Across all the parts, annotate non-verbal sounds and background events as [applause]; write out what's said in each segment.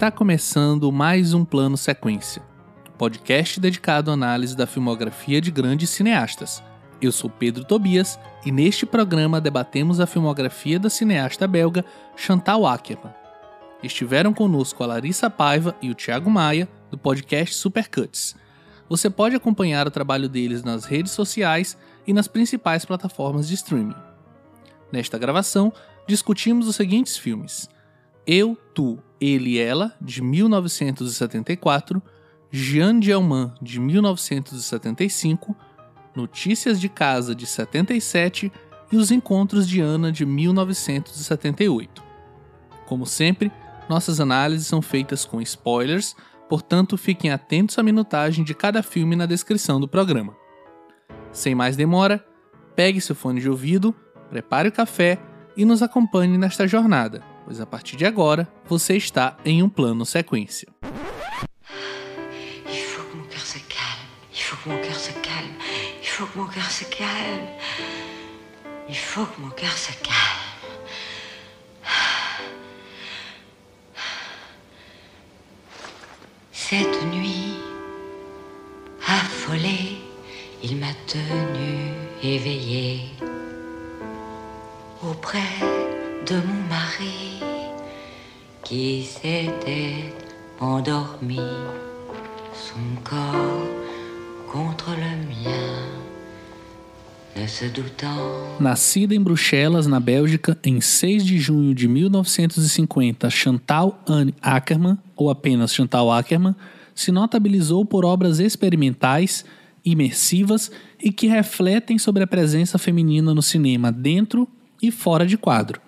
Está começando mais um Plano Sequência, podcast dedicado à análise da filmografia de grandes cineastas. Eu sou Pedro Tobias e neste programa debatemos a filmografia da cineasta belga Chantal Akerman. Estiveram conosco a Larissa Paiva e o Thiago Maia, do podcast Supercuts. Você pode acompanhar o trabalho deles nas redes sociais e nas principais plataformas de streaming. Nesta gravação, discutimos os seguintes filmes: Eu, Tu, Ele Ela, de 1974, Jean Dielman, de 1975, Notícias de Casa, de 77 e Os Encontros de Ana, de 1978. Como sempre, nossas análises são feitas com spoilers, portanto fiquem atentos à minutagem de cada filme na descrição do programa. Sem mais demora, pegue seu fone de ouvido, prepare o café e nos acompanhe nesta jornada, pois a partir de agora você está em um plano sequência. Cette nuit, affolé, il m'a tenu éveillé auprès de mon mari qui s'était endormi, son corps contre le mien, Nascida em Bruxelas, na Bélgica, em 6 de junho de 1950, Chantal Anne Ackerman, ou apenas Chantal Ackerman, se notabilizou por obras experimentais, imersivas e que refletem sobre a presença feminina no cinema dentro e fora de quadro.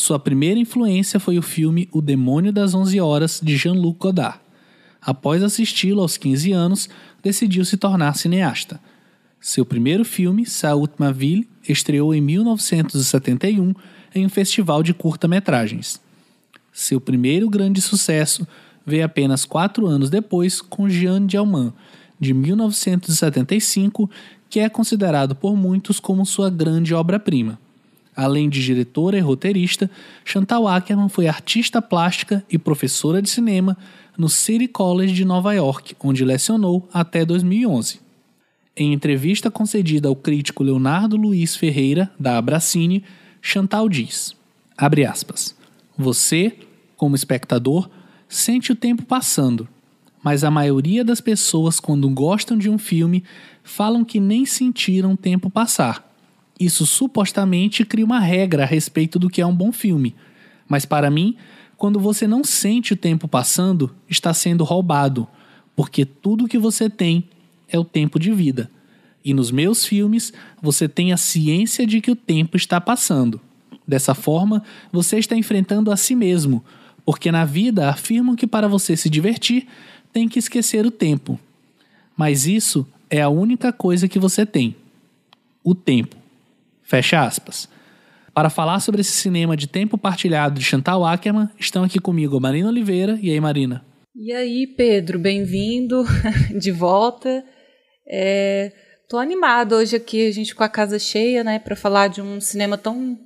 Sua primeira influência foi o filme O Demônio das Onze Horas, de Jean-Luc Godard. Após assisti-lo aos 15 anos, decidiu se tornar cineasta. Seu primeiro filme, Saúde Ma Ville, estreou em 1971 em um festival de curta-metragens. Seu primeiro grande sucesso veio apenas quatro anos depois com Jean Dielman, de 1975, que é considerado por muitos como sua grande obra-prima. Além de diretora e roteirista, Chantal Ackerman foi artista plástica e professora de cinema no City College de Nova York, onde lecionou até 2011. Em entrevista concedida ao crítico Leonardo Luiz Ferreira, da Abracine, Chantal diz, aspas, Você, como espectador, sente o tempo passando, mas a maioria das pessoas, quando gostam de um filme, falam que nem sentiram o tempo passar. Isso supostamente cria uma regra a respeito do que é um bom filme. Mas para mim, quando você não sente o tempo passando, está sendo roubado, porque tudo que você tem é o tempo de vida. E nos meus filmes, você tem a ciência de que o tempo está passando. Dessa forma, você está enfrentando a si mesmo, porque na vida afirmam que para você se divertir, tem que esquecer o tempo. Mas isso é a única coisa que você tem: o tempo. Fecha aspas. Para falar sobre esse cinema de tempo partilhado de Chantal Ackerman, estão aqui comigo a Marina Oliveira. E aí, Marina? E aí, Pedro, bem-vindo [laughs] de volta. É, tô animado hoje aqui, a gente com a casa cheia, né, para falar de um cinema tão,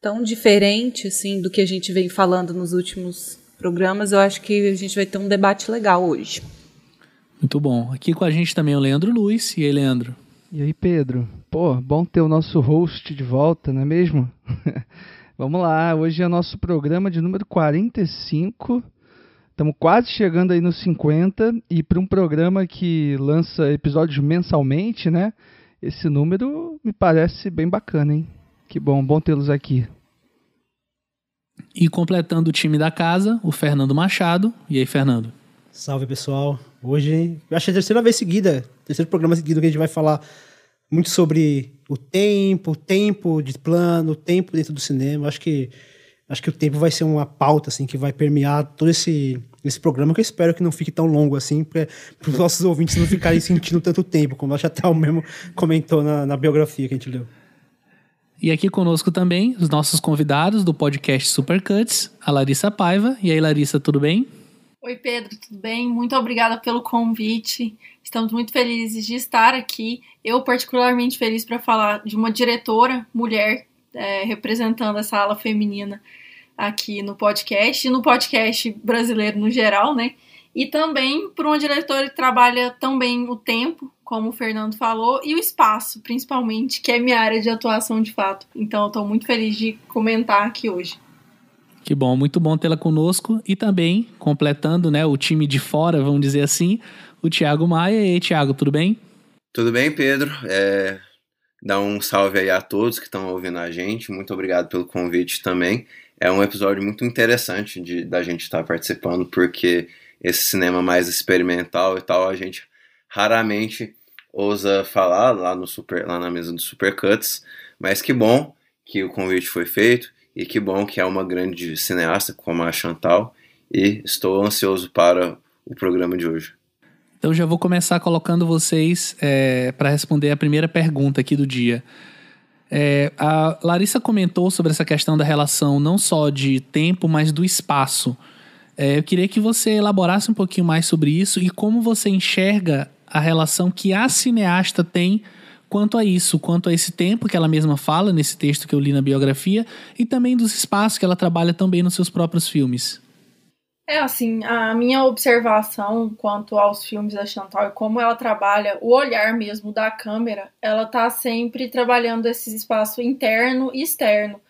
tão diferente, assim, do que a gente vem falando nos últimos programas. Eu acho que a gente vai ter um debate legal hoje. Muito bom. Aqui com a gente também é o Leandro Luiz. E aí, Leandro? E aí, Pedro? Pô, bom ter o nosso host de volta, não é mesmo? [laughs] Vamos lá, hoje é nosso programa de número 45. Estamos quase chegando aí nos 50 e para um programa que lança episódios mensalmente, né? Esse número me parece bem bacana, hein? Que bom, bom tê-los aqui. E completando o time da casa, o Fernando Machado. E aí, Fernando? Salve, pessoal. Hoje, eu acho que é a terceira vez seguida, terceiro programa seguido que a gente vai falar muito sobre o tempo, o tempo de plano, o tempo dentro do cinema. Acho que acho que o tempo vai ser uma pauta assim que vai permear todo esse esse programa que eu espero que não fique tão longo assim, para os [laughs] nossos ouvintes não ficarem sentindo tanto tempo, como acho até o mesmo comentou na, na biografia que a gente leu. E aqui conosco também os nossos convidados do podcast Supercuts, a Larissa Paiva. E aí, Larissa, tudo bem? Oi, Pedro, tudo bem? Muito obrigada pelo convite. Estamos muito felizes de estar aqui. Eu, particularmente feliz para falar de uma diretora mulher é, representando essa ala feminina aqui no podcast e no podcast brasileiro no geral, né? E também por uma diretora que trabalha também o tempo, como o Fernando falou, e o espaço, principalmente, que é minha área de atuação de fato. Então estou muito feliz de comentar aqui hoje. Que bom, muito bom tê-la conosco e também completando, né, o time de fora, vamos dizer assim, o Thiago Maia. E aí, Thiago, tudo bem? Tudo bem, Pedro. É, Dá um salve aí a todos que estão ouvindo a gente. Muito obrigado pelo convite também. É um episódio muito interessante de, da gente estar participando, porque esse cinema mais experimental e tal, a gente raramente ousa falar lá, no super, lá na mesa do Supercuts. Mas que bom que o convite foi feito e que bom que é uma grande cineasta como a Chantal. E estou ansioso para o programa de hoje. Então já vou começar colocando vocês é, para responder a primeira pergunta aqui do dia. É, a Larissa comentou sobre essa questão da relação não só de tempo, mas do espaço. É, eu queria que você elaborasse um pouquinho mais sobre isso e como você enxerga a relação que a cineasta tem quanto a isso, quanto a esse tempo que ela mesma fala nesse texto que eu li na biografia e também dos espaços que ela trabalha também nos seus próprios filmes. É assim, a minha observação quanto aos filmes da Chantal e como ela trabalha o olhar mesmo da câmera, ela tá sempre trabalhando esse espaço interno e externo.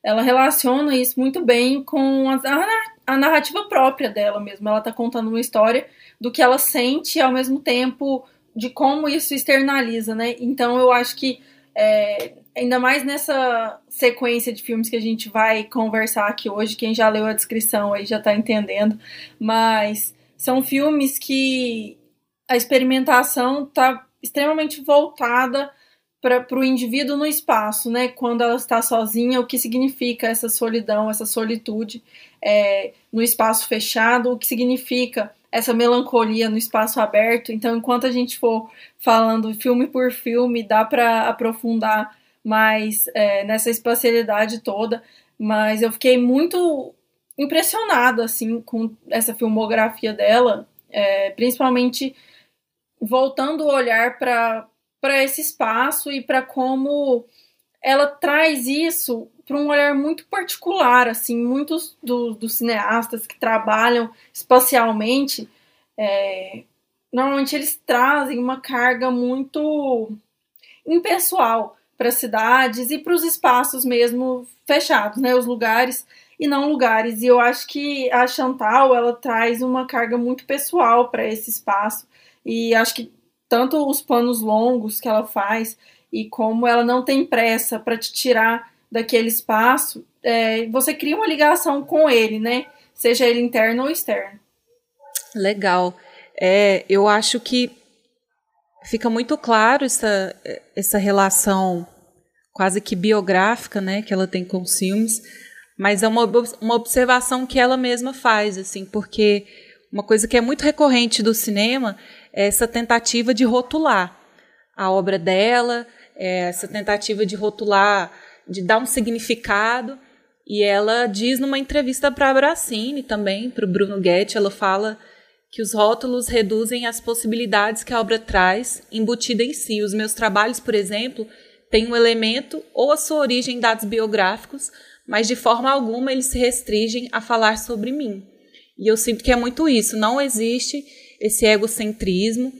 Ela relaciona isso muito bem com a, narrativa própria dela mesmo. Ela tá contando uma história do que ela sente e ao mesmo tempo de como isso externaliza, né? Então eu acho que é, ainda mais nessa sequência de filmes que a gente vai conversar aqui hoje, quem já leu a descrição aí já está entendendo, mas são filmes que a experimentação está extremamente voltada para o indivíduo no espaço, né? Quando ela está sozinha, o que significa essa solidão, essa solitude é, no espaço fechado, o que significa essa melancolia no espaço aberto. Então, enquanto a gente for falando filme por filme, dá para aprofundar mais é, nessa espacialidade toda. Mas eu fiquei muito impressionada assim com essa filmografia dela, é, principalmente voltando o olhar para esse espaço e para como ela traz isso para um olhar muito particular, assim, muitos do, dos cineastas que trabalham espacialmente, é, normalmente eles trazem uma carga muito impessoal para as cidades e para os espaços mesmo fechados, né, os lugares e não lugares. E eu acho que a Chantal ela traz uma carga muito pessoal para esse espaço e acho que tanto os planos longos que ela faz e como ela não tem pressa para te tirar daquele espaço, é, você cria uma ligação com ele, né? Seja ele interno ou externo. Legal. É, eu acho que fica muito claro essa, essa relação quase que biográfica, né, que ela tem com os filmes, mas é uma, uma observação que ela mesma faz, assim, porque uma coisa que é muito recorrente do cinema é essa tentativa de rotular a obra dela, é essa tentativa de rotular, de dar um significado. E ela diz numa entrevista para a Bracine também, para o Bruno Guetti, ela fala que os rótulos reduzem as possibilidades que a obra traz embutida em si. Os meus trabalhos, por exemplo, têm um elemento ou a sua origem em dados biográficos, mas de forma alguma eles se restringem a falar sobre mim. E eu sinto que é muito isso. Não existe esse egocentrismo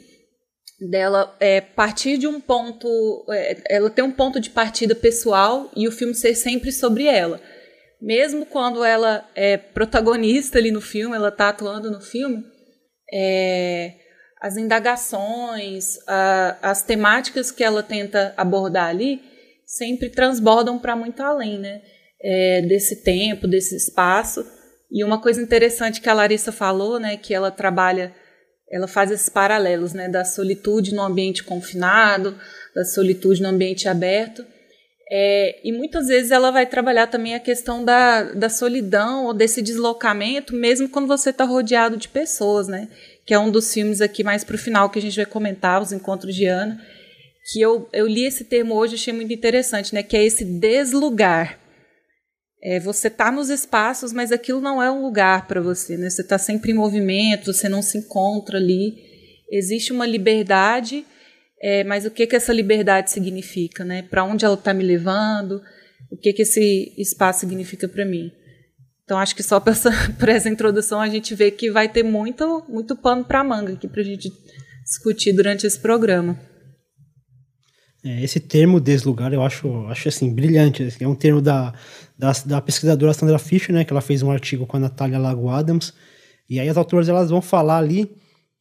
dela é, partir de um ponto, é, ela tem um ponto de partida pessoal e o filme ser sempre sobre ela. Mesmo quando ela é protagonista ali no filme, ela está atuando no filme, é, as indagações, a, as temáticas que ela tenta abordar ali sempre transbordam para muito além, né? É, desse tempo, desse espaço. E uma coisa interessante que a Larissa falou, né, que ela trabalha, ela faz esses paralelos, né, da solitude no ambiente confinado, da solitude no ambiente aberto. É, e muitas vezes ela vai trabalhar também a questão da, da solidão ou desse deslocamento, mesmo quando você está rodeado de pessoas, né? Que é um dos filmes aqui mais para o final que a gente vai comentar, Os Encontros de Ana, que eu, eu li esse termo hoje e achei muito interessante, né? Que é esse deslugar. É, você está nos espaços, mas aquilo não é um lugar para você, né? Você está sempre em movimento, você não se encontra ali. Existe uma liberdade é, mas o que, que essa liberdade significa, né? Para onde ela está me levando? o que, que esse espaço significa para mim. Então acho que só por essa, [laughs] por essa, introdução a gente vê que vai ter muito, muito pano para manga aqui para a gente discutir durante esse programa. É, esse termo deslugar eu acho, acho assim, brilhante. Assim, é um termo da, da, da, pesquisadora Sandra Fischer, né, que ela fez um artigo com a Natália Lago Adams. E aí as autoras elas vão falar ali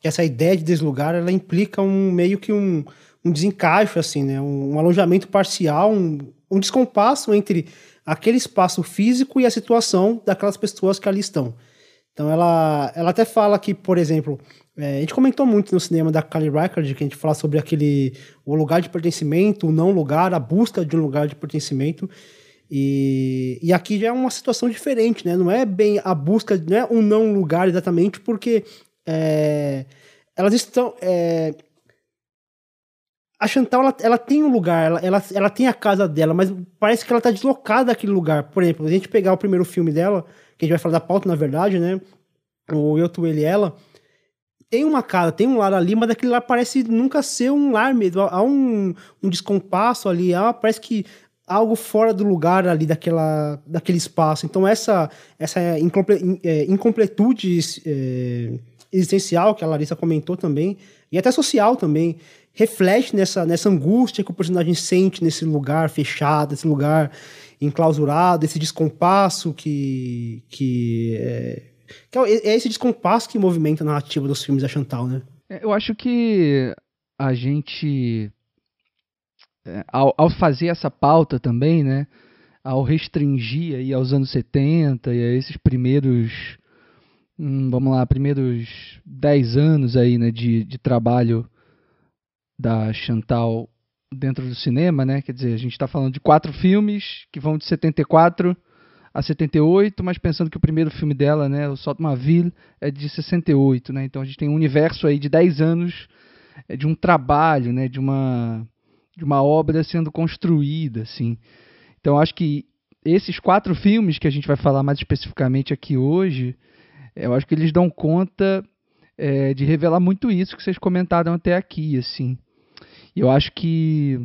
que essa ideia de deslugar ela implica um meio que um, um desencaixo, assim, né, um, um alojamento parcial, um, um descompasso entre aquele espaço físico e a situação daquelas pessoas que ali estão. Então ela, ela até fala que, por exemplo, é, a gente comentou muito no cinema da Kali Record, que a gente fala sobre aquele o lugar de pertencimento, o não lugar, a busca de um lugar de pertencimento. E, e aqui já é uma situação diferente, né? Não é bem a busca, não é um não lugar exatamente, porque é, elas estão. É, a Chantal, ela, ela tem um lugar, ela, ela, ela tem a casa dela, mas parece que ela está deslocada daquele lugar. Por exemplo, a gente pegar o primeiro filme dela, que a gente vai falar da pauta, na verdade, né? O Eu, Tu, Ele Ela tem uma casa, tem um lar ali, mas aquele lar parece nunca ser um lar mesmo. Há um, um descompasso ali, há, parece que algo fora do lugar ali daquela, daquele espaço. Então essa, essa é, incompletude é, existencial que a Larissa comentou também, e até social também, reflete nessa, nessa angústia que o personagem sente nesse lugar fechado, esse lugar enclausurado, esse descompasso que, que é, que é, é esse descompasso que movimenta a narrativa dos filmes da Chantal, né? É, eu acho que a gente, é, ao, ao fazer essa pauta também, né, ao restringir aí aos anos 70 e a esses primeiros, hum, vamos lá, primeiros 10 anos aí, né, de, de trabalho da Chantal dentro do cinema, né, quer dizer, a gente está falando de quatro filmes que vão de 74 a 78, mas pensando que o primeiro filme dela, né, o Salt Ville, é de 68, né? Então a gente tem um universo aí de 10 anos é, de um trabalho, né, de uma de uma obra sendo construída, assim. Então acho que esses quatro filmes que a gente vai falar mais especificamente aqui hoje, eu acho que eles dão conta é, de revelar muito isso que vocês comentaram até aqui, assim. Eu acho que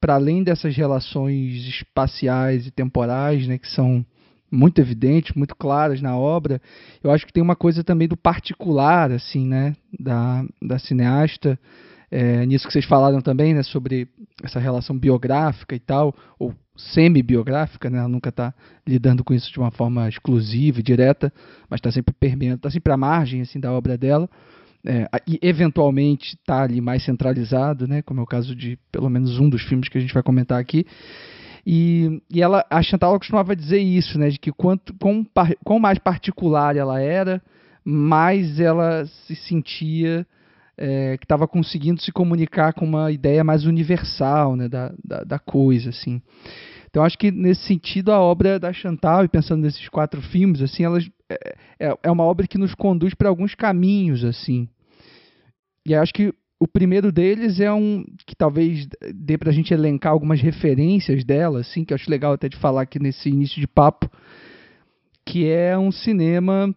para além dessas relações espaciais e temporais, né, que são muito evidentes, muito claras na obra, eu acho que tem uma coisa também do particular, assim, né, da, da cineasta, é, nisso que vocês falaram também, né, sobre essa relação biográfica e tal, ou semi-biográfica, né, ela nunca está lidando com isso de uma forma exclusiva e direta, mas está sempre permeando, está sempre à margem, assim, da obra dela, é, e eventualmente está ali mais centralizado, né, como é o caso de pelo menos um dos filmes que a gente vai comentar aqui. E, e ela, a Chantal costumava dizer isso, né, de que quanto com, mais particular ela era, mais ela se sentia é, que estava conseguindo se comunicar com uma ideia mais universal né, da, da, da, coisa. Assim. Então acho que nesse sentido a obra da Chantal, e pensando nesses quatro filmes, assim, elas, é, é, é uma obra que nos conduz para alguns caminhos. assim e acho que o primeiro deles é um que talvez dê para a gente elencar algumas referências dela, assim, que eu acho legal até de falar aqui nesse início de papo, que é um cinema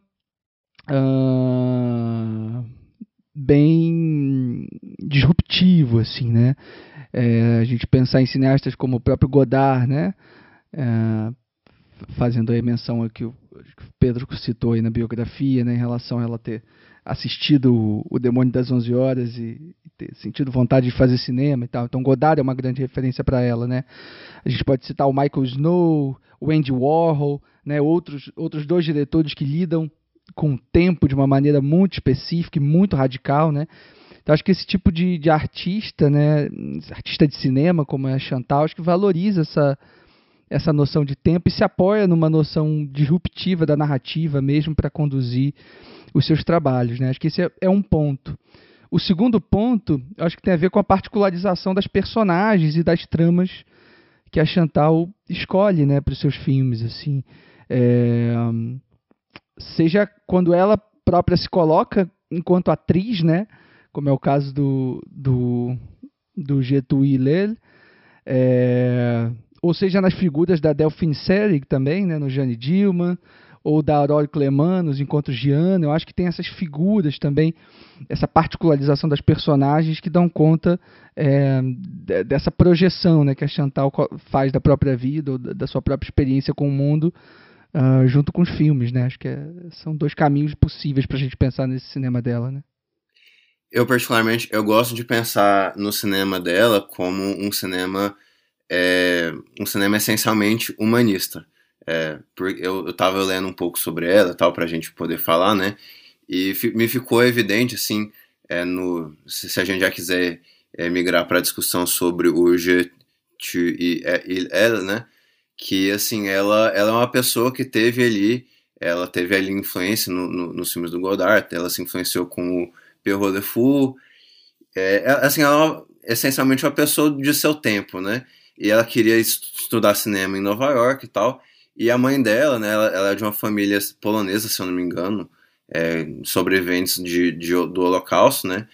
uh, bem disruptivo, assim, né? É, a gente pensar em cineastas como o próprio Godard, né? É, fazendo aí menção aqui o Pedro citou aí na biografia, né, em relação a ela ter assistido o, Demônio das Onze Horas e, e, ter sentido vontade de fazer cinema e tal. Então Godard é uma grande referência para ela, né? A gente pode citar o Michael Snow, o Andy Warhol, né? Outros outros dois diretores que lidam com o tempo de uma maneira muito específica e muito radical, né? Então acho que esse tipo de, de artista, né, artista de cinema como é a Chantal, acho que valoriza essa essa noção de tempo e se apoia numa noção disruptiva da narrativa mesmo para conduzir os seus trabalhos. Né? Acho que esse é, é um ponto. O segundo ponto, acho que tem a ver com a particularização das personagens e das tramas que a Chantal escolhe né, para os seus filmes. assim é, Seja quando ela própria se coloca enquanto atriz, né, como é o caso do, do, do Getui Lel, é, ou seja nas figuras da Delphine Seyrig também, né, no Jane Dillman, ou da Aurora Cleman nos Encontros de Ana. Eu acho que tem essas figuras também, essa particularização das personagens que dão conta é, dessa projeção né, que a Chantal faz da própria vida, ou da sua própria experiência com o mundo, uh, junto com os filmes. Né? Acho que é, são dois caminhos possíveis para a gente pensar nesse cinema dela. Né? Eu, particularmente, eu gosto de pensar no cinema dela como um cinema, é, um cinema essencialmente humanista. É, eu, eu tava lendo um pouco sobre ela, tal, pra gente poder falar, né? E me ficou evidente, assim, é, no, se, se, a gente já quiser é, migrar para a discussão sobre o Je, tu e ela, né? Que, assim, ela, ela é uma pessoa que teve ali, ela teve ali influência no, no, nos filmes do Godard, ela se influenciou com o Pierrot de Fou. É, é, assim, ela é essencialmente uma pessoa de seu tempo, né? E ela queria estudar cinema em Nova York e tal. E a mãe dela, né? Ela, ela é de uma família polonesa, se eu não me engano, é, sobreviventes de, de, do Holocausto, né?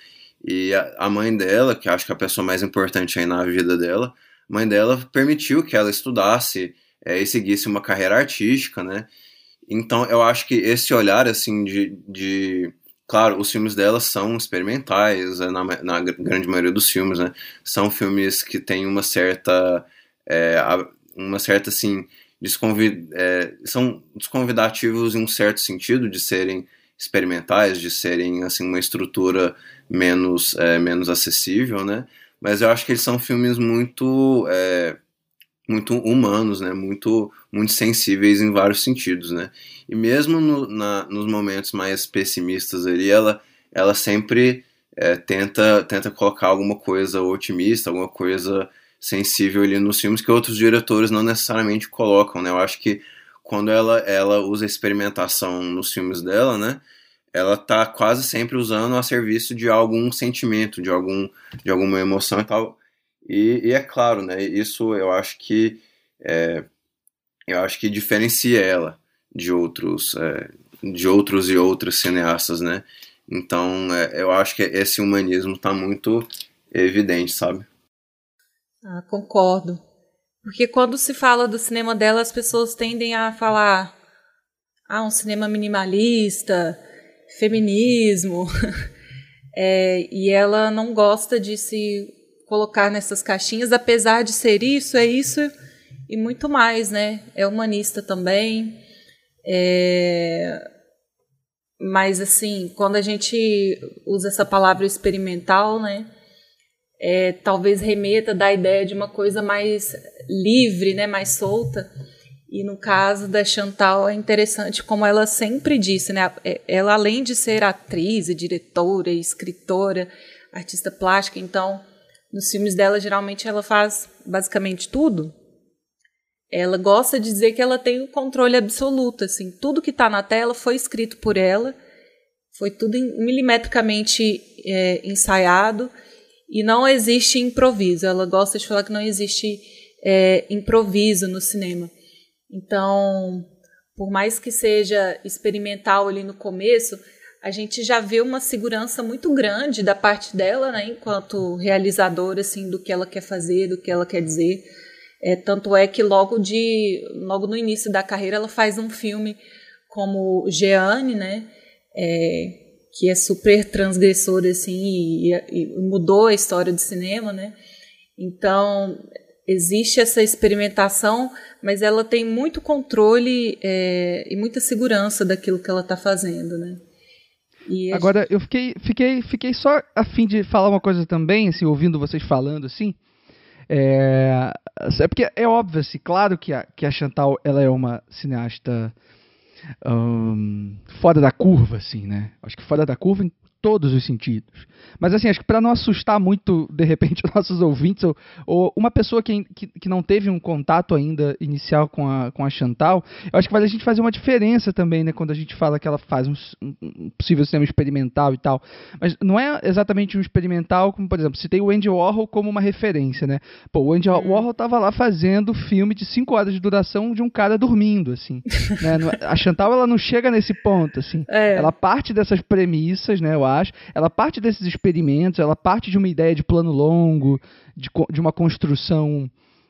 E a, a, mãe dela, que acho que é a pessoa mais importante aí na vida dela, mãe dela permitiu que ela estudasse é, e seguisse uma carreira artística, né? Então eu acho que esse olhar, assim, de, de Claro, os filmes dela são experimentais, é, na, na grande maioria dos filmes, né? São filmes que têm uma certa. É, uma certa, assim. Desconvid, é, são desconvidativos em um certo sentido de serem experimentais, de serem assim uma estrutura menos é, menos acessível, né? Mas eu acho que eles são filmes muito é, muito humanos, né? Muito muito sensíveis em vários sentidos, né? E mesmo no, na, nos momentos mais pessimistas ali, ela ela sempre é, tenta tenta colocar alguma coisa otimista, alguma coisa sensível ali nos filmes que outros diretores não necessariamente colocam, né? Eu acho que quando ela ela usa experimentação nos filmes dela, né? Ela tá quase sempre usando a serviço de algum sentimento, de algum de alguma emoção e tal e, e, é claro, né? Isso eu acho que é, eu acho que diferencia ela de outros é, de outros e outras cineastas, né? Então é, eu acho que esse humanismo está muito evidente, sabe? Ah, concordo. Porque quando se fala do cinema dela, as pessoas tendem a falar ah, um cinema minimalista, feminismo. [laughs] é, e ela não gosta de se colocar nessas caixinhas, apesar de ser isso, é isso e muito mais, né? É humanista também. É... Mas, assim, quando a gente usa essa palavra experimental, né? É, talvez remeta da ideia de uma coisa mais livre, né? Mais solta. E no caso da Chantal é interessante como ela sempre disse, né? É, ela além de ser atriz, diretora, escritora, artista plástica, então nos filmes dela, geralmente, ela faz basicamente tudo. Ela gosta de dizer que ela tem o controle absoluto, assim, tudo que está na tela foi escrito por ela, foi tudo milimetricamente é, ensaiado e não existe improviso. Ela gosta de falar que não existe é, improviso no cinema. Então, por mais que seja experimental ali no começo, a gente já vê uma segurança muito grande da parte dela, né, enquanto realizadora, assim, do que ela quer fazer, do que ela quer dizer. É, tanto é que logo de, logo no início da carreira, ela faz um filme como Jeanne, né, é, que é super transgressor, assim, e, e mudou a história do cinema, né. Então, existe essa experimentação, mas ela tem muito controle é, e muita segurança daquilo que ela está fazendo, né. Agora, eu fiquei, fiquei, fiquei só a fim de falar uma coisa também, assim, ouvindo vocês falando, assim. É, é porque é óbvio, assim, claro que a, que a Chantal ela é uma cineasta um, fora da curva, assim, né? Acho que fora da curva em todos os sentidos. Mas assim, acho que para não assustar muito, de repente, [laughs] nossos ouvintes, ou, ou uma pessoa que, que, que, não teve um contato ainda inicial com a, com a Chantal, eu acho que vale a gente fazer uma diferença também, né, quando a gente fala que ela faz um, um possível cinema experimental e tal. Mas não é exatamente um experimental, como, por exemplo, citei o Andy Warhol como uma referência, né? Pô, o Andy hum. Warhol tava lá fazendo filme de 5 horas de duração de um cara dormindo, assim. né? [laughs] A Chantal, ela não chega nesse ponto, assim. É. Ela parte dessas premissas, né, eu ela parte desses experimentos, ela parte de uma ideia de plano longo, de, de uma construção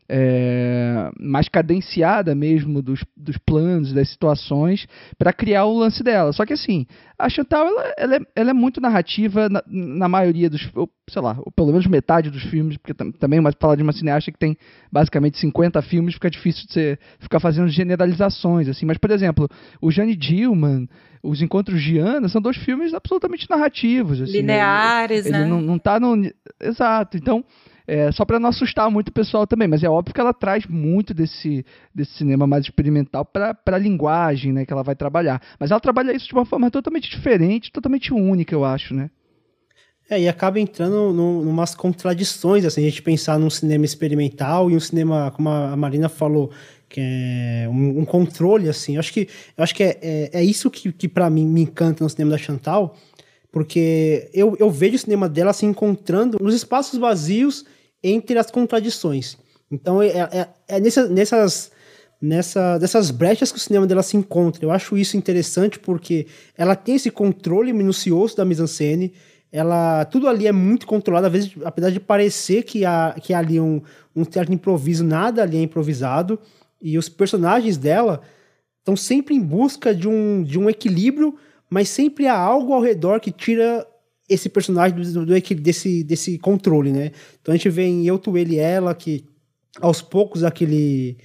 é, mais cadenciada mesmo dos, dos planos, das situações, para criar o lance dela. Só que assim, a Chantal ela, ela, é, ela é muito narrativa na, na, maioria dos, sei lá, pelo menos metade dos filmes, porque também mas falar de uma cineasta que tem basicamente 50 filmes, fica difícil de você ficar fazendo generalizações assim. Mas por exemplo, o Jane Dillman, os Encontros de Ana são dois filmes absolutamente narrativos, assim, lineares, ele, né? Ele não, não tá no exato. Então é, só para não assustar muito o pessoal também, mas é óbvio que ela traz muito desse, desse cinema mais experimental para a linguagem né, que ela vai trabalhar. Mas ela trabalha isso de uma forma totalmente diferente, totalmente única, eu acho, né? É, e acaba entrando num, numas contradições, assim, a gente pensar num cinema experimental e um cinema, como a Marina falou, que é um, um controle, assim. Eu acho que, eu acho que é, é, é isso que, que para mim me encanta no cinema da Chantal, porque eu, eu vejo o cinema dela se encontrando nos espaços vazios entre as contradições. Então é, é, é nessa, nessas, nessa, brechas que o cinema dela se encontra. Eu acho isso interessante porque ela tem esse controle minucioso da mise-en-scène, ela tudo ali é muito controlado, às vezes, apesar de parecer que há, que há ali um, um certo improviso, nada ali é improvisado, e os personagens dela estão sempre em busca de um, de um equilíbrio mas sempre há algo ao redor que tira esse personagem do, do, desse, desse controle, né? Então a gente vê em Eu, Tu, Ele Ela que aos poucos aquele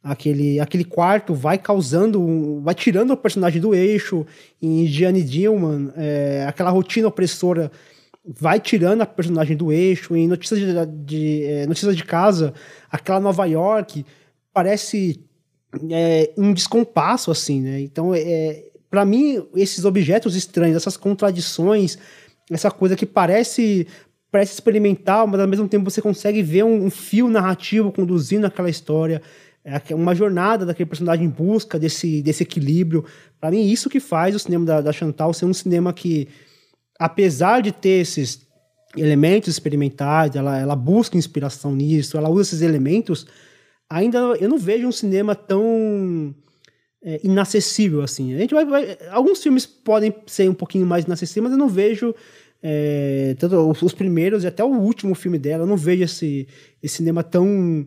aquele, aquele quarto vai causando, vai tirando o personagem do eixo. Em Gianni Dillman, é, aquela rotina opressora vai tirando a personagem do eixo. Em Notícias de, de é, Notícias de Casa, aquela Nova York parece é, um descompasso, assim, né? Então, é, para mim, esses objetos estranhos, essas contradições, essa coisa que parece parece experimental, mas ao mesmo tempo você consegue ver um, um fio narrativo conduzindo aquela história, é uma jornada daquele personagem em busca desse, desse equilíbrio. Para mim, isso que faz o cinema da, da Chantal ser um cinema que, apesar de ter esses elementos experimentais, ela, ela busca inspiração nisso, ela usa esses elementos, ainda eu não vejo um cinema tão é, inacessível, assim. A gente vai, vai, Alguns filmes podem ser um pouquinho mais inacessíveis, mas eu não vejo. É, tanto os, os, primeiros e até o último filme dela, eu não vejo esse, esse cinema tão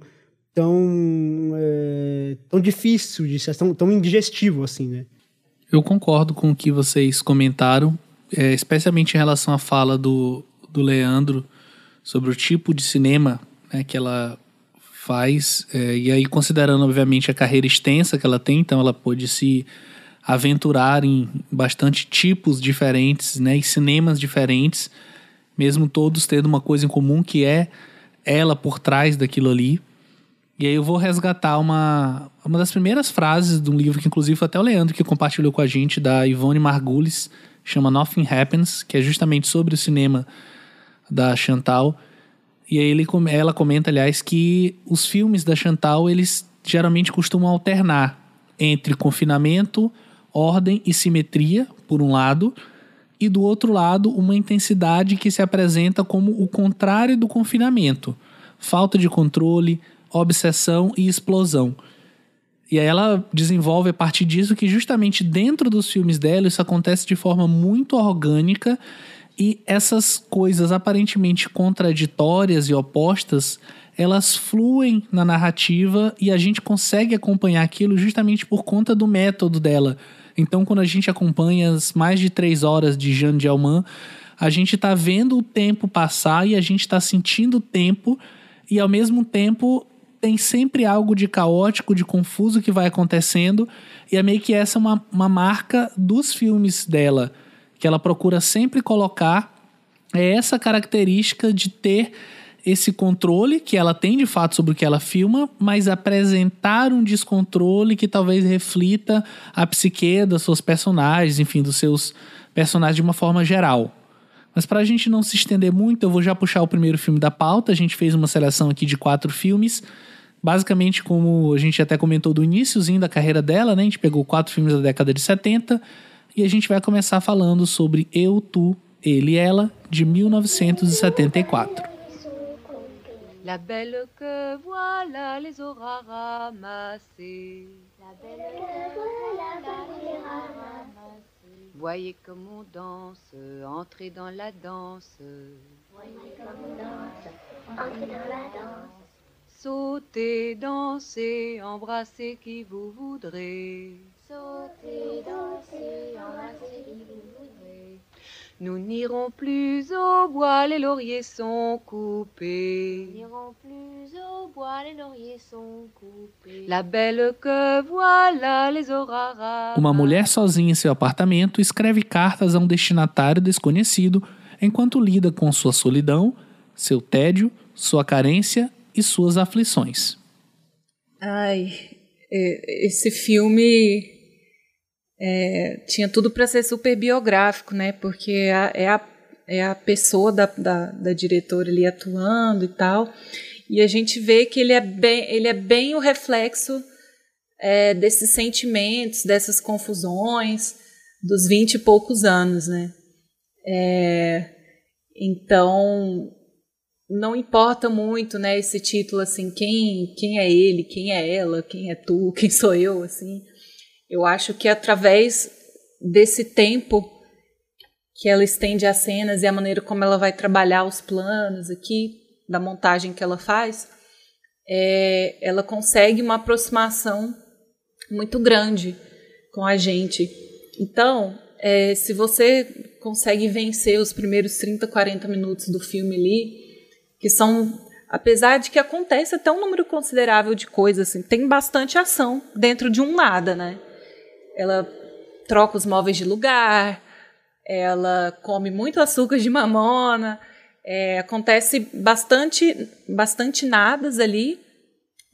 tão é, tão difícil de ser, tão, tão indigestivo assim, né? Eu concordo com o que vocês comentaram, é, especialmente em relação à fala do, do Leandro sobre o tipo de cinema né, que ela faz. É, e aí, considerando, obviamente, a carreira extensa que ela tem, então ela pôde se aventurar em bastante tipos diferentes, né, e cinemas diferentes, mesmo todos tendo uma coisa em comum que é ela por trás daquilo ali. E aí eu vou resgatar uma, uma das primeiras frases de um livro que inclusive foi até o Leandro que compartilhou com a gente, da Ivone Margulis, chama Nothing Happens, que é justamente sobre o cinema da Chantal. E aí ele, ela comenta, aliás, que os filmes da Chantal, eles geralmente costumam alternar entre confinamento, ordem e simetria, por um lado, e do outro lado, uma intensidade que se apresenta como o contrário do confinamento. Falta de controle, obsessão e explosão. E aí ela desenvolve a partir disso que justamente dentro dos filmes dela isso acontece de forma muito orgânica e essas coisas aparentemente contraditórias e opostas, elas fluem na narrativa e a gente consegue acompanhar aquilo justamente por conta do método dela. Então, quando a gente acompanha as mais de três horas de Jeanne Dielman, a gente está vendo o tempo passar e a gente está sentindo o tempo e ao mesmo tempo tem sempre algo de caótico, de confuso que vai acontecendo e é meio que essa uma, uma marca dos filmes dela que ela procura sempre colocar é essa característica de ter esse controle que ela tem de fato sobre o que ela filma, mas apresentar um descontrole que talvez reflita a psique das suas personagens, enfim, dos seus personagens de uma forma geral. Mas para a gente não se estender muito, eu vou já puxar o primeiro filme da pauta. A gente fez uma seleção aqui de quatro filmes. Basicamente, como a gente até comentou do iníciozinho da carreira dela, né? A gente pegou quatro filmes da década de 70 e a gente vai começar falando sobre Eu, Tu, Ele e Ela, de 1974. La belle que voilà les aura ramassés. La belle que voilà les ramassés. Voyez comme on danse, entrez dans la danse. Voyez comme on danse, entrez dans la danse. Sautez, dansez, embrassez qui vous voudrez. Embrassez qui vous voudrez. Nous n'irons plus au bois, les lauriers sont coupés. Nous n'irons plus au bois, les lauriers sont coupés. La belle que voilà les aura ramassés. Uma mulher sozinha em seu apartamento escreve cartas a um destinatário desconhecido enquanto lida com sua solidão, seu tédio, sua carência e suas aflições. Ai, esse filme é, tinha tudo para ser super biográfico, né? Porque é a, é a, é a pessoa da, da, da, diretora ali atuando e tal. E a gente vê que ele é bem, ele é bem o reflexo é, desses sentimentos, dessas confusões dos vinte e poucos anos, né? É, então, não importa muito, né, esse título assim, quem, quem é ele, quem é ela, quem é tu, [laughs] quem sou eu, assim. Eu acho que através desse tempo que ela estende as cenas e a maneira como ela vai trabalhar os planos aqui, da montagem que ela faz, é, ela consegue uma aproximação muito grande com a gente. Então, é, se você consegue vencer os primeiros 30, 40 minutos do filme ali, que são, apesar de que acontece até um número considerável de coisas, assim, tem bastante ação dentro de um nada, né? Ela troca os móveis de lugar, ela come muito açúcar de mamona, é, acontece bastante, bastante nadas ali,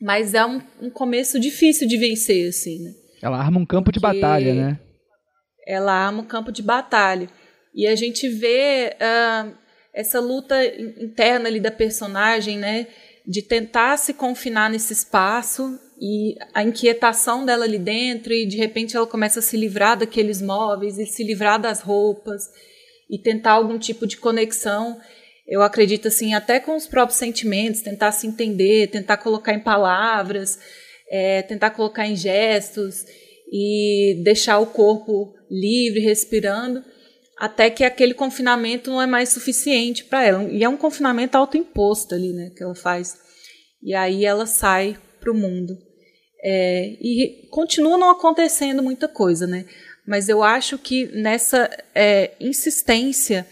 mas é um, um, começo difícil de vencer, assim, né? Ela arma um campo Porque... de batalha, né? ela arma um campo de batalha. E a gente vê uh, essa luta interna ali da personagem, né? De tentar se confinar nesse espaço e a inquietação dela ali dentro, e de repente ela começa a se livrar daqueles móveis e se livrar das roupas e tentar algum tipo de conexão. Eu acredito assim, até com os próprios sentimentos, tentar se entender, tentar colocar em palavras, é, tentar colocar em gestos e deixar o corpo livre, respirando, até que aquele confinamento não é mais suficiente para ela. E é um confinamento autoimposto ali, né, que ela faz. E aí ela sai para o mundo. É, e continua não acontecendo muita coisa, né? Mas eu acho que nessa é, insistência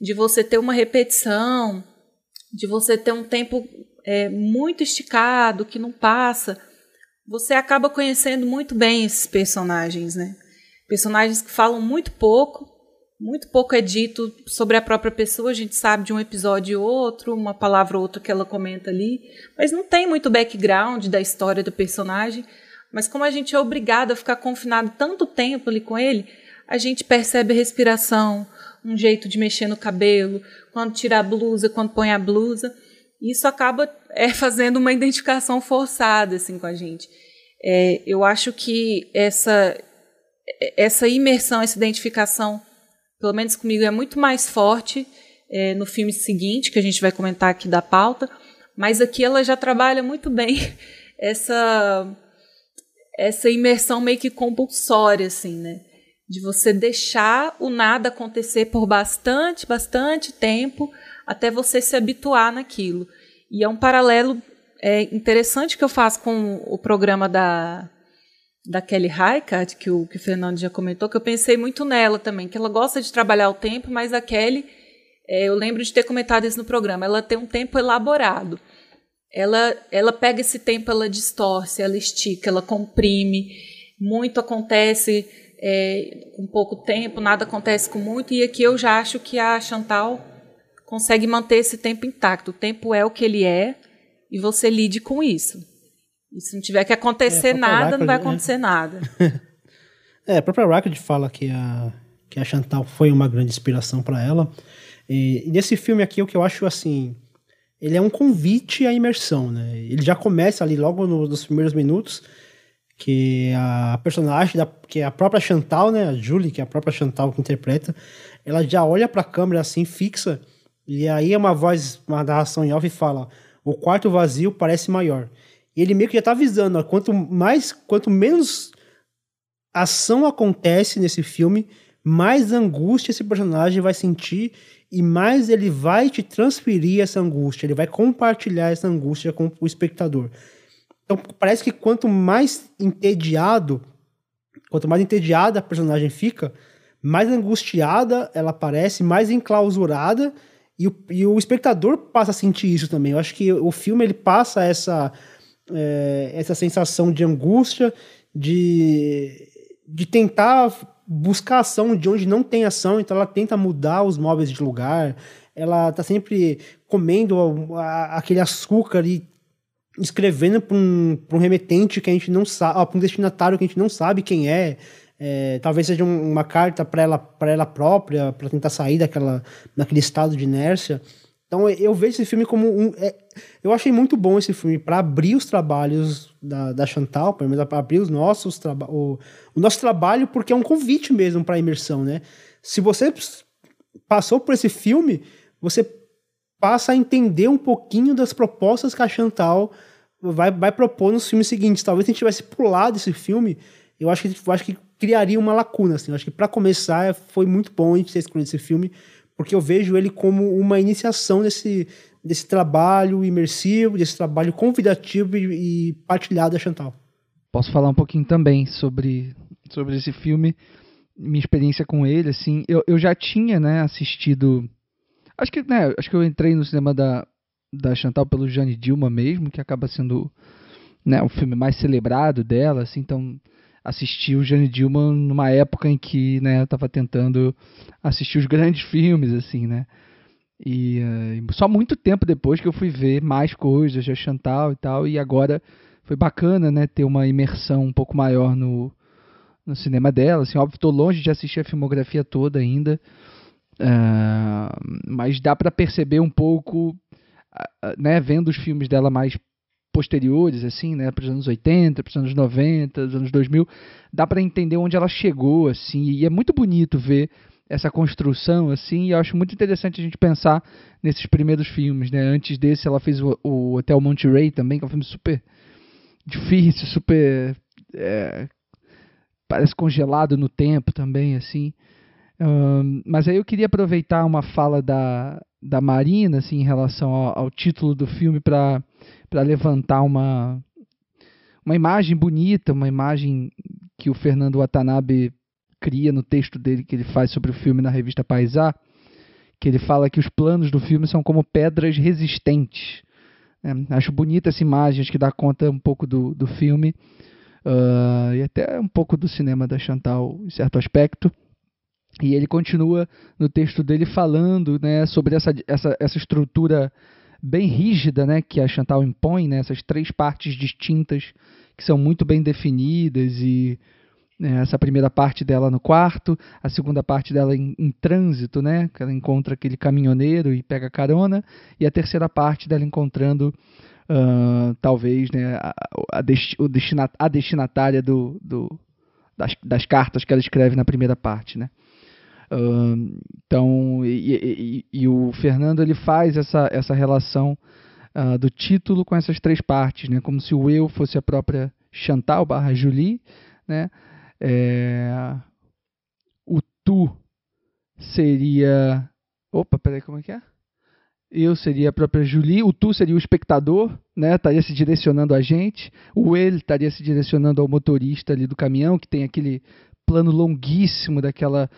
de você ter uma repetição, de você ter um tempo é, muito esticado, que não passa, você acaba conhecendo muito bem esses personagens, né? Personagens que falam muito pouco, muito pouco é dito sobre a própria pessoa, a gente sabe de um episódio ou outro, uma palavra ou outra que ela comenta ali, mas não tem muito background da história do personagem. Mas como a gente é obrigado a ficar confinado tanto tempo ali com ele, a gente percebe a respiração, um jeito de mexer no cabelo, quando tira a blusa, quando põe a blusa. Isso acaba é, [laughs] fazendo uma identificação forçada assim com a gente. É, eu acho que essa essa imersão, essa identificação, pelo menos comigo, é muito mais forte é, no filme seguinte, que a gente vai comentar aqui da pauta, mas aqui ela já trabalha muito bem [laughs] essa essa imersão meio que compulsória, assim, né? De você deixar o nada acontecer por bastante, bastante tempo até você se habituar naquilo. E é um paralelo é, interessante que eu faço com o programa da da Kelly Reichardt, que o, que o Fernando já comentou, que eu pensei muito nela também, que ela gosta de trabalhar o tempo, mas a Kelly, é, eu lembro de ter comentado isso no programa, ela tem um tempo elaborado. Ela, ela pega esse tempo, ela distorce, ela estica, ela comprime, muito acontece é, com pouco tempo, nada acontece com muito, e aqui eu já acho que a Chantal consegue manter esse tempo intacto. O tempo é o que ele é, e você lide com isso. E se não tiver que acontecer é, nada, não vai acontecer é. nada. [laughs] é, a própria Rackard fala que a, que a Chantal foi uma grande inspiração para ela. E, e, nesse filme aqui, o que eu acho assim. Ele é um convite à imersão, né? Ele já começa ali logo no, nos primeiros minutos, que a personagem, da, que é a própria Chantal, né? A Julie, que é a própria Chantal que interpreta, ela já olha para a câmera assim, fixa, e aí é uma voz, uma narração em off e fala: o quarto vazio parece maior. E ele meio que já tá avisando, ó, quanto mais, quanto menos ação acontece nesse filme, mais angústia esse personagem vai sentir e mais ele vai te transferir essa angústia, ele vai compartilhar essa angústia com o espectador. Então parece que quanto mais entediado, quanto mais entediada a personagem fica, mais angustiada ela parece, mais enclausurada, e o, e o espectador passa a sentir isso também. Eu acho que o filme ele passa essa, é, essa sensação de angústia, de, de tentar buscar ação de onde não tem ação, então ela tenta mudar os móveis de lugar, ela tá sempre comendo a, a, aquele açúcar e escrevendo para um, um remetente que a gente não sabe, para um destinatário que a gente não sabe quem é. É, talvez seja um, uma carta para ela, para ela própria, para tentar sair daquela, daquele estado de inércia. Então eu vejo esse filme como um. É, eu achei muito bom esse filme para abrir os trabalhos da, da Chantal, pelo menos para abrir os nossos o, o nosso trabalho, porque é um convite mesmo para imersão, né? Se você passou por esse filme, você passa a entender um pouquinho das propostas que a Chantal vai, vai propor nos filmes seguintes. Talvez se a gente tivesse pulado esse filme, eu acho que, eu acho que criaria uma lacuna. Assim. Eu acho que para começar foi muito bom a gente ter escolhido esse filme, porque eu vejo ele como uma iniciação desse, desse trabalho imersivo, desse trabalho convidativo e, e partilhado da Chantal. Posso falar um pouquinho também sobre, sobre esse filme, minha experiência com ele, assim, eu, eu já tinha, né, assistido, acho que, né, acho que eu entrei no cinema da, da Chantal pelo Jane Dilma mesmo, que acaba sendo, né, o filme mais celebrado dela, assim, então assisti o Jane Dilma numa época em que, né, eu tava tentando assistir os grandes filmes, assim, né, e uh, só muito tempo depois que eu fui ver mais coisas de Chantal e tal, e agora foi bacana, né, ter uma imersão um pouco maior no, no cinema dela. Assim, óbvio, estou longe de assistir a filmografia toda ainda, uh, mas dá para perceber um pouco, né, vendo os filmes dela mais posteriores, assim, né, para os anos 80, para os anos 90, os anos 2000, dá para entender onde ela chegou, assim, e é muito bonito ver essa construção, assim, e eu acho muito interessante a gente pensar nesses primeiros filmes, né? Antes desse, ela fez o, o Hotel Monterey também, que é um filme super difícil, super. É, parece congelado no tempo também, assim. Um, mas aí eu queria aproveitar uma fala da, da Marina, assim, em relação ao, ao título do filme, para levantar uma, uma imagem bonita, uma imagem que o Fernando Watanabe cria no texto dele que ele faz sobre o filme na revista Paisá, que ele fala que os planos do filme são como pedras resistentes. É, acho bonita essa imagem, acho que dá conta um pouco do, do filme uh, e até um pouco do cinema da Chantal em certo aspecto. E ele continua no texto dele falando né, sobre essa, essa, essa estrutura bem rígida né, que a Chantal impõe, né, essas três partes distintas que são muito bem definidas e essa primeira parte dela no quarto, a segunda parte dela em, em, trânsito, né, que ela encontra aquele caminhoneiro e pega carona, e a terceira parte dela encontrando uh, talvez né, a, a, desti o destina a destinatária do, do das, das, cartas que ela escreve na primeira parte, né. Uh, então, e, e, e, o Fernando ele faz essa, essa relação uh, do título com essas três partes, né, como se o eu fosse a própria Chantal barra Julie, né, é, o tu seria. Opa, peraí, como é que é? Eu seria a própria Julie, o tu seria o espectador, né? Estaria se direcionando a gente. O ele estaria se direcionando ao motorista ali do caminhão, que tem aquele plano longuíssimo daquela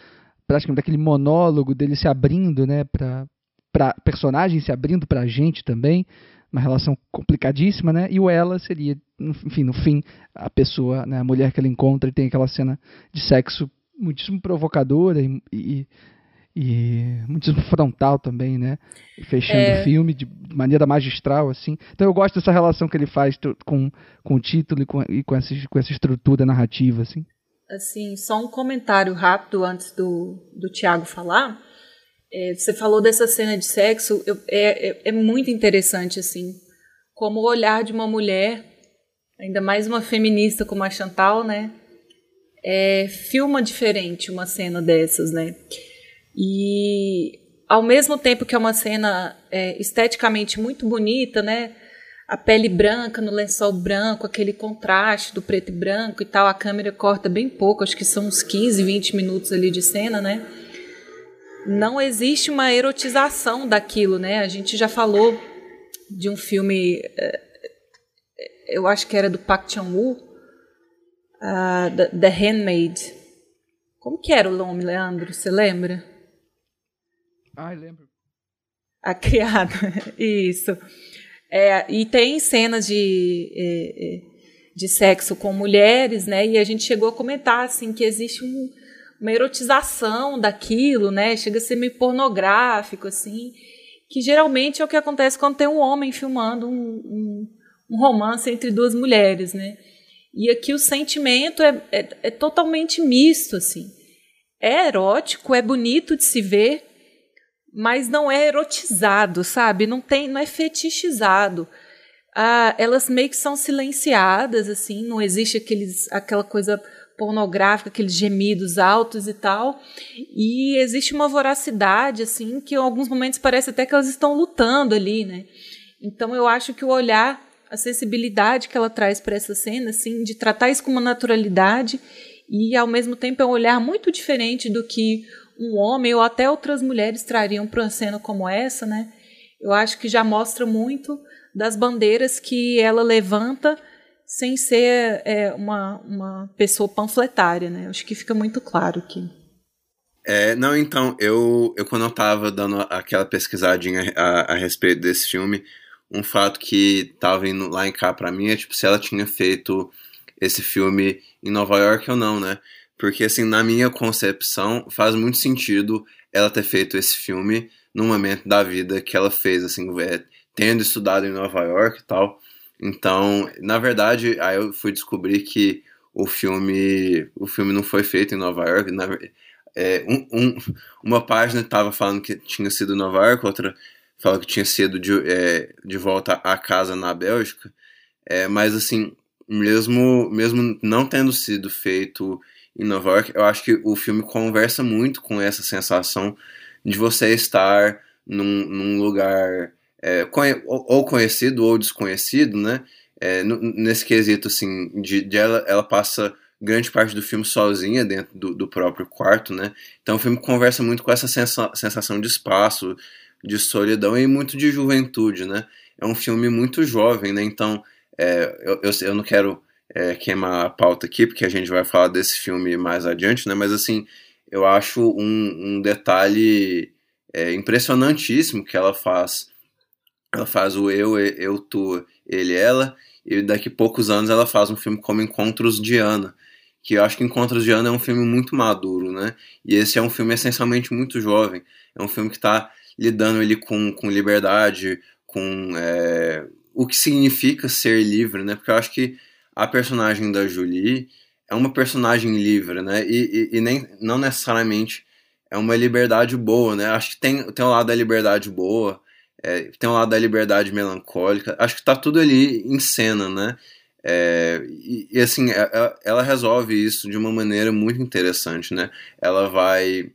praticamente daquele monólogo dele se abrindo, né, para para personagem se abrindo para a gente também, uma relação complicadíssima, né? E o ela seria, enfim, no fim, a pessoa, né, a mulher que ele encontra e tem aquela cena de sexo muitíssimo provocadora e, e, e muitíssimo frontal também, né? Fechando é... o filme de maneira magistral, assim. Então eu gosto dessa relação que ele faz com, com o título e com, e com, essa, com essa estrutura narrativa, assim. Assim, só um comentário rápido antes do, do Tiago falar é, você falou dessa cena de sexo, eu, é, é, é, muito interessante, assim, como o olhar de uma mulher, ainda mais uma feminista como a Chantal, né, é, filma diferente uma cena dessas, né, e ao mesmo tempo que é uma cena é, esteticamente muito bonita, né, a pele branca no lençol branco, aquele contraste do preto e branco e tal, a câmera corta bem pouco, acho que são uns 15, 20 minutos ali de cena, né, não existe uma erotização daquilo, né? A gente já falou de um filme, eh, eu acho que era do Park Chan-wook, uh, The, The Handmaid. Como que era o nome, Leandro? Você lembra? Ai, lembro. A criada, [laughs] isso. É, e tem cenas de, é, de sexo com mulheres, né? E a gente chegou a comentar assim que existe um, uma erotização daquilo, né? Chega a ser meio pornográfico, assim, que geralmente é o que acontece quando tem um homem filmando um, um, um romance entre duas mulheres, né? E aqui o sentimento é, é, é totalmente misto, assim. É erótico, é bonito de se ver, mas não é erotizado, sabe? Não tem, não é fetichizado. Ah, elas meio que são silenciadas, assim, não existe aqueles, aquela coisa pornográfica, aqueles gemidos altos e tal. E existe uma voracidade, assim, que em alguns momentos parece até que elas estão lutando ali, né? Então eu acho que o olhar, a sensibilidade que ela traz para essa cena, assim, de tratar isso com uma naturalidade e ao mesmo tempo é um olhar muito diferente do que um homem ou até outras mulheres trariam para uma cena como essa, né? Eu acho que já mostra muito das bandeiras que ela levanta sem ser é, uma, uma pessoa panfletária, né? Acho que fica muito claro aqui. É, não, então, eu, eu quando eu tava dando aquela pesquisadinha a, a respeito desse filme, um fato que tava indo lá em cá pra mim é, tipo, se ela tinha feito esse filme em Nova York ou não, né? Porque, assim, na minha concepção, faz muito sentido ela ter feito esse filme no momento da vida que ela fez, assim, é, tendo estudado em Nova York e tal. Então, na verdade, aí eu fui descobrir que o filme, o filme não foi feito em Nova York. Na, é, um, um, uma página estava falando que tinha sido em Nova York, outra falou que tinha sido de, é, de volta à casa na Bélgica. É, mas, assim, mesmo, mesmo não tendo sido feito em Nova York, eu acho que o filme conversa muito com essa sensação de você estar num, num lugar é, ou conhecido ou desconhecido, né? É, nesse quesito, assim, de, de, ela, ela passa grande parte do filme sozinha dentro do, do, próprio quarto, né? Então o filme conversa muito com essa sensa sensação de espaço, de solidão e muito de juventude, né? É um filme muito jovem, né? Então é, eu, eu, eu, não quero é, queimar a pauta aqui, porque a gente vai falar desse filme mais adiante, né? Mas assim, eu acho um, um detalhe é, impressionantíssimo que ela faz. Ela faz o eu, eu, tu, ele, ela, e daqui a poucos anos ela faz um filme como Encontros de Ana, que eu acho que Encontros de Ana é um filme muito maduro, né? E esse é um filme essencialmente muito jovem. É um filme que está lidando ele com, com liberdade, com é, o que significa ser livre, né? Porque eu acho que a personagem da Julie é uma personagem livre, né? E, e, e, nem, não necessariamente é uma liberdade boa, né? Acho que tem, tem um lado da liberdade boa, é, tem um lado da liberdade melancólica. Acho que tá tudo ali em cena, né? É, e, e, assim, ela, é, é, ela resolve isso de uma maneira muito interessante, né? Ela vai.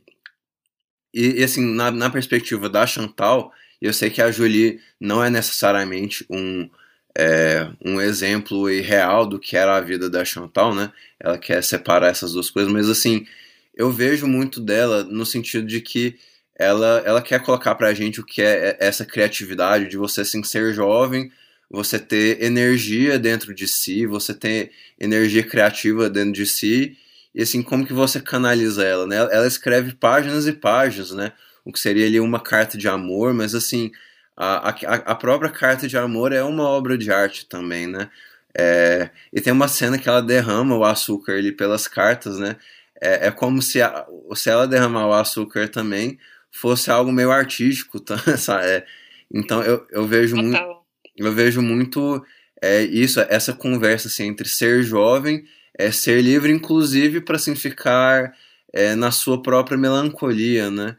E, e assim, na, na perspectiva da Chantal, eu sei que a Julie não é necessariamente um é, um exemplo real do que era a vida da Chantal, né? Ela quer separar essas duas coisas, mas assim, eu vejo muito dela no sentido de que ela, ela quer colocar pra gente o que é essa criatividade de você assim, ser jovem, você ter energia dentro de si, você ter energia criativa dentro de si, e assim, como que você canaliza ela, né? Ela escreve páginas e páginas, né? O que seria ali uma carta de amor, mas assim, a, a, a própria carta de amor é uma obra de arte também, né? É, e tem uma cena que ela derrama o açúcar ali pelas cartas, né? É, é como se, a, se ela derramar o açúcar também fosse algo meio artístico, tá? [laughs] É, então eu, eu vejo muito, eu vejo muito é, isso, essa conversa assim, entre ser jovem, é, ser livre, inclusive para assim, ficar é, na sua própria melancolia, né?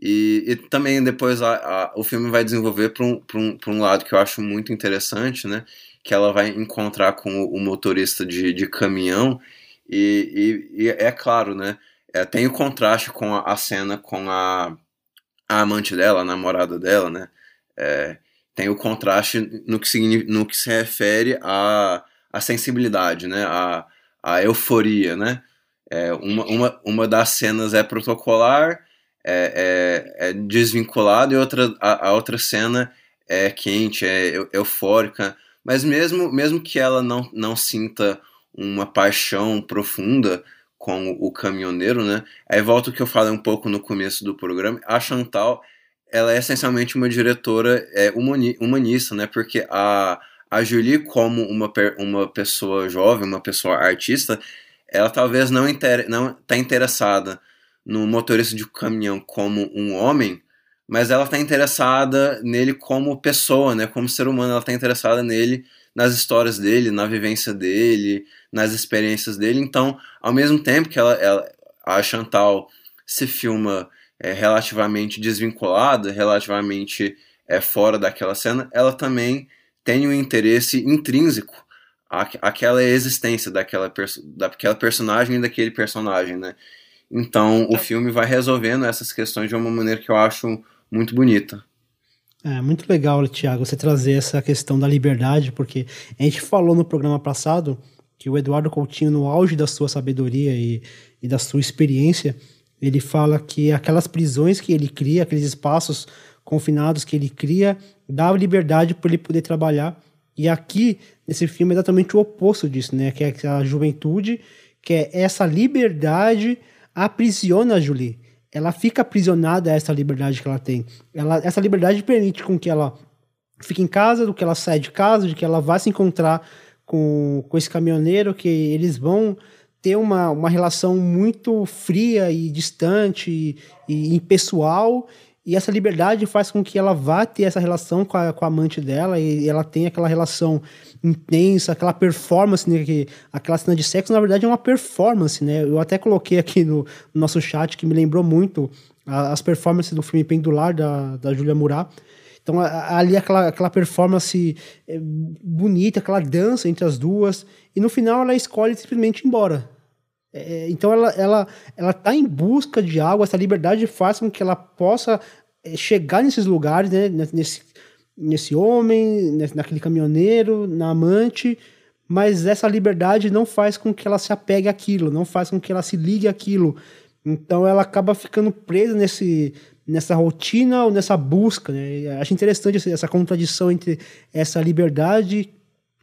E, e também depois a, a, o filme vai desenvolver para um, um, um lado que eu acho muito interessante, né? Que ela vai encontrar com o, o motorista de, de caminhão e, e, e, é claro, né? É, tem o contraste com a, a, cena com a, a amante dela, a namorada dela, né? É, tem o contraste no que se, no que se refere à, à sensibilidade, né? A, a euforia, né? É, uma, uma, uma das cenas é protocolar é, é, é desvinculado e outra, a, a, outra cena é quente, é eufórica. Mas mesmo, mesmo que ela não, não sinta uma paixão profunda com o caminhoneiro, né? Aí volta o que eu falei um pouco no começo do programa. A Chantal, ela é essencialmente uma diretora é, humanista, né? Porque a, a Julie, como uma, uma pessoa jovem, uma pessoa artista, ela talvez não está não tá interessada no motorista de caminhão como um homem, mas ela está interessada nele como pessoa, né? Como ser humano, ela está interessada nele, nas histórias dele, na vivência dele, nas experiências dele. Então, ao mesmo tempo que ela, ela a Chantal se filma é, relativamente desvinculada, relativamente é, fora daquela cena, ela também tem um interesse intrínseco àquela existência daquela, perso daquela personagem e daquele personagem, né? Então, o filme vai resolvendo essas questões de uma maneira que eu acho muito bonita. É muito legal, Tiago, você trazer essa questão da liberdade, porque a gente falou no programa passado que o Eduardo Coutinho, no auge da sua sabedoria e, e da sua experiência, ele fala que aquelas prisões que ele cria, aqueles espaços confinados que ele cria, dá liberdade para ele poder trabalhar. E aqui, nesse filme, é exatamente o oposto disso, né? Que é a juventude, que é essa liberdade aprisiona a Julie. Ela fica aprisionada a essa liberdade que ela tem. Ela, essa liberdade permite com que ela fique em casa, do que ela saia de casa, de que ela vá se encontrar com, com esse caminhoneiro, que eles vão ter uma, uma relação muito fria e distante e, e impessoal. E essa liberdade faz com que ela vá ter essa relação com a, com a amante dela e ela tenha aquela relação intensa, aquela performance, né, que, aquela cena de sexo, na verdade, é uma performance, né? Eu até coloquei aqui no, no nosso chat que me lembrou muito a, as performances do filme Pendular, da, da Julia Murat. Então, ali aquela, aquela performance é, bonita, aquela dança entre as duas, e no final ela escolhe simplesmente ir embora. É, então, ela, ela, ela tá em busca de algo, essa liberdade faz com que ela possa é, chegar nesses lugares, né, nesse, nesse homem, naquele caminhoneiro, na amante, mas essa liberdade não faz com que ela se apegue àquilo, não faz com que ela se ligue àquilo. Então ela acaba ficando presa nesse, nessa rotina ou nessa busca. Né? Acho interessante essa contradição entre essa liberdade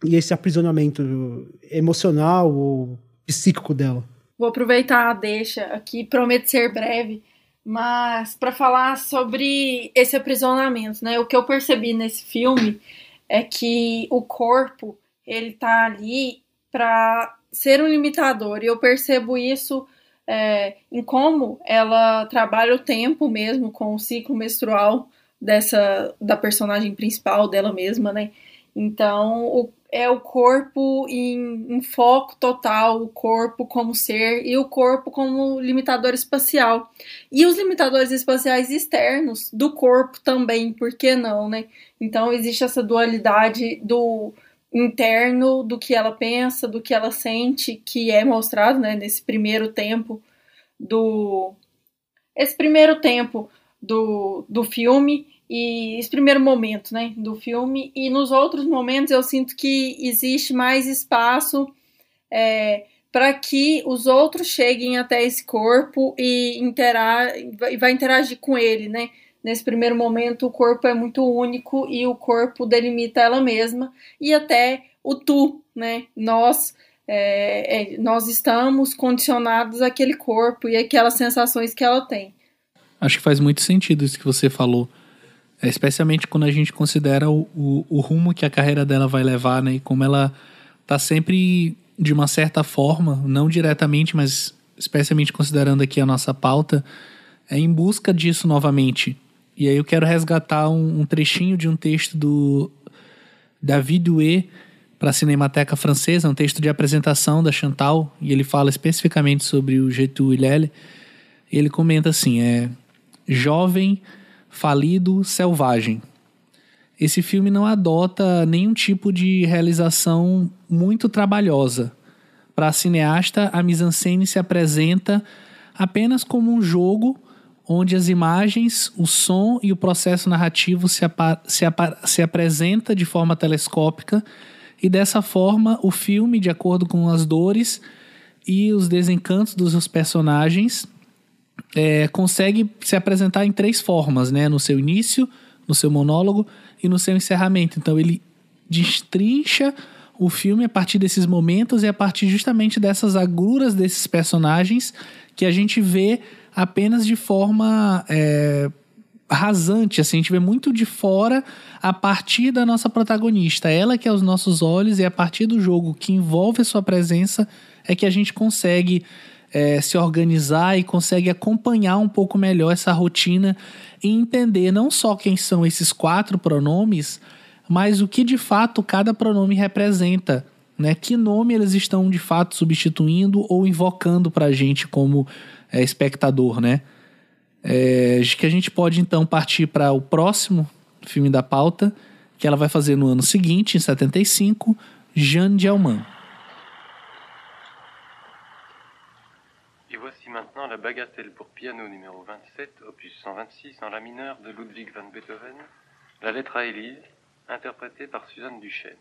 e esse aprisionamento emocional ou psíquico dela. Vou aproveitar a deixa aqui, prometo ser breve mas para falar sobre esse aprisionamento, né? O que eu percebi nesse filme é que o corpo ele tá ali para ser um limitador e eu percebo isso é, em como ela trabalha o tempo mesmo com o ciclo menstrual dessa da personagem principal dela mesma, né? Então o, é o corpo em, em, foco total, o corpo como ser e o corpo como limitador espacial. E os limitadores espaciais externos do corpo também, por que não, né? Então existe essa dualidade do interno, do que ela pensa, do que ela sente, que é mostrado, né, nesse primeiro tempo do esse primeiro tempo do, do filme e esse primeiro momento, né, do filme e nos outros momentos eu sinto que existe mais espaço é, para que os outros cheguem até esse corpo e interag vai interagir com ele, né? Nesse primeiro momento o corpo é muito único e o corpo delimita ela mesma e até o tu, né? Nós é, é, nós estamos condicionados àquele corpo e aquelas sensações que ela tem. Acho que faz muito sentido isso que você falou especialmente quando a gente considera o, o, o, rumo que a carreira dela vai levar, né? E como ela tá sempre, de uma certa forma, não diretamente, mas especialmente considerando aqui a nossa pauta, é em busca disso novamente. E aí eu quero resgatar um, um trechinho de um texto do David Douet para a Cinemateca Francesa, um texto de apresentação da Chantal, e ele fala especificamente sobre o Getu Ilele. Ele comenta assim, é jovem Falido Selvagem. Esse filme não adota nenhum tipo de realização muito trabalhosa. Para a cineasta, a mise-en-scène se apresenta apenas como um jogo onde as imagens, o som e o processo narrativo se, se, se apresenta de forma telescópica e dessa forma o filme, de acordo com as dores e os desencantos dos personagens, é, consegue se apresentar em três formas, né? No seu início, no seu monólogo e no seu encerramento. Então ele destrincha o filme a partir desses momentos e a partir justamente dessas agruras desses personagens que a gente vê apenas de forma é, rasante, assim, a gente vê muito de fora a partir da nossa protagonista. Ela que é os nossos olhos e a partir do jogo que envolve a sua presença é que a gente consegue é, se organizar e consegue acompanhar um pouco melhor essa rotina e entender não só quem são esses quatro pronomes, mas o que de fato cada pronome representa. Né? Que nome eles estão de fato substituindo ou invocando para a gente como é, espectador, né? É, que a gente pode então partir para o próximo filme da pauta, que ela vai fazer no ano seguinte, em 75, Jeanne Dielman. Et maintenant la bagatelle pour piano numéro 27, opus 126 en la mineure de Ludwig van Beethoven, la lettre à Élise, interprétée par Suzanne Duchesne.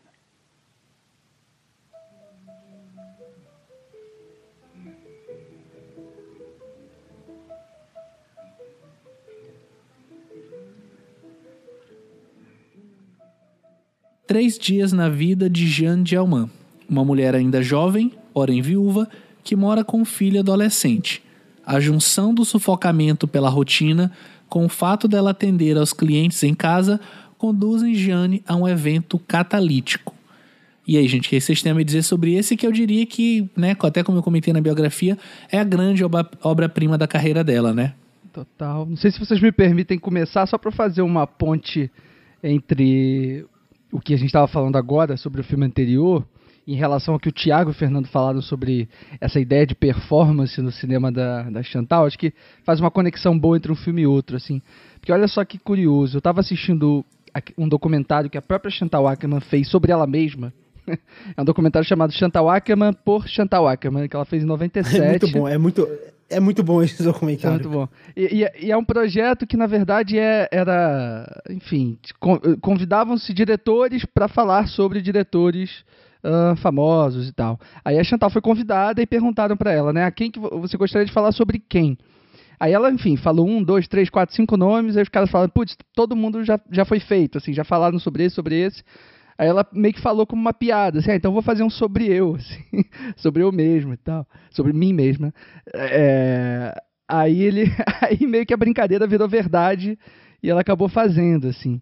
Três dias na vida de Jeanne Dielman, uma mulher ainda jovem, porém viúva, que mora com um filho adolescente. A junção do sufocamento pela rotina com o fato dela atender aos clientes em casa conduzem Jeanne a um evento catalítico. E aí, gente, o que vocês têm a me dizer sobre esse que eu diria que, né, até como eu comentei na biografia, é a grande obra-prima da carreira dela, né? Total. Não sei se vocês me permitem começar só para fazer uma ponte entre o que a gente estava falando agora sobre o filme anterior, em relação ao que o Tiago e o Fernando falaram sobre essa ideia de performance no cinema da, da Chantal, acho que faz uma conexão boa entre um filme e outro, assim. Porque olha só que curioso, eu estava assistindo um documentário que a própria Chantal Ackerman fez sobre ela mesma. [laughs] é um documentário chamado Chantal Ackerman por Chantal Ackerman, que ela fez em 97. [laughs] É muito bom, é muito, é muito bom esse documentário. É muito bom. E, e, e, é um projeto que, na verdade, é, era. Enfim, convidavam-se diretores para falar sobre diretores uh, famosos e tal. Aí a Chantal foi convidada e perguntaram para ela, né? A quem que você gostaria de falar sobre quem? Aí ela, enfim, falou um, dois, três, quatro, cinco nomes, aí os caras falaram, putz, todo mundo já, já foi feito, assim, já falaram sobre esse, sobre esse. Aí ela meio que falou como uma piada, assim, ah, então vou fazer um sobre eu, [laughs] assim, sobre eu mesmo e tal, sobre mim mesma. É, aí ele, [laughs] aí meio que a brincadeira virou verdade e ela acabou fazendo, assim.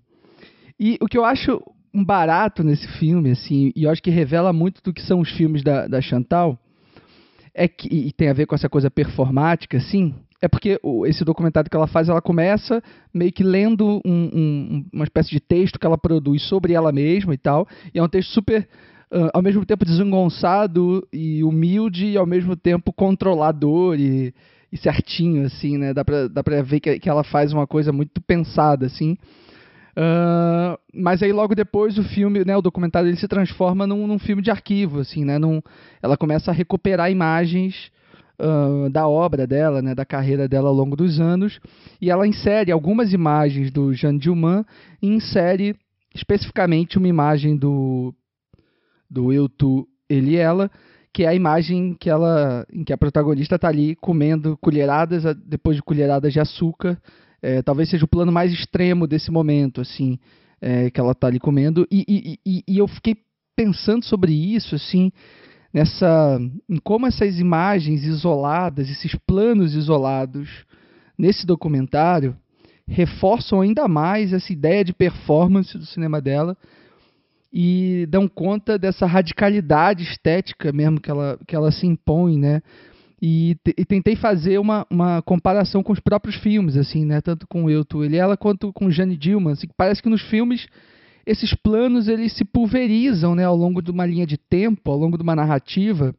E o que eu acho um barato nesse filme, assim, e eu acho que revela muito do que são os filmes da, da Chantal, é que, e tem a ver com essa coisa performática, assim, é porque esse documentário que ela faz, ela começa meio que lendo um, um, uma espécie de texto que ela produz sobre ela mesma e tal. E é um texto super, uh, ao mesmo tempo desengonçado e humilde, e ao mesmo tempo controlador e, e certinho, assim, né? Dá pra, dá pra ver que, que ela faz uma coisa muito pensada, assim. Uh, mas aí logo depois o filme, né, o documentário, ele se transforma num, num filme de arquivo, assim, né? Num, ela começa a recuperar imagens uh, da obra dela, né, da carreira dela ao longo dos anos, e ela insere algumas imagens do Jean Dilman e insere especificamente uma imagem do, do Eu, Tu, Ele e Ela, que é a imagem que ela, em que a protagonista está ali comendo colheradas, depois de colheradas de açúcar, é, talvez seja o plano mais extremo desse momento, assim, é, que ela está ali comendo, e, e, e, e eu fiquei pensando sobre isso, assim, nessa em como essas imagens isoladas, esses planos isolados nesse documentário reforçam ainda mais essa ideia de performance do cinema dela e dão conta dessa radicalidade estética mesmo que ela, que ela se impõe, né? E, e tentei fazer uma, uma comparação com os próprios filmes, assim, né? Tanto com Eu, Tu, Ele Ela, quanto com Jane Dillman. Assim, parece que nos filmes esses planos eles se pulverizam né, ao longo de uma linha de tempo, ao longo de uma narrativa,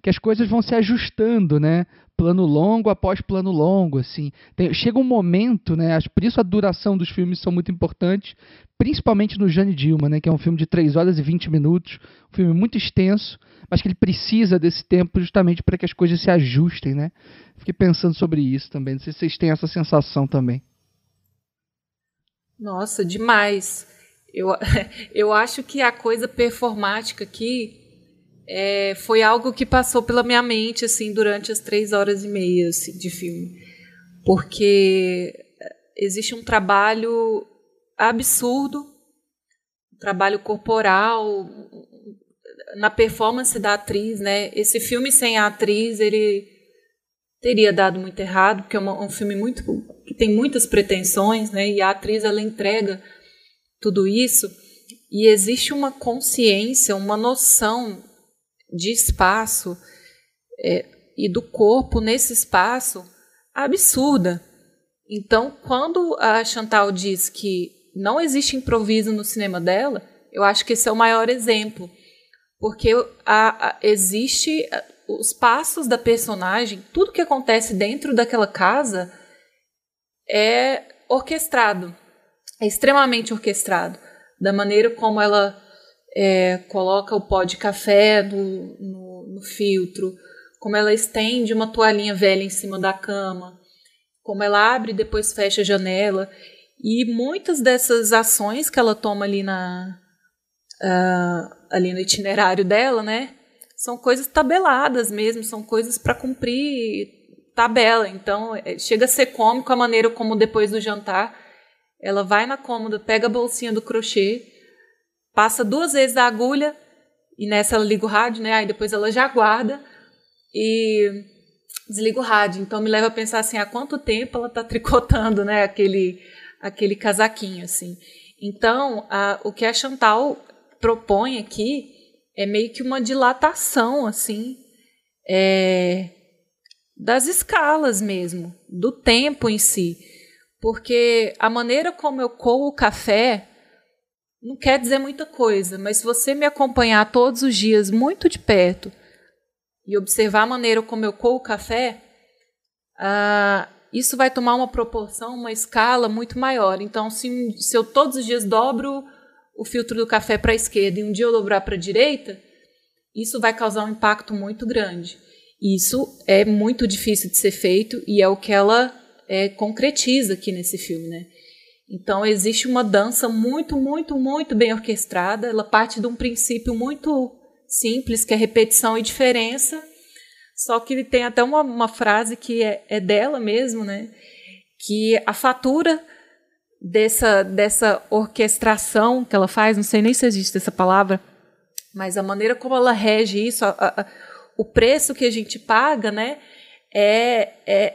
que as coisas vão se ajustando, né? Plano longo após plano longo, assim. Tem, chega um momento, né? Por isso a duração dos filmes são muito importantes, principalmente no Jane Dilma, né? Que é um filme de 3 horas e 20 minutos, um filme muito extenso, mas que ele precisa desse tempo justamente para que as coisas se ajustem, né? Fiquei pensando sobre isso também. Não sei se vocês têm essa sensação também. Nossa, demais. Eu, [laughs] eu acho que a coisa performática aqui é, foi algo que passou pela minha mente assim durante as três horas e meia assim, de filme. porque existe um trabalho absurdo, um trabalho corporal, na performance da atriz, né? Esse filme sem a atriz, ele teria dado muito errado, porque é um, um filme muito que tem muitas pretensões, né? E a atriz ela entrega tudo isso e existe uma consciência, uma noção de espaço é, e do corpo nesse espaço absurda. Então, quando a Chantal diz que não existe improviso no cinema dela, eu acho que esse é o maior exemplo, porque a, a, existe os passos da personagem, tudo que acontece dentro daquela casa é orquestrado, é extremamente orquestrado, da maneira como ela é, coloca o pó de café no, no, no filtro, como ela estende uma toalhinha velha em cima da cama, como ela abre e depois fecha a janela. E muitas dessas ações que ela toma ali, na, uh, ali no itinerário dela, né? São coisas tabeladas mesmo, são coisas para cumprir tabela. Então, é, chega a ser cômico a maneira como depois do jantar ela vai na cômoda, pega a bolsinha do crochê, passa duas vezes a agulha e nessa ela liga o rádio, né? Aí depois ela já guarda e desliga o rádio. Então me leva a pensar assim, há quanto tempo ela está [laughs] tricotando, né? Aquele aquele casaquinho assim. Então, a, o que a Chantal propõe aqui é meio que uma dilatação assim é, das escalas mesmo, do tempo em si. Porque a maneira como eu coo o café não quer dizer muita coisa, mas se você me acompanhar todos os dias muito de perto e observar a maneira como eu coo o café, ah, isso vai tomar uma proporção, uma escala muito maior. Então, se, se eu todos os dias dobro o filtro do café para a esquerda e um dia eu dobrar para a direita, isso vai causar um impacto muito grande. Isso é muito difícil de ser feito e é o que ela é, concretiza aqui nesse filme, né? Então existe uma dança muito, muito, muito bem orquestrada. Ela parte de um princípio muito simples, que é repetição e diferença. Só que tem até uma, uma frase que é, é dela mesmo, né? Que a fatura dessa, dessa orquestração que ela faz, não sei nem se existe essa palavra, mas a maneira como ela rege isso, a, a, o preço que a gente paga, né, é, é,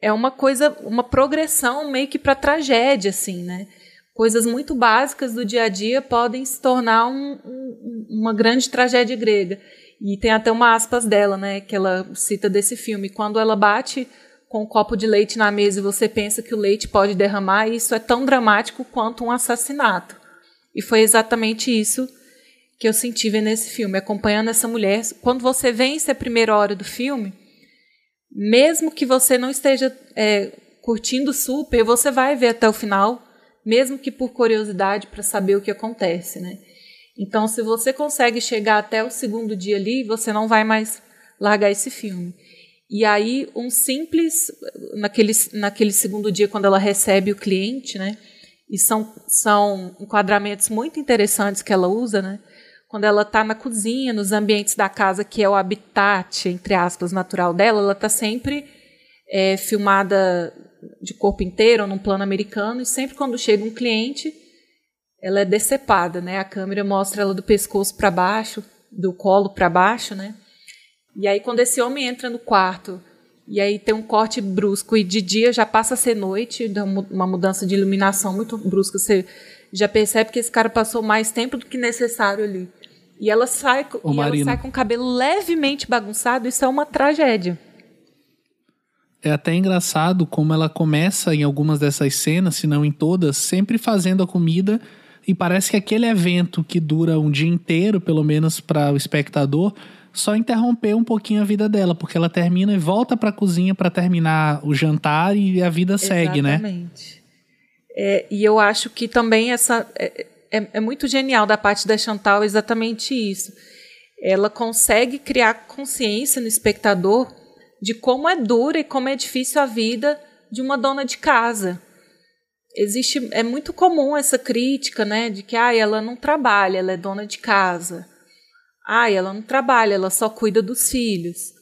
é uma coisa, uma progressão meio que para tragédia, assim, né? Coisas muito básicas do dia a dia podem se tornar um, um, uma grande tragédia grega. E tem até uma aspas dela, né, que ela cita desse filme. Quando ela bate com um copo de leite na mesa e você pensa que o leite pode derramar, isso é tão dramático quanto um assassinato. E foi exatamente isso que eu senti nesse filme, acompanhando essa mulher. Quando você vence a primeira hora do filme, mesmo que você não esteja é, curtindo super, você vai ver até o final, mesmo que por curiosidade para saber o que acontece, né? Então, se você consegue chegar até o segundo dia ali, você não vai mais largar esse filme. E aí, um simples, naquele, naquele segundo dia, quando ela recebe o cliente, né? E são, são enquadramentos muito interessantes que ela usa, né? Quando ela está na cozinha, nos ambientes da casa, que é o habitat, entre aspas, natural dela, ela está sempre é, filmada de corpo inteiro, num plano americano, e sempre quando chega um cliente, ela é decepada, né? A câmera mostra ela do pescoço para baixo, do colo para baixo, né? E aí, quando esse homem entra no quarto, e aí tem um corte brusco, e de dia já passa a ser noite, dá uma mudança de iluminação muito brusca, você já percebe que esse cara passou mais tempo do que necessário ali. E ela sai, Ô, e ela sai com o cabelo levemente bagunçado, isso é uma tragédia. É até engraçado como ela começa em algumas dessas cenas, se não em todas, sempre fazendo a comida e parece que aquele evento que dura um dia inteiro, pelo menos para o espectador, só interromper um pouquinho a vida dela, porque ela termina e volta para a cozinha para terminar o jantar e a vida segue, né? Exatamente. É, e eu acho que também essa é, é, é, muito genial da parte da Chantal exatamente isso. Ela consegue criar consciência no espectador de como é dura e como é difícil a vida de uma dona de casa. Existe é muito comum essa crítica, né, de que ah, ela não trabalha, ela é dona de casa. Ah, ela não trabalha, ela só cuida dos filhos.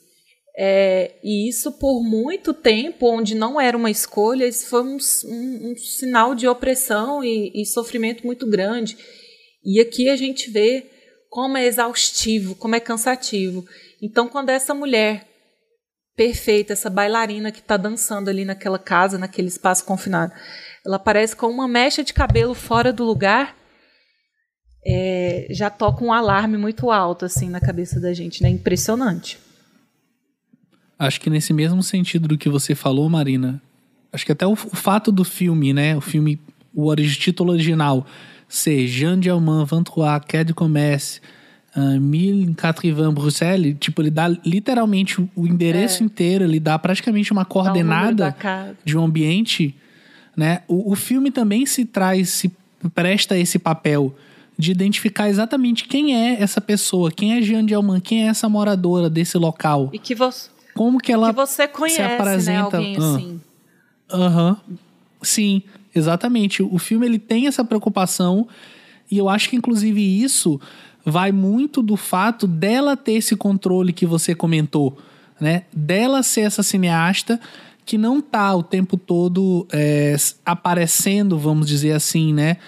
É, e isso por muito tempo, onde não era uma escolha, isso foi um, um, um sinal de opressão e, e, sofrimento muito grande. E aqui a gente vê como é exaustivo, como é cansativo. Então, quando essa mulher perfeita, essa bailarina que está dançando ali naquela casa, naquele espaço confinado, ela aparece com uma mecha de cabelo fora do lugar, é, já toca um alarme muito alto assim na cabeça da gente, né? Impressionante. Acho que nesse mesmo sentido do que você falou, Marina, acho que até o, o fato do filme, né? O filme, o título original ser Jean Diamant, Vantrois, Quai de Commerce, uh, Mille Catrivan, Bruxelles, tipo, ele dá literalmente o endereço é. inteiro, ele dá praticamente uma coordenada de um ambiente, né? O, o filme também se traz, se presta esse papel de identificar exatamente quem é essa pessoa, quem é Jean Diamant, quem é essa moradora desse local. E que você como que ela que você conhece, se apresenta. Né, alguém ah. assim. Aham. Uhum. Sim, exatamente. O filme ele tem essa preocupação e eu acho que inclusive isso vai muito do fato dela ter esse controle que você comentou, né? Dela ser essa cineasta que não tá o tempo todo é, aparecendo, vamos dizer assim, né?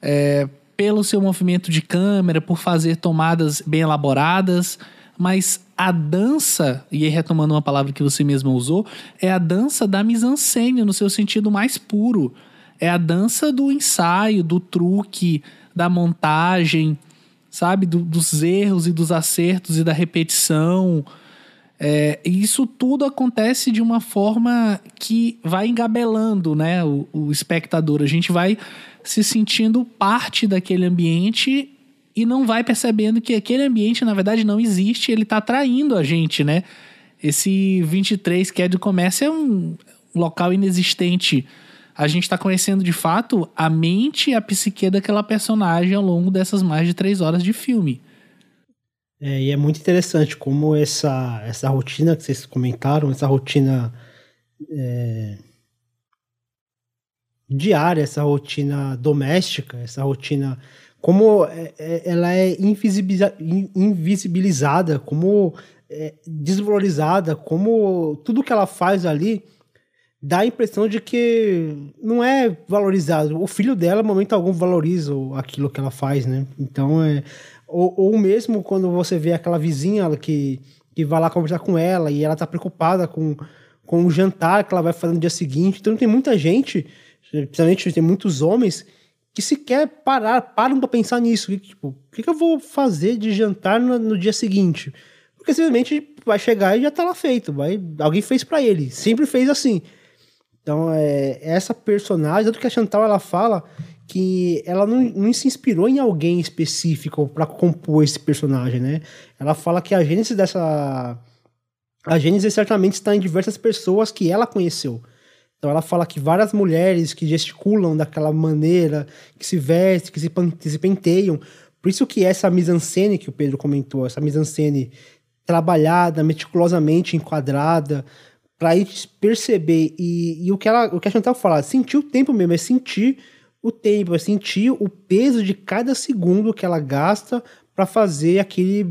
É, pelo seu movimento de câmera, por fazer tomadas bem elaboradas, mas a dança, e aí retomando uma palavra que você mesma usou, é a dança da mise-en-scène no seu sentido mais puro. É a dança do ensaio, do truque, da montagem, sabe? Do, dos erros e dos acertos e da repetição. É, isso tudo acontece de uma forma que vai engabelando né, o, o espectador. A gente vai se sentindo parte daquele ambiente e não vai percebendo que aquele ambiente, na verdade, não existe, ele está atraindo a gente, né? Esse 23 que é de comércio é um local inexistente. A gente está conhecendo de fato a mente e a psique daquela personagem ao longo dessas mais de três horas de filme. É, e é muito interessante como essa, essa rotina que vocês comentaram, essa rotina é, diária, essa rotina doméstica, essa rotina como é, é, ela é invisibilizada, como é desvalorizada, como tudo que ela faz ali dá a impressão de que não é valorizado. O filho dela, momento algum, valoriza aquilo que ela faz, né? Então, é, ou, ou mesmo quando você vê aquela vizinha que, que vai lá conversar com ela e ela tá preocupada com, com o jantar que ela vai fazer no dia seguinte. Então, tem muita gente, principalmente tem muitos homens que sequer parar, param para pensar nisso. tipo, o que, que, eu vou fazer de jantar no, no, dia seguinte? Porque simplesmente vai chegar e já tá lá feito. Vai, alguém fez para ele. Sempre fez assim. Então, é, essa personagem, tanto que a Chantal ela fala que ela não, não se inspirou em alguém específico para compor esse personagem, né? Ela fala que a gênese dessa. A gênese certamente está em diversas pessoas que ela conheceu. Então ela fala que várias mulheres que gesticulam daquela maneira, que se vestem, que se, que se penteiam. Por isso que essa mise-en-scène que o Pedro comentou, essa mise-en-scène trabalhada, meticulosamente enquadrada, para perceber e, e, o que ela, o que a Chantal fala, sentir o tempo mesmo, é sentir o tempo, é sentir o peso de cada segundo que ela gasta para fazer aquele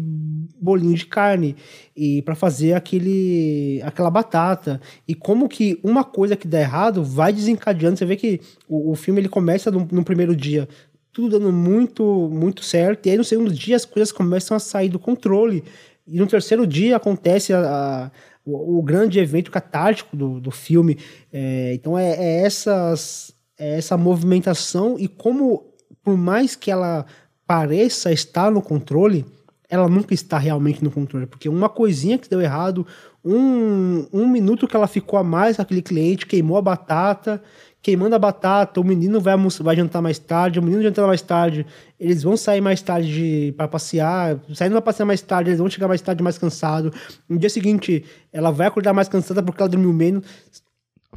bolinho de carne e para fazer aquele aquela batata. E como que uma coisa que dá errado vai desencadeando. Você vê que o, o filme ele começa no, no, primeiro dia tudo dando muito muito certo. E aí no segundo dia as coisas começam a sair do controle. E no terceiro dia acontece a, a o, o, grande evento catártico do, do filme. É, então é, é essas é essa movimentação. E como por mais que ela pareça estar no controle, ela nunca está realmente no controle. Porque uma coisinha que deu errado, um, um minuto que ela ficou a mais com aquele cliente, queimou a batata, queimando a batata, o menino vai, vai jantar mais tarde, o menino jantar mais tarde, eles vão sair mais tarde para passear, saindo para passear mais tarde, eles vão chegar mais tarde mais cansado. No dia seguinte, ela vai acordar mais cansada porque ela dormiu menos.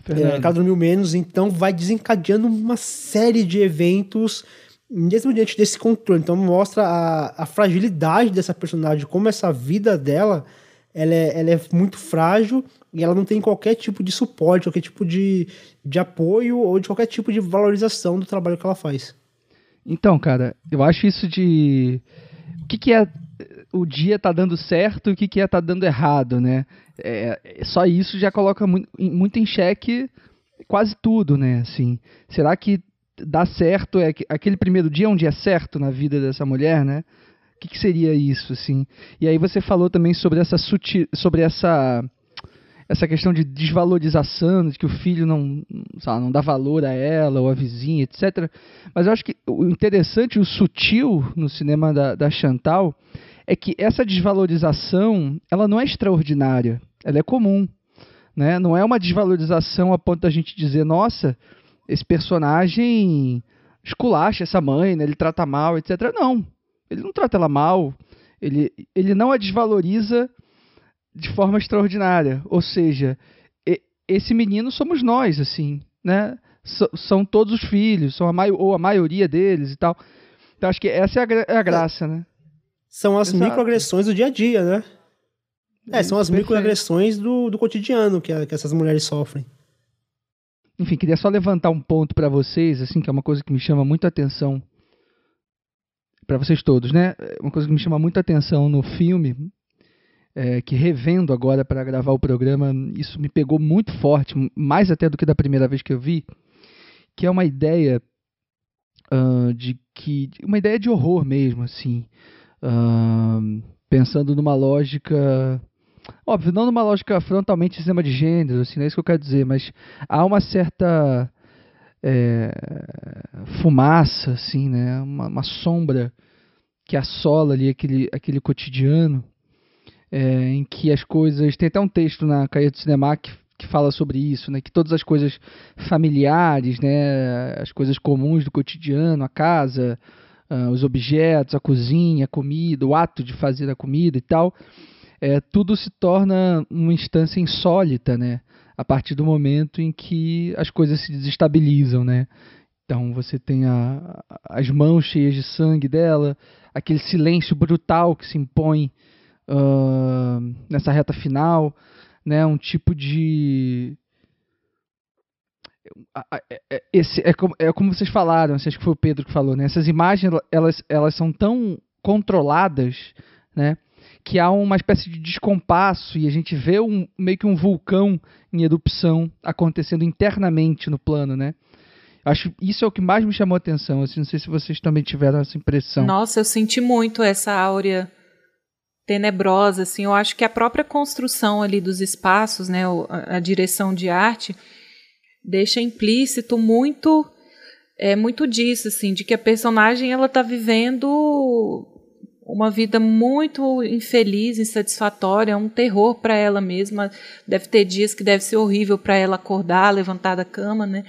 É, ela dormiu menos, então vai desencadeando uma série de eventos mesmo diante desse controle. Então mostra a, a fragilidade dessa personagem, como essa vida dela ela é, ela é muito frágil e ela não tem qualquer tipo de suporte, qualquer tipo de, de apoio ou de qualquer tipo de valorização do trabalho que ela faz. Então, cara, eu acho isso de. O que, que é. o dia tá dando certo e o que, que é tá dando errado, né? É, é, só isso já coloca muito, muito em xeque quase tudo, né? Assim, será que dá certo? É aquele primeiro dia é um dia certo na vida dessa mulher, né? O que, que seria isso, assim? E aí você falou também sobre essa sutil, sobre essa essa questão de desvalorização, de que o filho não, sabe, não dá valor a ela ou a vizinha, etc. Mas eu acho que o interessante, o sutil no cinema da, da Chantal é que essa desvalorização ela não é extraordinária, ela é comum. Né? Não é uma desvalorização a ponto da gente dizer, nossa, esse personagem esculacha essa mãe, né? ele trata mal, etc. Não, ele não trata ela mal, ele, ele não a desvaloriza de forma extraordinária. Ou seja, esse menino somos nós, assim, né? S são todos os filhos, são a ou a maioria deles e tal. Então acho que essa é a, gra é a graça, né? São as Exato. microagressões do dia a dia, né? É, são as Perfeito. microagressões do, do cotidiano que, a, que essas mulheres sofrem. Enfim, queria só levantar um ponto para vocês, assim, que é uma coisa que me chama muito atenção para vocês todos, né? Uma coisa que me chama muito atenção no filme é, que revendo agora para gravar o programa, isso me pegou muito forte, mais até do que da primeira vez que eu vi, que é uma ideia uh, de que uma ideia de horror mesmo, assim, uh, pensando numa lógica óbvio, não numa lógica frontalmente de cinema de gênero, assim, não é isso que eu quero dizer, mas há uma certa é, fumaça, assim, né, uma, uma sombra que assola ali aquele, aquele cotidiano é, em que as coisas. Tem até um texto na Caia do Cinema que, que fala sobre isso, né? Que todas as coisas familiares, né? As coisas comuns do cotidiano, a casa, uh, os objetos, a cozinha, a comida, o ato de fazer a comida e tal, é, tudo se torna uma instância insólita, né? A partir do momento em que as coisas se desestabilizam, né? Então você tem a, as mãos cheias de sangue dela, aquele silêncio brutal que se impõe uh, nessa reta final, né? Um tipo de esse é como, é como vocês falaram, acho que foi o Pedro que falou, né? Essas imagens elas, elas são tão controladas, né? Que há uma espécie de descompasso e a gente vê um, meio que um vulcão em erupção acontecendo internamente no plano, né? Acho isso é o que mais me chamou a atenção. Assim, não sei se vocês também tiveram essa impressão. Nossa, eu senti muito essa áurea tenebrosa, assim. Eu acho que a própria construção ali dos espaços, né, a, direção de arte, deixa implícito muito é muito disso, assim, de que a personagem ela está vivendo uma vida muito infeliz, insatisfatória, um terror para ela mesma. Deve ter dias que deve ser horrível para ela acordar, levantar da cama, né?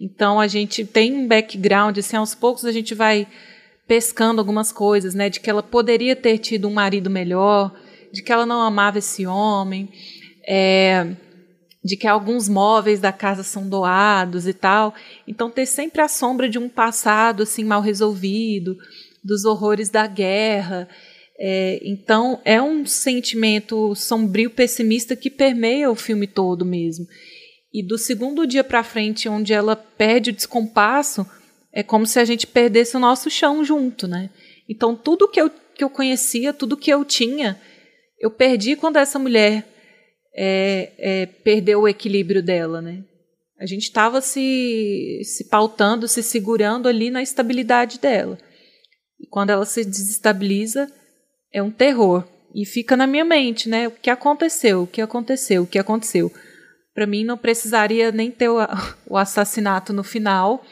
Então a gente tem um background, assim, aos poucos a gente vai pescando algumas coisas, né? De que ela poderia ter tido um marido melhor, de que ela não amava esse homem, é, de que alguns móveis da casa são doados e tal. Então ter sempre a sombra de um passado assim mal resolvido, dos horrores da guerra. É, então é um sentimento sombrio, pessimista que permeia o filme todo mesmo. E do segundo dia para frente, onde ela perde o descompasso, é como se a gente perdesse o nosso chão junto, né? Então tudo que eu, que eu conhecia, tudo que eu tinha, eu perdi quando essa mulher é, é, perdeu o equilíbrio dela, né? A gente estava se, se pautando, se segurando ali na estabilidade dela. E quando ela se desestabiliza, é um terror. E fica na minha mente, né? O que aconteceu? O que aconteceu? O que aconteceu? Para mim, não precisaria nem ter [laughs] o, assassinato no final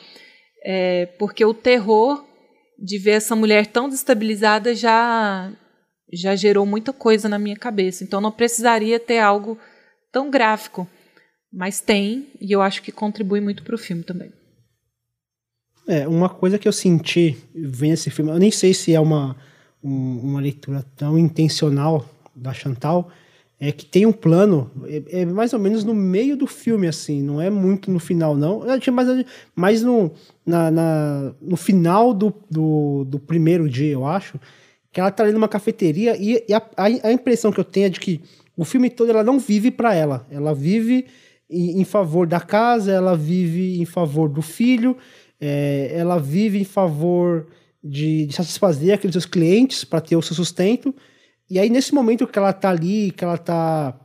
é, porque o terror de ver essa mulher tão destabilizada já já gerou muita coisa na minha cabeça. Então não precisaria ter algo tão gráfico, mas tem e eu acho que contribui muito para o filme também. É, uma coisa que eu senti vendo esse filme, eu nem sei se é uma, um, uma leitura tão intencional da Chantal, é que tem um plano, é, é, mais ou menos no meio do filme, assim, não é muito no final, não. Mais, mais no, na, na, no final do, do, do, primeiro dia, eu acho, que ela tá ali numa cafeteria e, e a, a, impressão que eu tenho é de que o filme todo ela não vive para ela, ela vive em, em, favor da casa, ela vive em favor do filho, é, ela vive em favor de, de satisfazer aqueles seus clientes para ter o seu sustento E aí, nesse momento que ela tá ali, que ela tá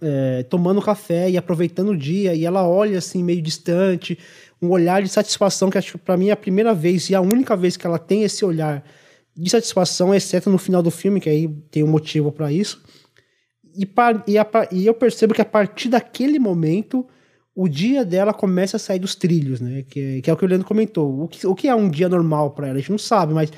é, tomando café e aproveitando o dia, e ela olha assim, meio distante, um olhar de satisfação, que acho que pra mim é a primeira vez e a única vez que ela tem esse olhar de satisfação, exceto no final do filme, que aí tem um motivo para isso. E, e, a, e eu percebo que a partir daquele momento o dia dela começa a sair dos trilhos, né? Que, que é o que o Leandro comentou. O que, o que é um dia normal para ela? A gente não sabe, mas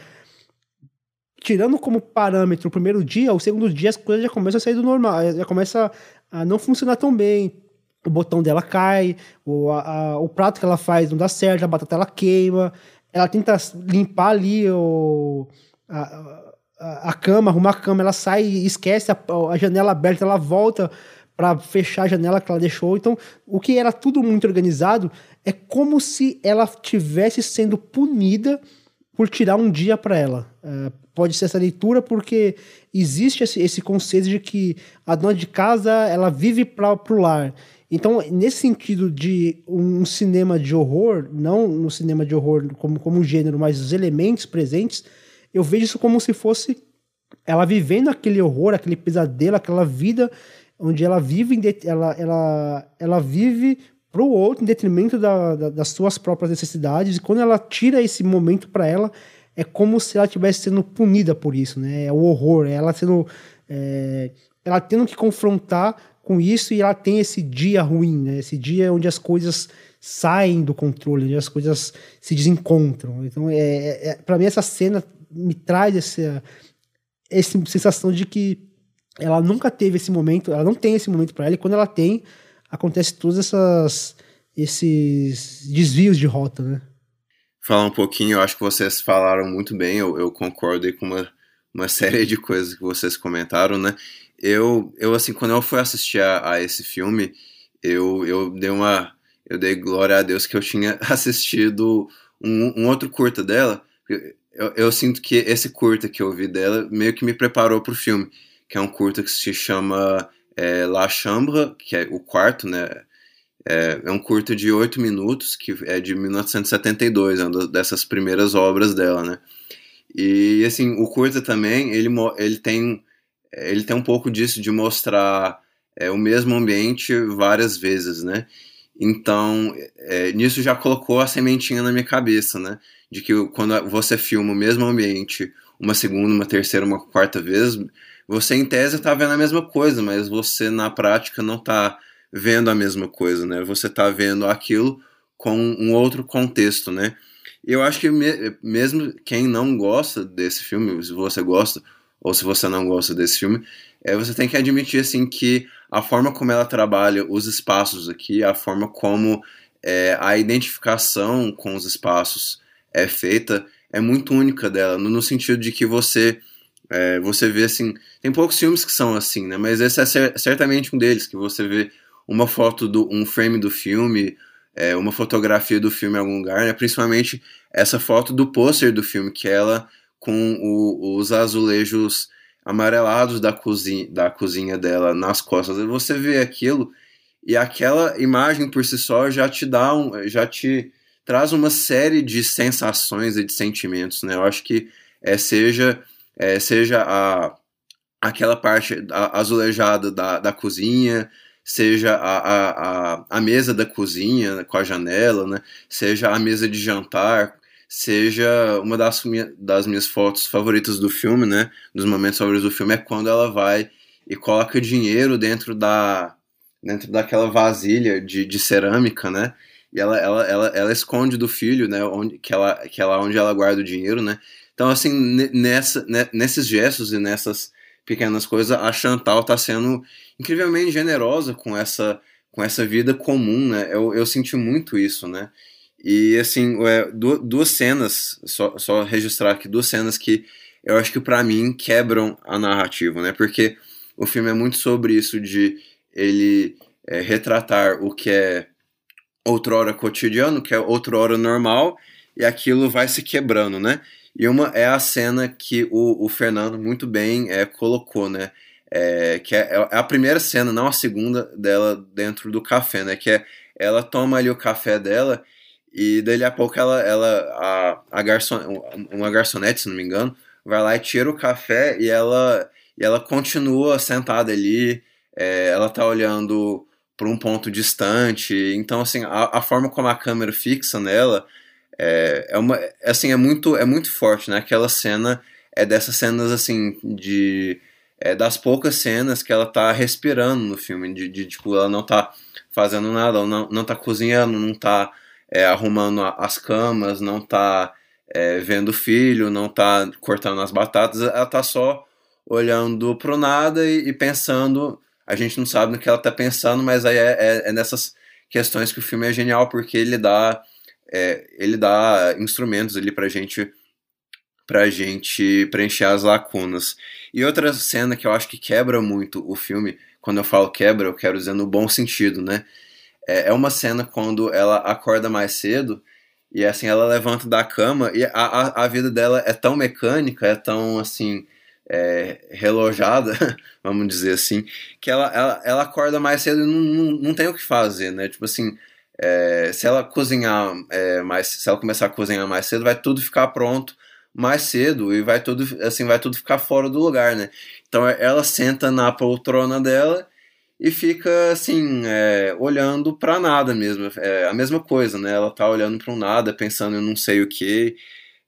tirando como parâmetro o primeiro dia, o segundo dia as coisas já começam a sair do normal, já começa a não funcionar tão bem. O botão dela cai, o, a, o prato que ela faz não dá certo, a batata ela queima, ela tenta limpar ali o, a, a, a cama, arrumar a cama, ela sai esquece a, a janela aberta, ela volta para fechar a janela que ela deixou. Então, o que era tudo muito organizado é como se ela tivesse sendo punida por tirar um dia para ela. É, pode ser essa leitura porque existe esse, esse, conceito de que a dona de casa ela vive para o lar. Então, nesse sentido de um cinema de horror, não no cinema de horror como, como gênero, mas os elementos presentes, eu vejo isso como se fosse ela vivendo aquele horror, aquele pesadelo, aquela vida onde ela vive, ela, ela, ela vive para o outro em detrimento da, da, das suas próprias necessidades. E quando ela tira esse momento para ela, é como se ela estivesse sendo punida por isso, né? É o horror, é ela sendo, é, ela tendo que confrontar com isso e ela tem esse dia ruim, né? Esse dia onde as coisas saem do controle, onde as coisas se desencontram. Então, é, é, é para mim essa cena me traz essa, essa sensação de que ela nunca teve esse momento, ela não tem esse momento para ela, e quando ela tem, acontece todos essas, esses desvios de rota, né? Falar um pouquinho, eu acho que vocês falaram muito bem, eu, eu concordo com uma, uma [laughs] série de coisas que vocês comentaram, né? Eu, eu assim, quando eu fui assistir a, a esse filme, eu, eu dei uma. Eu dei glória a Deus que eu tinha [laughs] assistido um, um outro curta dela. Eu, eu, sinto que esse curta que eu vi dela meio que me preparou para o filme que é um curta que se chama é, La Chambre, que é o quarto, né? É, é um curta de oito minutos, que é de 1972, é uma dessas primeiras obras dela, né? E, assim, o curta também, ele, ele, tem, ele tem um pouco disso de mostrar é, o mesmo ambiente várias vezes, né? Então, é, nisso já colocou a sementinha na minha cabeça, né? De que quando você filma o mesmo ambiente uma segunda, uma terceira, uma quarta vez, você em tese está vendo a mesma coisa, mas você na prática não está vendo a mesma coisa, né? Você está vendo aquilo com um outro contexto, né? Eu acho que me, mesmo quem não gosta desse filme, se você gosta ou se você não gosta desse filme, é, você tem que admitir assim que a forma como ela trabalha os espaços aqui, a forma como é, a identificação com os espaços é feita, é muito única dela, no, no sentido de que você é, você vê assim, tem poucos filmes que são assim, né? Mas esse é certamente um deles, que você vê uma foto do um frame do filme, é, uma fotografia do filme em algum lugar, né? Principalmente essa foto do pôster do filme, que é ela com o, os azulejos amarelados da cozinha, da cozinha dela nas costas. Você vê aquilo e aquela imagem por si só já te dá um, já te traz uma série de sensações e de sentimentos, né? Eu acho que é, seja é, seja a, aquela parte azulejada da, da cozinha, seja a, a, a, mesa da cozinha com a janela, né? seja a mesa de jantar, seja uma das, minha, das minhas fotos favoritas do filme, né? dos momentos favoritos do filme, é quando ela vai e coloca dinheiro dentro da dentro daquela vasilha de, de cerâmica, né? E ela, ela, ela, ela esconde do filho, né? Onde, que, ela, que ela, onde ela guarda o dinheiro, né? Então, assim, nessa, nesses gestos e nessas pequenas coisas, a Chantal está sendo incrivelmente generosa com essa, com essa vida comum, né? Eu, eu senti muito isso, né? E, assim, é, duas cenas, só, só registrar aqui, duas cenas que eu acho que para mim quebram a narrativa, né? Porque o filme é muito sobre isso de ele é, retratar o que é outrora cotidiano, que é outrora normal, e aquilo vai se quebrando, né? E uma é a cena que o, o Fernando muito bem é, colocou, né? É, que é, é, a primeira cena, não a segunda, dela dentro do café, né? Que é ela toma ali o café dela e dali a pouco ela, ela a, a garçon, uma garçonete, se não me engano, vai lá e tira o café e ela e ela continua sentada ali, é, ela tá olhando para um ponto distante. Então, assim, a, a, forma como a câmera fixa nela é, é uma, assim, é muito, é muito forte, né? Aquela cena é dessas cenas, assim, de é, das poucas cenas que ela tá respirando no filme, de, de tipo, ela não tá fazendo nada, ela não, não tá cozinhando, não tá é, arrumando as camas, não tá é, vendo o filho, não tá cortando as batatas, ela tá só olhando pro nada e, e, pensando. A gente não sabe no que ela tá pensando, mas aí é, é, é nessas questões que o filme é genial, porque ele dá, é, ele dá instrumentos ali pra gente pra gente preencher as lacunas. E outra cena que eu acho que quebra muito o filme, quando eu falo quebra, eu quero dizer no bom sentido, né? É, é uma cena quando ela acorda mais cedo e assim ela levanta da cama e a, a, a vida dela é tão mecânica, é tão assim é, relojada, [laughs] vamos dizer assim, que ela, ela, ela acorda mais cedo e não, não, não tem o que fazer, né? Tipo assim, é, se ela cozinhar é, mais, se ela começar a cozinhar mais cedo, vai tudo ficar pronto mais cedo e vai tudo assim vai tudo ficar fora do lugar, né? Então ela senta na poltrona dela e fica assim é, olhando para nada mesmo, é a mesma coisa, né? Ela tá olhando para um nada, pensando em não sei o que.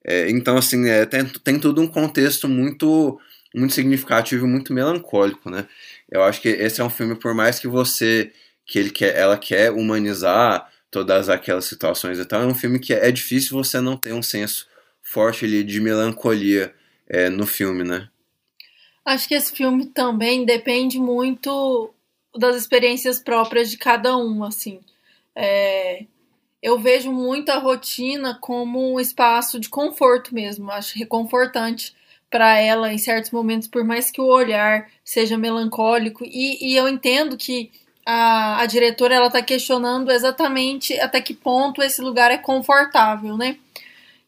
É, então assim é, tem, tem tudo um contexto muito muito significativo, muito melancólico, né? Eu acho que esse é um filme por mais que você que ele quer, ela quer humanizar todas aquelas situações e tal, é um filme que é difícil você não ter um senso forte ali de melancolia é, no filme, né? Acho que esse filme também depende muito das experiências próprias de cada um, assim. É, eu vejo muito a rotina como um espaço de conforto mesmo, acho reconfortante para ela em certos momentos, por mais que o olhar seja melancólico. E, e eu entendo que a, a diretora ela está questionando exatamente até que ponto esse lugar é confortável, né?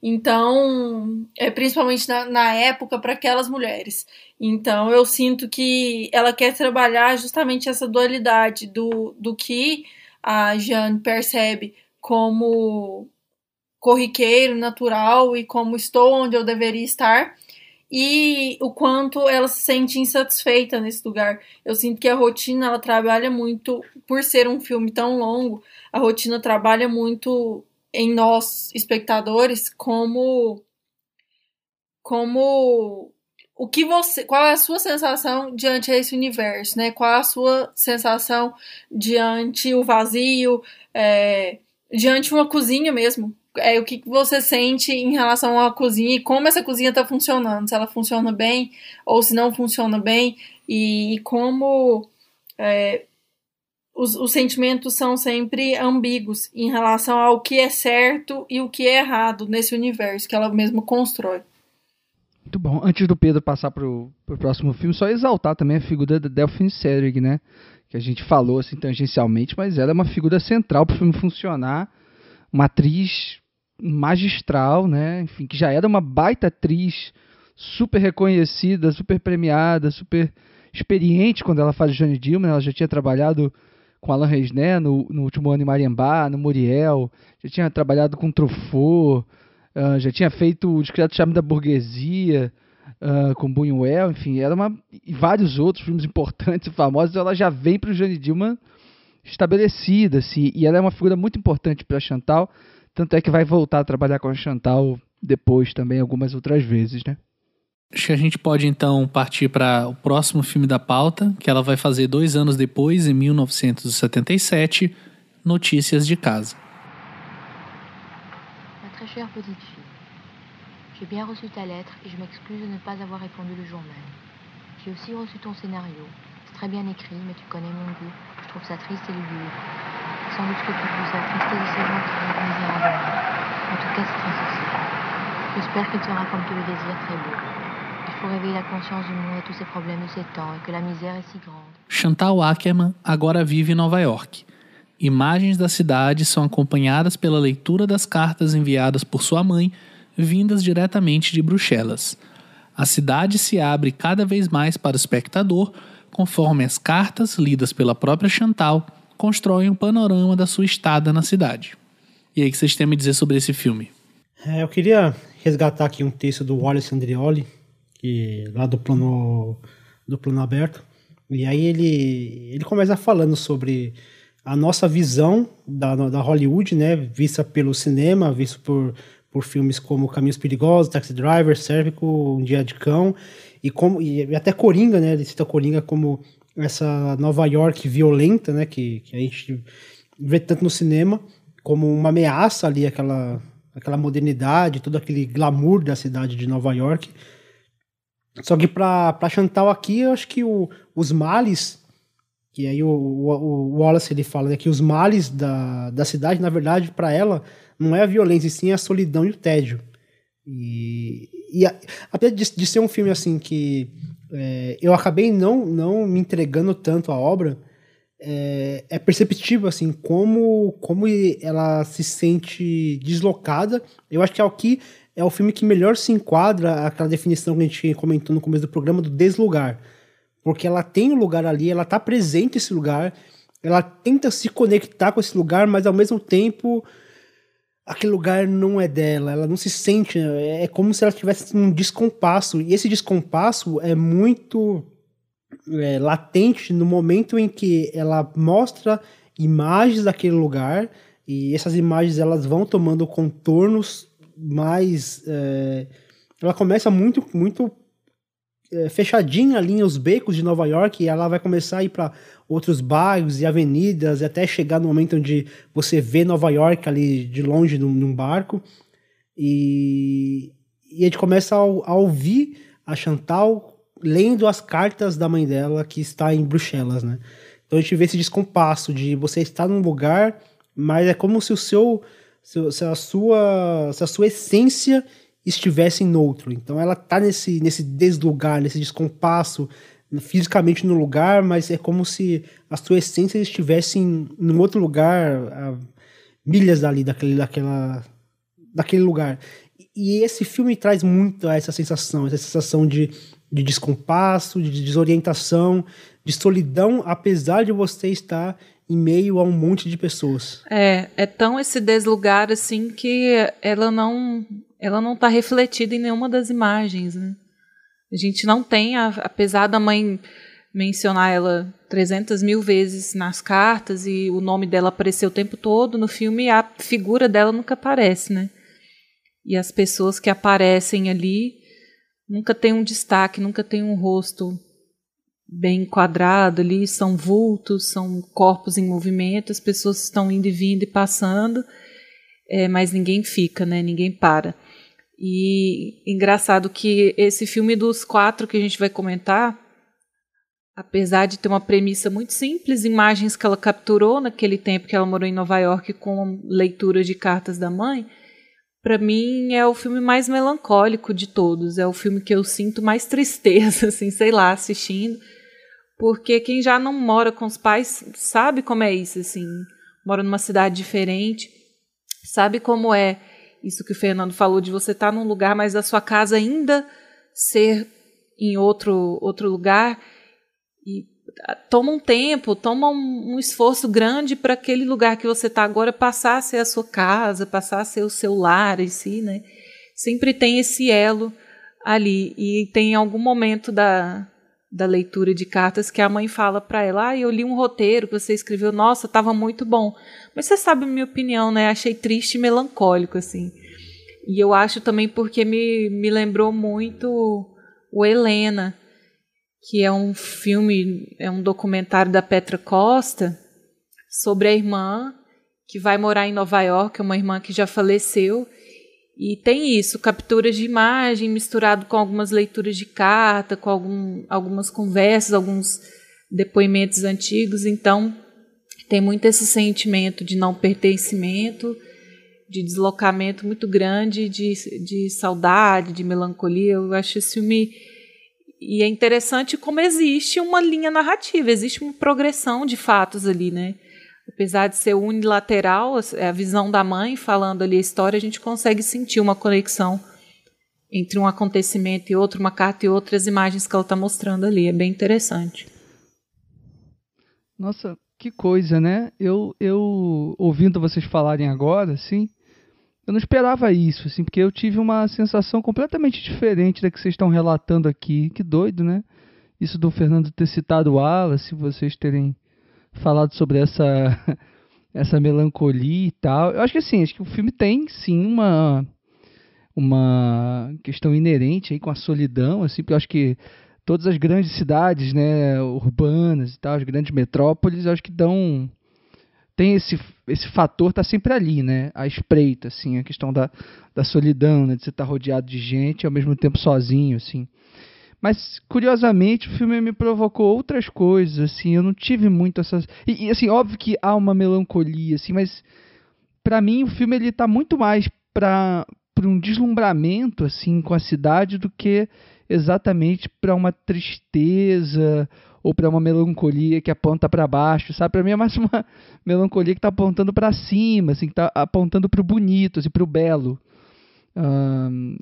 Então, é principalmente na, na época para aquelas mulheres. Então, eu sinto que ela quer trabalhar justamente essa dualidade do, do que a Jeanne percebe como corriqueiro, natural e como estou onde eu deveria estar, e o quanto ela se sente insatisfeita nesse lugar. Eu sinto que a rotina ela trabalha muito, por ser um filme tão longo, a rotina trabalha muito em nós espectadores como como o que você qual é a sua sensação diante esse universo né qual é a sua sensação diante o vazio é, diante uma cozinha mesmo é o que você sente em relação à cozinha e como essa cozinha está funcionando se ela funciona bem ou se não funciona bem e, e como é, os, os sentimentos são sempre ambíguos em relação ao que é certo e o que é errado nesse universo que ela mesma constrói. Muito bom. Antes do Pedro passar para o próximo filme, só exaltar também a figura da Delphine Seyrig, né? Que a gente falou assim tangencialmente, mas ela é uma figura central para o filme funcionar. Uma atriz magistral, né? Enfim, que já era uma baita atriz, super reconhecida, super premiada, super experiente quando ela faz Johnny Dillman. Ela já tinha trabalhado com Alain Resné no, no último ano em Mariambá, no Muriel, já tinha trabalhado com Truffaut, uh, já tinha feito o Discreto Charme da Burguesia, uh, com Buñuel, enfim, era uma e vários outros filmes importantes e famosos, ela já vem para o Jane Dillman estabelecida, assim, e ela é uma figura muito importante para Chantal, tanto é que vai voltar a trabalhar com a Chantal depois também algumas outras vezes, né? Acho que a gente pode então partir para o próximo filme da pauta, que ela vai fazer dois anos depois, em 1977, Notícias de Casa. Ma très chère petite fille, j'ai bien reçu ta lettre et je m'excuse de ne pas avoir répondu le jour même. J'ai aussi reçu ton scénario. Très bien écrit, mais tu connais mon goût. Je trouve ça triste et lugubre. Sans doute que tu plus attristé de ces gens qui vivent misérablement. En tout cas, c'est. J'espère qu'il sera comme tu le désires très beau. pour réveiller la conscience du monde et tous ces problèmes de ces temps et que la misère est si grande. Chantal Ackerman agora vive em Nova York. Imagens da cidade são acompanhadas pela leitura das cartas enviadas por sua mãe, vindas diretamente de Bruxelas. A cidade se abre cada vez mais para o espectador, conforme as cartas, lidas pela própria Chantal, constroem um panorama da sua estada na cidade. E aí, o que vocês têm a me dizer sobre esse filme? É, eu queria resgatar aqui um texto do Wallace Andrioli, que lá do plano do plano aberto. E aí ele, ele começa falando sobre a nossa visão da, da Hollywood, né, vista pelo cinema, visto por, por filmes como Caminhos Perigosos, Taxi Driver, Cérvico, Um Dia de Cão, e, como, e até Coringa, né, ele cita Coringa como essa Nova York violenta, né, que, que a gente vê tanto no cinema, como uma ameaça ali, aquela, aquela modernidade, todo aquele glamour da cidade de Nova York. Só que para Chantal aqui, eu acho que o, os males que aí o, o, o, Wallace ele fala né, que os males da, da cidade, na verdade, para ela, não é a violência, e sim a solidão e o tédio. E, e a, apesar de, de, ser um filme assim que é, eu acabei não, não me entregando tanto à obra, é, é, perceptível assim como, como ela se sente deslocada. Eu acho que é o que é o filme que melhor se enquadra aquela definição que a gente comentou no começo do programa do deslugar porque ela tem um lugar ali, ela tá presente nesse lugar, ela tenta se conectar com esse lugar, mas ao mesmo tempo aquele lugar não é dela, ela não se sente, é como se ela tivesse um descompasso, e esse descompasso é muito é, latente no momento em que ela mostra imagens daquele lugar, e essas imagens elas vão tomando contornos mais... É, ela começa muito, muito é, fechadinha ali os becos de Nova York e ela vai começar a ir para outros bairros e avenidas até chegar no momento onde você vê Nova York ali de longe num, num barco e, e a gente começa a, a, ouvir a Chantal lendo as cartas da mãe dela que está em Bruxelas, né? Então a gente vê esse descompasso de você estar num lugar, mas é como se o seu, se, se a sua, se a sua essência estivessem no outro. Então ela tá nesse, nesse deslugar, nesse descompasso, fisicamente no lugar, mas é como se a sua essência estivesse em, em outro lugar, a milhas dali, daquele, daquela, daquele lugar. E esse filme traz muito essa sensação, essa sensação de, de descompasso, de desorientação, de solidão, apesar de você estar em meio a um monte de pessoas. É, é tão esse deslugar assim que ela não ela não está refletida em nenhuma das imagens. Né? A gente não tem, apesar da mãe mencionar ela 300 mil vezes nas cartas e o nome dela aparecer o tempo todo, no filme a figura dela nunca aparece, né? E as pessoas que aparecem ali nunca tem um destaque, nunca tem um rosto bem enquadrado ali, são vultos, são corpos em movimento, as pessoas estão indo e vindo e passando, é, mas ninguém fica, né? Ninguém para. E engraçado que esse filme dos quatro que a gente vai comentar, apesar de ter uma premissa muito simples, imagens que ela capturou naquele tempo que ela morou em Nova York com leitura de cartas da mãe, para mim é o filme mais melancólico de todos. É o filme que eu sinto mais tristeza, [laughs] assim, sei lá, assistindo. Porque quem já não mora com os pais sabe como é isso, assim. Mora numa cidade diferente, sabe como é isso que o Fernando falou de você estar tá num lugar, mas a sua casa ainda ser em outro, outro lugar. E ah, toma um tempo, toma um, um esforço grande para aquele lugar que você está agora passar a ser a sua casa, passar a ser o seu lar em si, né? Sempre tem esse elo ali. E tem algum momento da, da leitura de cartas que a mãe fala para ela: Ah, eu li um roteiro que você escreveu, nossa, estava muito bom. Mas você sabe a minha opinião, né? Achei triste e melancólico, assim. E eu acho também porque me, me lembrou muito o Helena, que é um filme, é um documentário da Petra Costa sobre a irmã que vai morar em Nova York, uma irmã que já faleceu. E tem isso, capturas de imagem misturado com algumas leituras de carta, com algum, algumas conversas, alguns depoimentos antigos. Então, tem muito esse sentimento de não pertencimento, de deslocamento muito grande, de, de saudade, de melancolia. Eu acho esse filme. E é interessante como existe uma linha narrativa, existe uma progressão de fatos ali, né? Apesar de ser unilateral, é a visão da mãe falando ali a história, a gente consegue sentir uma conexão entre um acontecimento e outro, uma carta e outras imagens que ela está mostrando ali. É bem interessante. Nossa, que coisa, né? Eu, eu ouvindo vocês falarem agora, assim, eu não esperava isso, assim, porque eu tive uma sensação completamente diferente da que vocês estão relatando aqui. Que doido, né? isso do Fernando ter citado Wallace, vocês terem falado sobre essa [laughs] essa melancolia e tal. Eu acho que assim, acho que o filme tem sim uma uma questão inerente aí com a solidão, assim, porque eu acho que todas as grandes cidades, né, urbanas e tal, as grandes metrópoles, eu acho que dão tem esse esse fator tá sempre ali, né, a espreita, assim, a questão da, da solidão, né, de você estar tá rodeado de gente e ao mesmo tempo sozinho, assim. Mas, curiosamente, o filme me provocou outras coisas, assim, eu não tive muito essas... E, e assim, óbvio que há uma melancolia, assim, mas para mim o filme ele tá muito mais para para um deslumbramento assim com a cidade do que exatamente para uma tristeza ou para uma melancolia que aponta para baixo, sabe? Para mim é mais uma [laughs] melancolia que está apontando para cima, assim, que está apontando para o bonito, assim, para o belo. Um,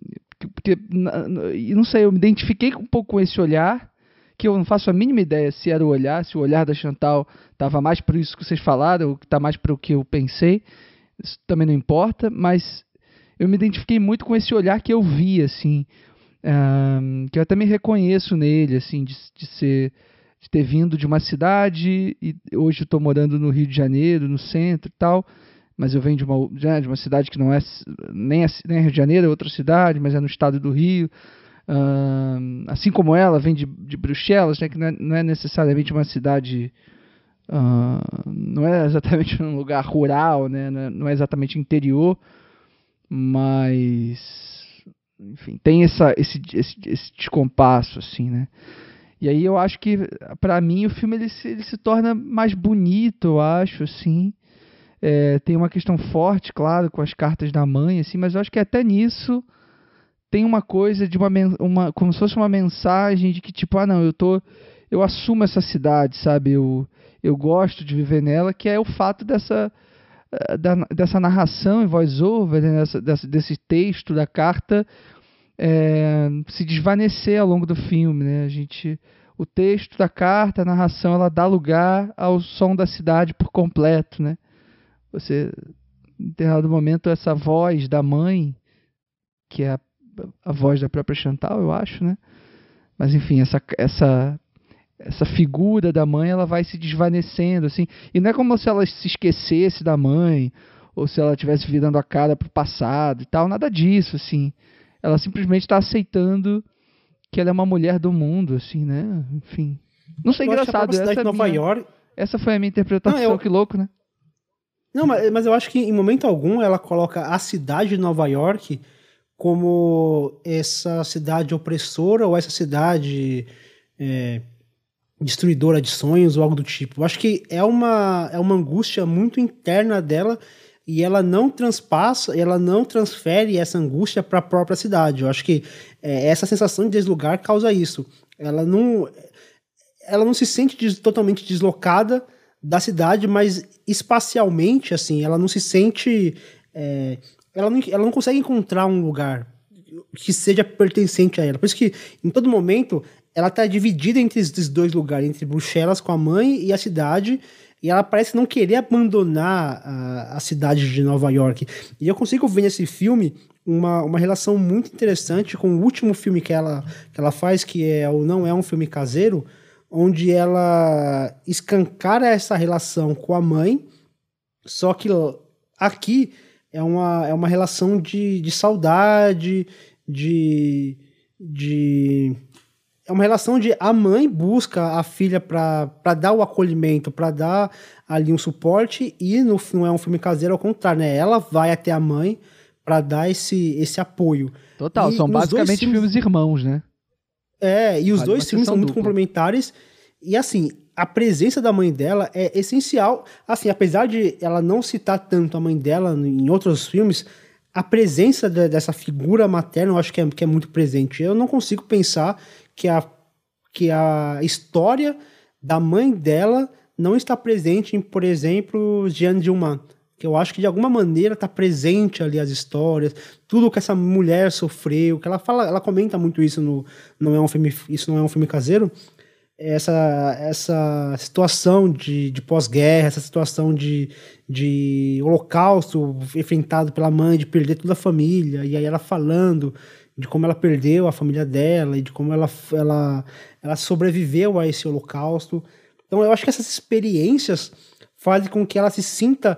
porque, não sei, eu me identifiquei um pouco com esse olhar, que eu não faço a mínima ideia se era o olhar, se o olhar da Chantal estava mais para isso que vocês falaram, ou que está mais para o que eu pensei. Isso também não importa, mas eu me identifiquei muito com esse olhar que eu vi, assim, um, que eu até me reconheço nele, assim, de, de ser de ter vindo de uma cidade e hoje estou morando no Rio de Janeiro, no centro e tal, mas eu venho de uma, de uma cidade que não é nem, nem Rio de Janeiro, é outra cidade, mas é no estado do Rio. Um, assim como ela vem de, de Bruxelas, né, que não é, não é necessariamente uma cidade, uh, não é exatamente [laughs] um lugar rural, né, não é, é exatamente interior, mas enfim, tem essa, esse, esse, esse descompasso, assim, né? E aí eu acho que, para mim, o filme ele se, ele se torna mais bonito, eu acho, assim. É, tem uma questão forte, claro, com as cartas da mãe, assim, mas eu acho que até nisso tem uma coisa de uma, uma como se fosse uma mensagem de que tipo, ah, não, eu tô eu assumo essa cidade, sabe? Eu eu gosto de viver nela, que é o fato dessa eh, da, dessa narração em voz over, né, dessa, dessa, desse texto da carta, é, se desvanecer ao longo do filme. Né? A gente, o texto da carta, a narração, ela dá lugar ao som da cidade por completo. Né? Você, em determinado momento, essa voz da mãe, que é a, a voz da própria Chantal, eu acho, né? Mas enfim, essa, essa essa figura da mãe ela vai se desvanecendo assim. E não é como se ela se esquecesse da mãe ou se ela estivesse virando a cara pro passado e tal nada disso assim. Ela simplesmente está aceitando que ela é uma mulher do mundo assim né? Enfim. Não sei engraçado essa Nova minha, York essa foi a minha interpretação não, eu... que louco né não mas, mas eu acho que em momento algum ela coloca a cidade de Nova York como essa cidade opressora ou essa cidade é, destruidora de sonhos ou algo do tipo. Eu acho que é uma, é uma angústia muito interna dela e ela não transpassa, ela não transfere essa angústia para a própria cidade. Eu acho que é, essa sensação de deslugar causa isso. Ela não, ela não se sente des, totalmente deslocada da cidade, mas espacialmente, assim, ela não se sente, é, ela, não, ela não consegue encontrar um lugar que seja pertencente a ela. Por isso que em todo momento ela tá dividida entre esses dois lugares, entre Bruxelas com a mãe e a cidade, e ela parece não querer abandonar a, a cidade de Nova York. E eu consigo ver nesse filme uma, uma relação muito interessante com o último filme que ela, que ela faz, que é o Não É um Filme Caseiro, onde ela escancara essa relação com a mãe, só que aqui é uma, é uma relação de, de saudade, de, de é uma relação de a mãe busca a filha para dar o acolhimento, para dar ali um suporte, e no, não é um filme caseiro, ao contrário, né? Ela vai até a mãe para dar esse, esse apoio. Total, e são basicamente filmes, filmes, irmãos, né? É, e os dois filmes são muito complementares. E assim, a presença da mãe dela é essencial. Assim, apesar de ela não citar tanto a mãe dela em outros filmes, a presença de, dessa figura materna eu acho que é, que é muito presente. Eu não consigo pensar que a, que a história da mãe dela não está presente em, por exemplo, Jeanne Dilman. Que eu acho que de alguma maneira está presente ali as histórias, tudo que essa mulher sofreu, que ela fala, ela comenta muito isso no não é um filme, isso não é um filme caseiro, essa, essa situação de, de pós-guerra, essa situação de, de holocausto enfrentado pela mãe, de perder toda a família, e aí ela falando de como ela perdeu a família dela e de como ela, ela, ela sobreviveu a esse holocausto. Então eu acho que essas experiências fazem com que ela se sinta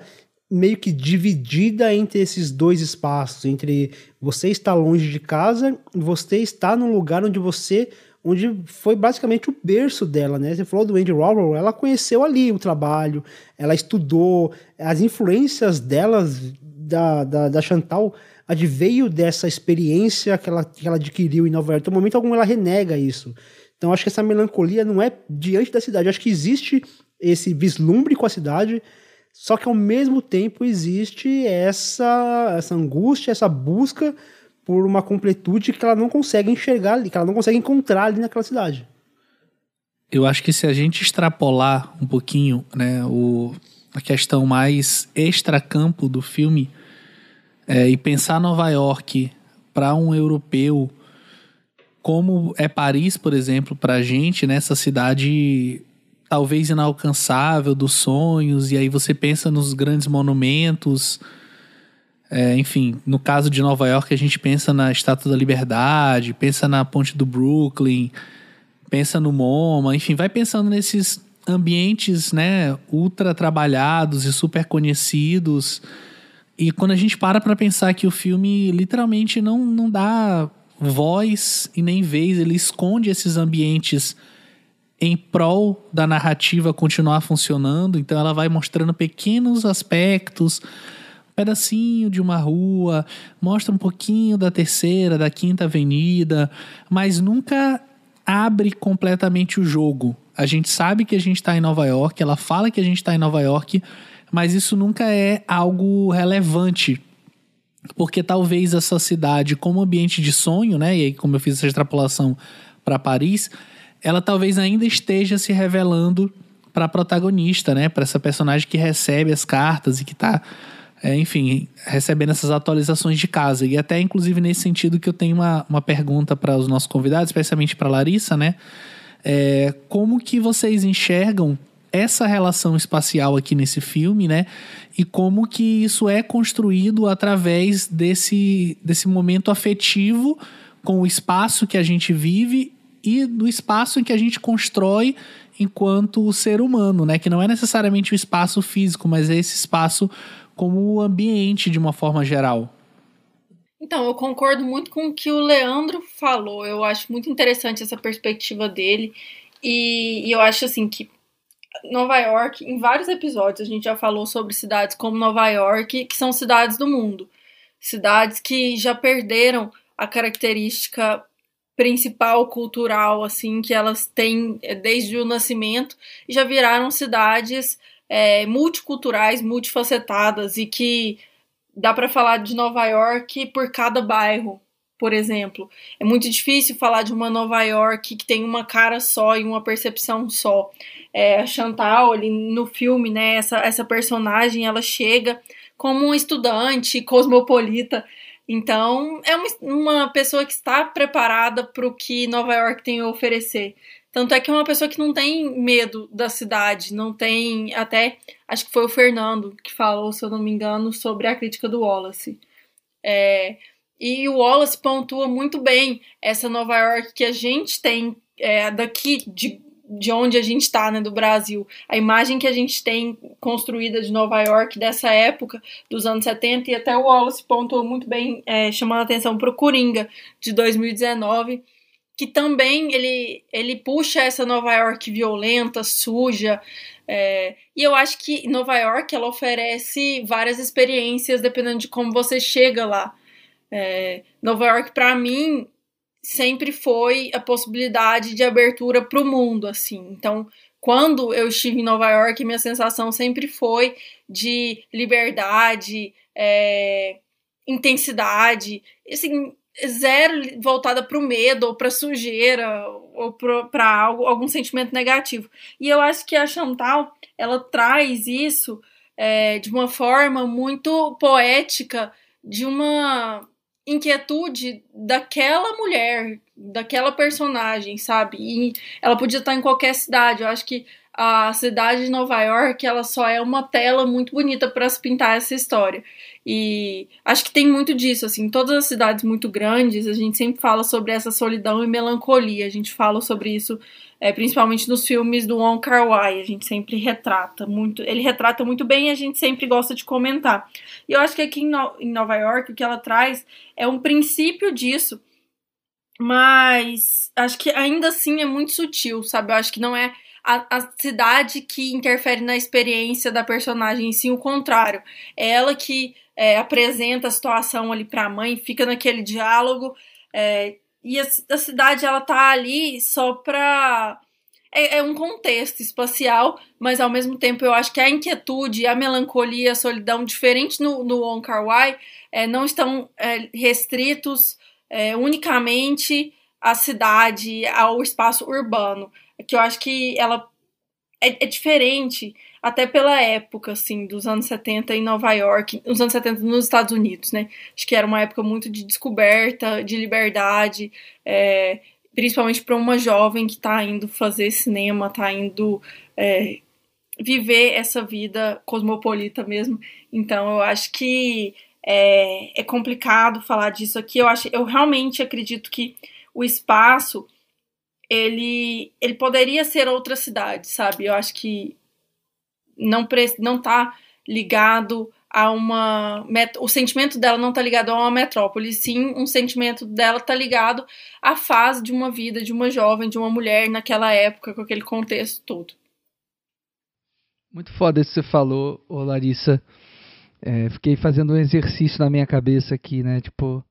meio que dividida entre esses dois espaços, entre você estar longe de casa e você estar num lugar onde você onde foi basicamente o berço dela, né? Você falou do Andy Warhol, ela conheceu ali o trabalho, ela estudou, as influências delas, da, da, da Chantal, adveio dessa experiência que ela, que ela adquiriu em Nova York. No momento algum ela renega isso. Então acho que essa melancolia não é diante da cidade, acho que existe esse vislumbre com a cidade, só que ao mesmo tempo existe essa, essa angústia, essa busca por uma completude que ela não consegue enxergar ali, que ela não consegue encontrar ali naquela cidade. Eu acho que se a gente extrapolar um pouquinho, né, o, a questão mais extracampo do filme é, e pensar Nova York para um europeu como é Paris, por exemplo, para a gente, nessa né, cidade talvez inalcançável dos sonhos, e aí você pensa nos grandes monumentos. É, enfim, no caso de Nova York, a gente pensa na Estátua da Liberdade, pensa na Ponte do Brooklyn, pensa no MoMA, enfim, vai pensando nesses ambientes, né, ultra trabalhados e super conhecidos. E quando a gente para para pensar que o filme literalmente não, não dá voz e nem vez, ele esconde esses ambientes em prol da narrativa continuar funcionando. Então ela vai mostrando pequenos aspectos, um pedacinho de uma rua, mostra um pouquinho da terceira, da quinta avenida, mas nunca abre completamente o jogo. A gente sabe que a gente está em Nova York, ela fala que a gente está em Nova York, mas isso nunca é algo relevante. Porque talvez essa cidade, como ambiente de sonho, né? E aí, como eu fiz essa extrapolação para Paris, ela talvez ainda esteja se revelando para a protagonista, né? Para essa personagem que recebe as cartas e que está, é, enfim, recebendo essas atualizações de casa. E até, inclusive, nesse sentido que eu tenho uma, uma pergunta para os nossos convidados, especialmente para Larissa, né? É, como que vocês enxergam essa relação espacial aqui nesse filme, né? E como que isso é construído através desse, desse momento afetivo com o espaço que a gente vive e do espaço em que a gente constrói enquanto ser humano, né? Que não é necessariamente o espaço físico, mas é esse espaço como ambiente de uma forma geral. Então, eu concordo muito com o que o Leandro falou. Eu acho muito interessante essa perspectiva dele. E, e eu acho assim que Nova York, em vários episódios, a gente já falou sobre cidades como Nova York, que são cidades do mundo. Cidades que já perderam a característica principal cultural assim que elas têm é, desde o nascimento e já viraram cidades é, multiculturais, multifacetadas e que dá para falar de Nova York por cada bairro, por exemplo. É muito difícil falar de uma Nova York que tem uma cara só e uma percepção só. É, a Chantal, ali no filme, né, essa, essa personagem, ela chega como um estudante cosmopolita então, é uma, uma pessoa que está preparada para o que Nova York tem a oferecer. Tanto é que é uma pessoa que não tem medo da cidade, não tem. Até acho que foi o Fernando que falou, se eu não me engano, sobre a crítica do Wallace. É, e o Wallace pontua muito bem essa Nova York que a gente tem é, daqui de de onde a gente está, né, do Brasil. A imagem que a gente tem construída de Nova York dessa época, dos anos 70, e até o Wallace pontuou muito bem, é, chamando a atenção para o Coringa, de 2019, que também ele, ele puxa essa Nova York violenta, suja, é, e eu acho que Nova York ela oferece várias experiências dependendo de como você chega lá. É, Nova York, para mim, sempre foi a possibilidade de abertura para o mundo, assim. Então, quando eu estive em Nova York, minha sensação sempre foi de liberdade, é, intensidade, assim, zero voltada para o medo ou para sujeira ou para algum sentimento negativo. E eu acho que a Chantal ela traz isso é, de uma forma muito poética, de uma inquietude daquela mulher, daquela personagem, sabe? E ela podia estar em qualquer cidade. Eu acho que a cidade de Nova York ela só é uma tela muito bonita para se pintar essa história. E acho que tem muito disso, assim, todas as cidades muito grandes, a gente sempre fala sobre essa solidão e melancolia. A gente fala sobre isso é, principalmente nos filmes do Wong Kar-wai, a gente sempre retrata muito, ele retrata muito bem e a gente sempre gosta de comentar. E eu acho que aqui em, no, em Nova York o que ela traz é um princípio disso, mas acho que ainda assim é muito sutil, sabe? Eu acho que não é a, a, cidade que interfere na experiência da personagem, em sim o contrário. É ela que é, apresenta a situação ali para a mãe, fica naquele diálogo. É, e a, a, cidade ela tá ali só pra. É, é, um contexto espacial, mas ao mesmo tempo eu acho que a inquietude, a melancolia, a solidão, diferente no, no On Kar Wai, é, não estão é, restritos é, unicamente à cidade, ao espaço urbano. Que eu acho que ela é, é diferente até pela época, assim, dos anos 70 em Nova York, os anos 70 nos Estados Unidos, né? Acho que era uma época muito de descoberta, de liberdade, é, principalmente para uma jovem que está indo fazer cinema, está indo é, viver essa vida cosmopolita mesmo. Então, eu acho que é, é complicado falar disso aqui. Eu, acho, eu realmente acredito que o espaço ele, ele poderia ser outra cidade, sabe? Eu acho que não não tá ligado a uma o sentimento dela não tá ligado a uma metrópole, sim, um sentimento dela tá ligado à fase de uma vida de uma jovem, de uma mulher naquela época, com aquele contexto todo. Muito foda isso que você falou, ô Larissa. É, fiquei fazendo um exercício na minha cabeça aqui, né? Tipo,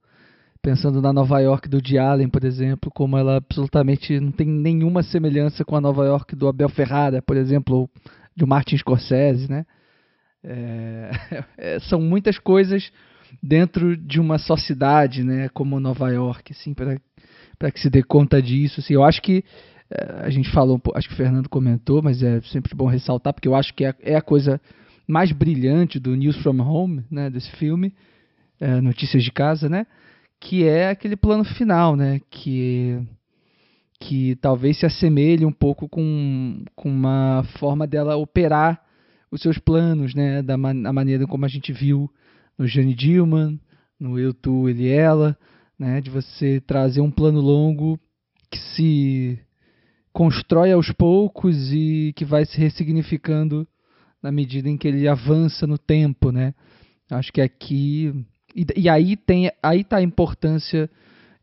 pensando na Nova York do Woody Allen, por exemplo, como ela absolutamente não tem nenhuma semelhança com a Nova York do Abel Ferrara, por exemplo, ou de Martin Scorsese, né? É, [laughs] é, são muitas coisas dentro de uma só cidade, né? Como Nova York, assim, para que se dê conta disso. Assim, eu acho que é, a gente falou, acho que o Fernando comentou, mas é sempre bom ressaltar porque eu acho que é, é a coisa mais brilhante do News from Home, né? Desse filme, é, Notícias de Casa, né? Que é aquele plano final, né? Que que talvez se assemelhe um pouco com, com uma forma dela operar os seus planos, né, da man maneira como a gente viu no Jane Dillman, no Eu, Tu, Ele Ela, né, de você trazer um plano longo que se constrói aos poucos e que vai se ressignificando na medida em que ele avança no tempo, né? Acho que aqui e, e aí tem aí tá a importância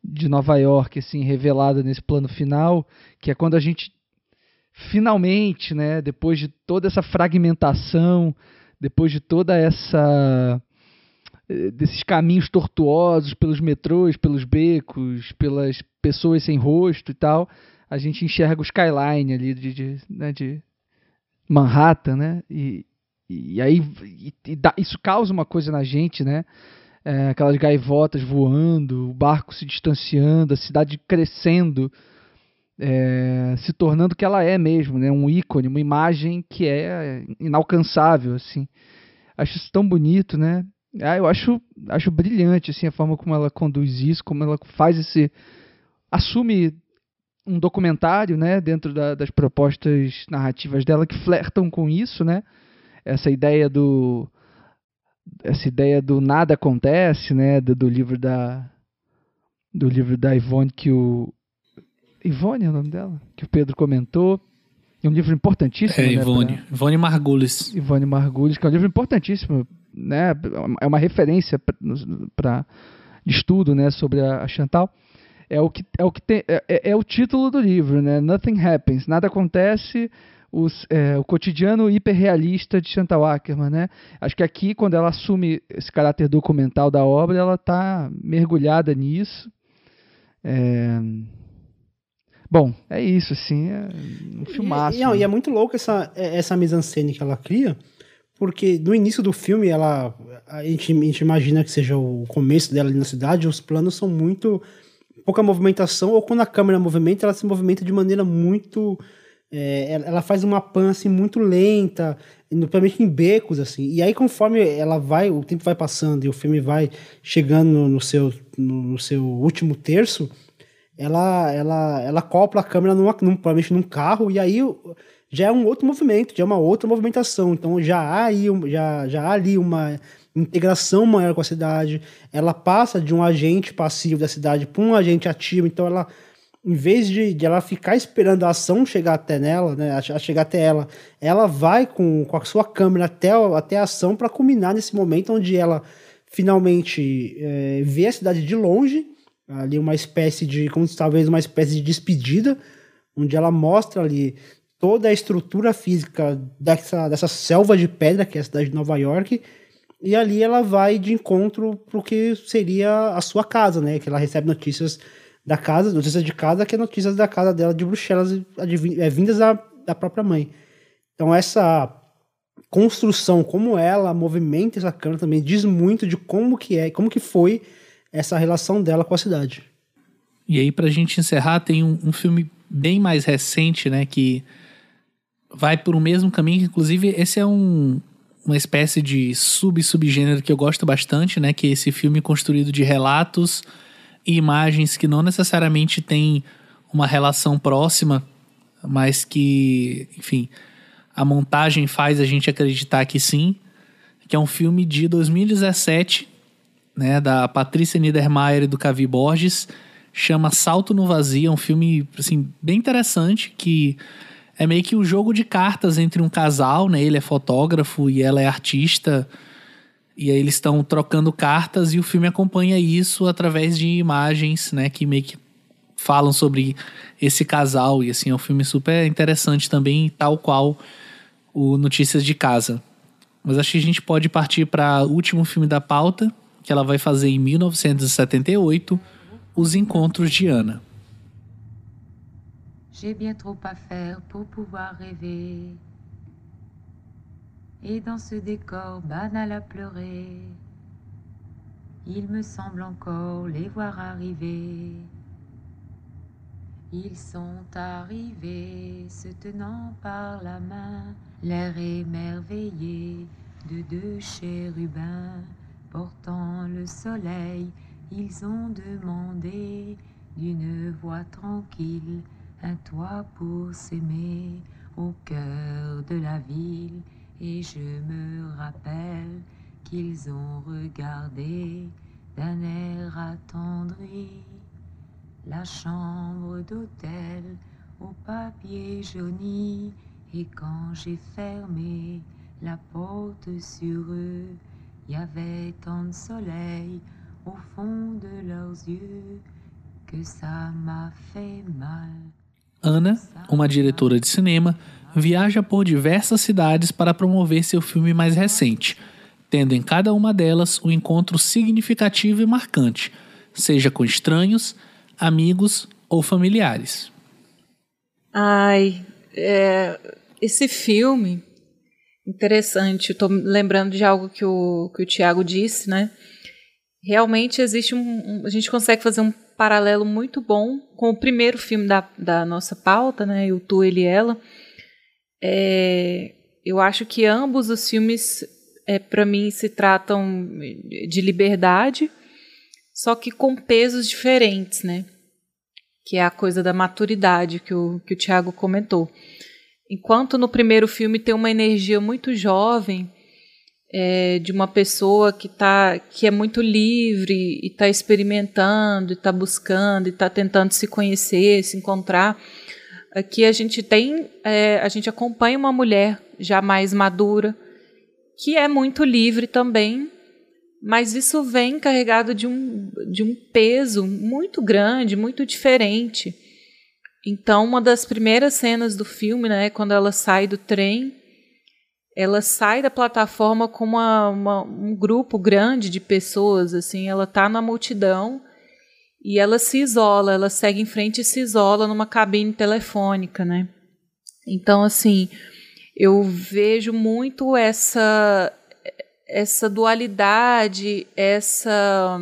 de Nova York assim revelada nesse plano final, que é quando a gente finalmente, né, depois de toda essa fragmentação, depois de toda essa eh, desses caminhos tortuosos pelos metrôs, pelos becos, pelas pessoas sem rosto e tal, a gente enxerga o skyline ali de, de, né, de Manhattan, né? E, e aí e, e dá, isso causa uma coisa na gente, né? É, aquelas gaivotas voando, o barco se distanciando, a cidade crescendo, é, se tornando o que ela é mesmo, né? um ícone, uma imagem que é inalcançável. assim. Acho isso tão bonito, né? Ah, eu acho, acho brilhante assim, a forma como ela conduz isso, como ela faz esse. assume um documentário né, dentro da, das propostas narrativas dela que flertam com isso, né? Essa ideia do, essa ideia do nada acontece, né, do, do, livro da do livro da Ivone que o Ivone é o nome dela, que o Pedro comentou. É um livro importantíssimo, é, né, Ivone, pra... Ivone Margulis. Ivone Margulis, que é um livro importantíssimo, né, é uma referência para estudo, né, sobre a, Chantal. É o que é o que tem, é, é, é o título do livro, né? Nothing happens, nada acontece os, é, o cotidiano hiperrealista de Chantal Ackerman, né? Acho que aqui, quando ela assume esse caráter documental da obra, ela está mergulhada nisso. É... Bom, é isso, assim, é um filmaço. E, e, e é muito louco essa, essa mise-en-scène que ela cria, porque no início do filme, ela, a, gente, a gente imagina que seja o começo dela ali na cidade, os planos são muito... pouca movimentação, ou quando a câmera movimenta, ela se movimenta de maneira muito é, ela faz uma pan assim, muito lenta, principalmente em becos, assim. E aí, conforme ela vai, o tempo vai passando e o filme vai chegando no, seu, no, no, seu último terço, ela, ela, ela copla a câmera numa, num, provavelmente num carro, e aí já é um outro movimento, já é uma outra movimentação. Então já há, aí, já, já há ali uma integração maior com a cidade. Ela passa de um agente passivo da cidade para um agente ativo. Então ela, em vez de, de, ela ficar esperando a ação chegar até nela, né, a, chegar até ela, ela vai com, com a sua câmera até, até a ação para culminar nesse momento onde ela finalmente é, vê a cidade de longe, ali uma espécie de, como talvez uma espécie de despedida, onde ela mostra ali toda a estrutura física dessa, dessa selva de pedra que é a cidade de Nova York e ali ela vai de encontro pro que seria a sua casa, né? Que ela recebe notícias da casa, notícias de casa, que é notícias da casa dela de Bruxelas, é, vindas da, da própria mãe. Então essa construção, como ela movimenta essa câmera também diz muito de como que é, como que foi essa relação dela com a cidade. E aí pra gente encerrar, tem um, um filme bem mais recente, né, que vai por o mesmo caminho, inclusive esse é um, uma espécie de sub-subgênero que eu gosto bastante, né? Que é esse filme construído de relatos e imagens que não necessariamente têm uma relação próxima, mas que, enfim, a montagem faz a gente acreditar que sim. Que é um filme de 2017, né? Da Patrícia Niedermayer e do Cavi Borges. Chama Salto no Vazio. É um filme, assim, bem interessante que é meio que um jogo de cartas entre um casal, né? Ele é fotógrafo e ela é artista. E aí eles estão trocando cartas e o filme acompanha isso através de imagens, né? Que meio que falam sobre esse casal. E assim, é um filme super interessante também, tal qual o Notícias de Casa. Mas acho que a gente pode partir para o último filme da pauta, que ela vai fazer em 1978, Os Encontros de Ana. J'ai bien trop à faire pour pouvoir rêver. Et dans ce décor banal à pleurer, il me semble encore les voir arriver. Ils sont arrivés, se tenant par la main, l'air émerveillé de deux chérubins portant le soleil. Ils ont demandé d'une voix tranquille un toit pour s'aimer au cœur de la ville. Et je me rappelle qu'ils ont regardé d'un air attendri la chambre d'hôtel au papier jauni. Et quand j'ai fermé la porte sur eux, il y avait tant de soleil au fond de leurs yeux que ça m'a fait mal. Ana, uma diretora de cinema, viaja por diversas cidades para promover seu filme mais recente, tendo em cada uma delas um encontro significativo e marcante, seja com estranhos, amigos ou familiares. Ai, é, esse filme interessante. Estou lembrando de algo que o, que o Tiago disse, né? Realmente existe um, um, A gente consegue fazer um paralelo muito bom com o primeiro filme da, da nossa pauta, né? O Tu, Ele Ela. É, eu acho que ambos os filmes, é, para mim, se tratam de liberdade, só que com pesos diferentes, né? Que é a coisa da maturidade que o, que o Tiago comentou. Enquanto no primeiro filme tem uma energia muito jovem, é, de uma pessoa que, tá, que é muito livre e está experimentando, está buscando, está tentando se conhecer, se encontrar. Aqui a gente tem, é, a gente acompanha uma mulher já mais madura, que é muito livre também, mas isso vem carregado de um, de um peso muito grande, muito diferente. Então, uma das primeiras cenas do filme, né, quando ela sai do trem, ela sai da plataforma com uma, uma, um grupo grande de pessoas, assim, ela está na multidão e ela se isola, ela segue em frente e se isola numa cabine telefônica, né? Então, assim, eu vejo muito essa essa dualidade, essa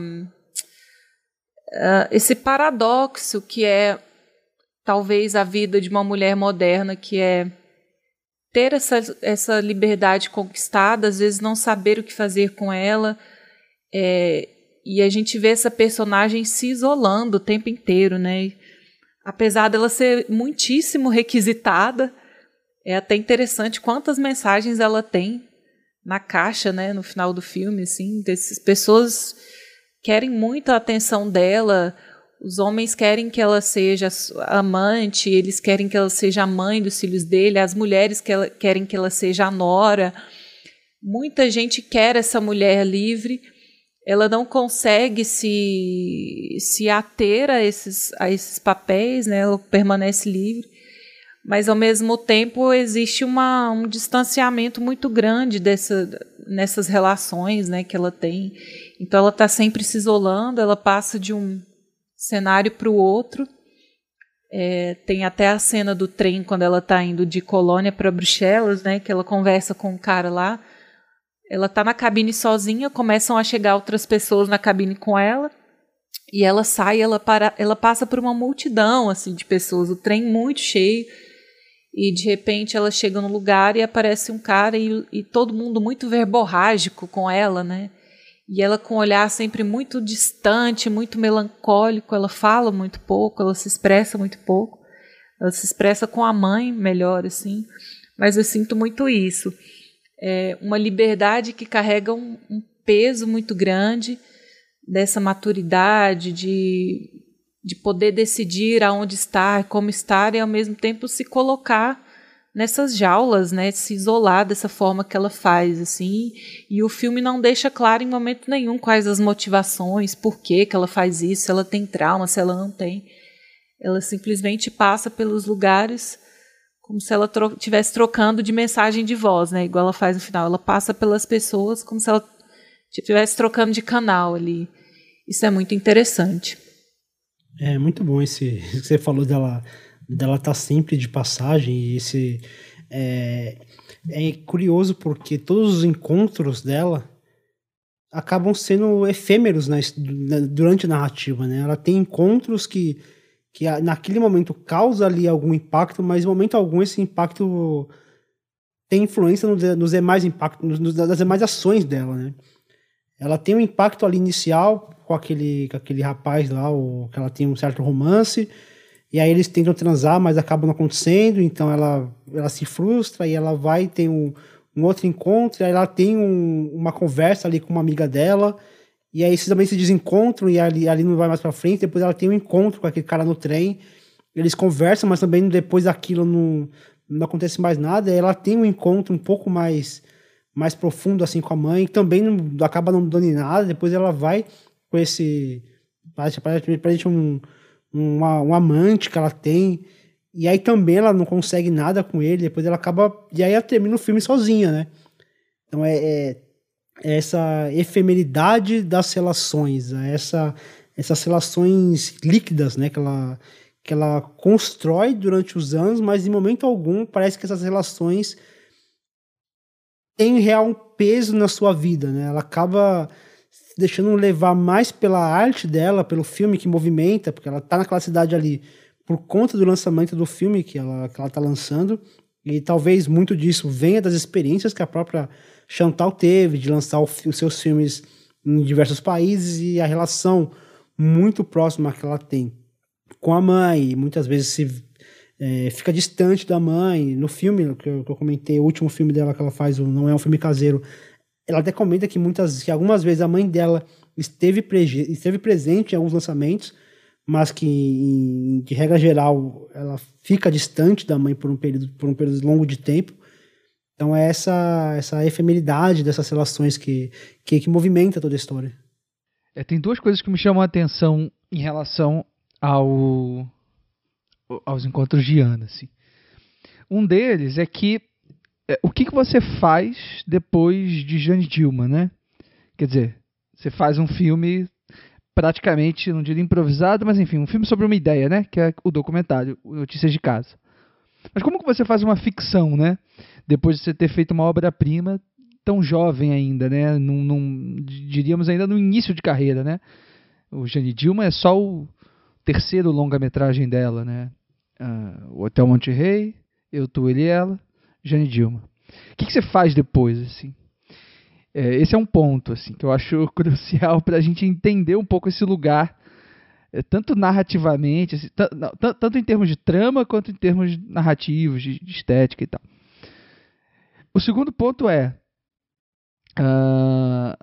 uh, esse paradoxo que é talvez a vida de uma mulher moderna que é ter essa, essa liberdade conquistada, às vezes não saber o que fazer com ela. É, e a gente vê essa personagem se isolando o tempo inteiro, né? apesar dela ser muitíssimo requisitada, É até interessante quantas mensagens ela tem na caixa, né, no final do filme, assim, dessas pessoas querem muito a atenção dela, os homens querem que ela seja amante, eles querem que ela seja a mãe dos filhos dele, as mulheres que ela, querem que ela seja a nora. Muita gente quer essa mulher livre, ela não consegue se, se ater a esses, a esses papéis, né? ela permanece livre, mas ao mesmo tempo existe uma, um distanciamento muito grande dessa, nessas relações né, que ela tem. Então ela está sempre se isolando, ela passa de um cenário para o outro. É, tem até a cena do trem quando ela está indo de Colônia para Bruxelas, né, que ela conversa com um cara lá. Ela está na cabine sozinha, começam a chegar outras pessoas na cabine com ela. E ela sai, ela, para, ela passa por uma multidão assim de pessoas, o trem muito cheio. E de repente ela chega no lugar e aparece um cara e, e todo mundo muito verborrágico com ela, né? E ela com um olhar sempre muito distante, muito melancólico, ela fala muito pouco, ela se expressa muito pouco. Ela se expressa com a mãe melhor, assim. Mas eu sinto muito isso. É uma liberdade que carrega um, um peso muito grande dessa maturidade, de, de poder decidir aonde estar, como estar e ao mesmo tempo se colocar nessas jaulas, né, se isolar dessa forma que ela faz, assim, e o filme não deixa claro em momento nenhum quais as motivações, por que que ela faz isso, se ela tem trauma, se ela não tem. Ela simplesmente passa pelos lugares como se ela estivesse tro trocando de mensagem de voz, né, igual ela faz no final. Ela passa pelas pessoas como se ela estivesse trocando de canal ali. Isso é muito interessante. É muito bom esse que [laughs] você falou dela dela tá sempre de passagem e esse é, é curioso porque todos os encontros dela acabam sendo efêmeros na, durante a narrativa, né? Ela tem encontros que, que naquele momento causa ali algum impacto, mas em momento algum esse impacto tem influência no, nos demais impactos, nos, nas demais ações dela, né? Ela tem um impacto ali inicial com aquele, com aquele rapaz lá, o, que ela tem um certo romance, e aí eles tentam transar, mas acabam não acontecendo, então ela, ela se frustra e ela vai ter um, um outro encontro, e aí ela tem um, uma conversa ali com uma amiga dela, e aí eles também se desencontram e ali, ali não vai mais para frente, depois ela tem um encontro com aquele cara no trem, eles conversam, mas também depois daquilo não, não acontece mais nada, e ela tem um encontro um pouco mais mais profundo assim com a mãe, também não, acaba não dando em nada, depois ela vai com esse parece, parece um uma, um amante que ela tem. E aí também ela não consegue nada com ele, depois ela acaba. E aí ela termina o filme sozinha, né? Então é, é, é essa efemeridade das relações, é essa, essas relações líquidas, né? Que ela, que ela constrói durante os anos, mas em momento algum parece que essas relações têm real peso na sua vida, né? Ela acaba deixando levar mais pela arte dela, pelo filme que movimenta, porque ela tá naquela cidade ali por conta do lançamento do filme que ela, que ela tá lançando. E talvez muito disso venha das experiências que a própria Chantal teve de lançar o, os seus filmes em diversos países e a relação muito próxima que ela tem com a mãe. Muitas vezes se é, fica distante da mãe. No filme que eu, que eu, comentei, o último filme dela que ela faz, Não é um Filme Caseiro, ela até comenta que muitas, que algumas vezes a mãe dela esteve, esteve presente em alguns lançamentos, mas que, de regra geral, ela fica distante da mãe por um período, por um período longo de tempo. Então é essa, essa efemeridade dessas relações que, que, que movimenta toda a história. É, tem duas coisas que me chamam a atenção em relação ao, aos encontros de Ana. Assim. Um deles é que é, o que, que você faz depois de Jane Dilma, né? Quer dizer, você faz um filme praticamente, não diria improvisado, mas enfim, um filme sobre uma ideia, né? Que é o documentário Notícias de Casa. Mas como que você faz uma ficção, né? Depois de você ter feito uma obra-prima tão jovem ainda, né? Num, num, diríamos ainda no início de carreira, né? O Jane Dilma é só o terceiro longa-metragem dela, né? Uh, o Hotel Monte Rei, Eu, Tu, Ele e Ela, Jane Dilma. O que, que você faz depois, assim? É, esse é um ponto, assim, que eu acho [laughs] crucial para a gente entender um pouco esse lugar, é, tanto narrativamente, assim, tanto em termos de trama quanto em termos narrativos, de, de estética e tal. O segundo ponto é. Uh,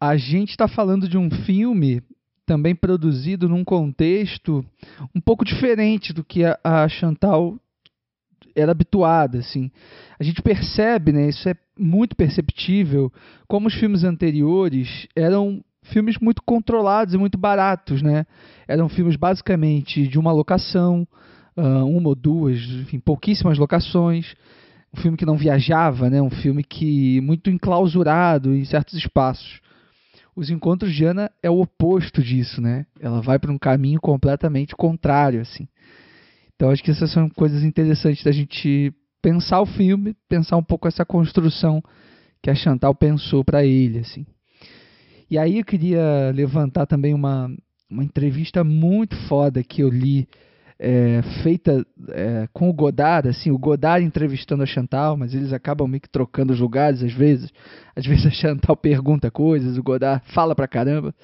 a gente está falando de um filme também produzido num contexto um pouco diferente do que a, a Chantal era habituada, assim. A gente percebe, né, isso é muito perceptível, como os filmes anteriores eram filmes muito controlados e muito baratos, né? Eram filmes basicamente de uma locação, uh, uma ou duas, enfim, pouquíssimas locações. Um filme que não viajava, né? Um filme que muito enclausurado em certos espaços. Os Encontros de Ana é o oposto disso, né? Ela vai para um caminho completamente contrário, assim. Então acho que essas são coisas interessantes da gente pensar o filme, pensar um pouco essa construção que a Chantal pensou para ele, assim. E aí eu queria levantar também uma, uma entrevista muito foda que eu li é, feita é, com o Godard, assim, o Godard entrevistando a Chantal, mas eles acabam meio que trocando os lugares às vezes. Às vezes a Chantal pergunta coisas, o Godard fala pra caramba.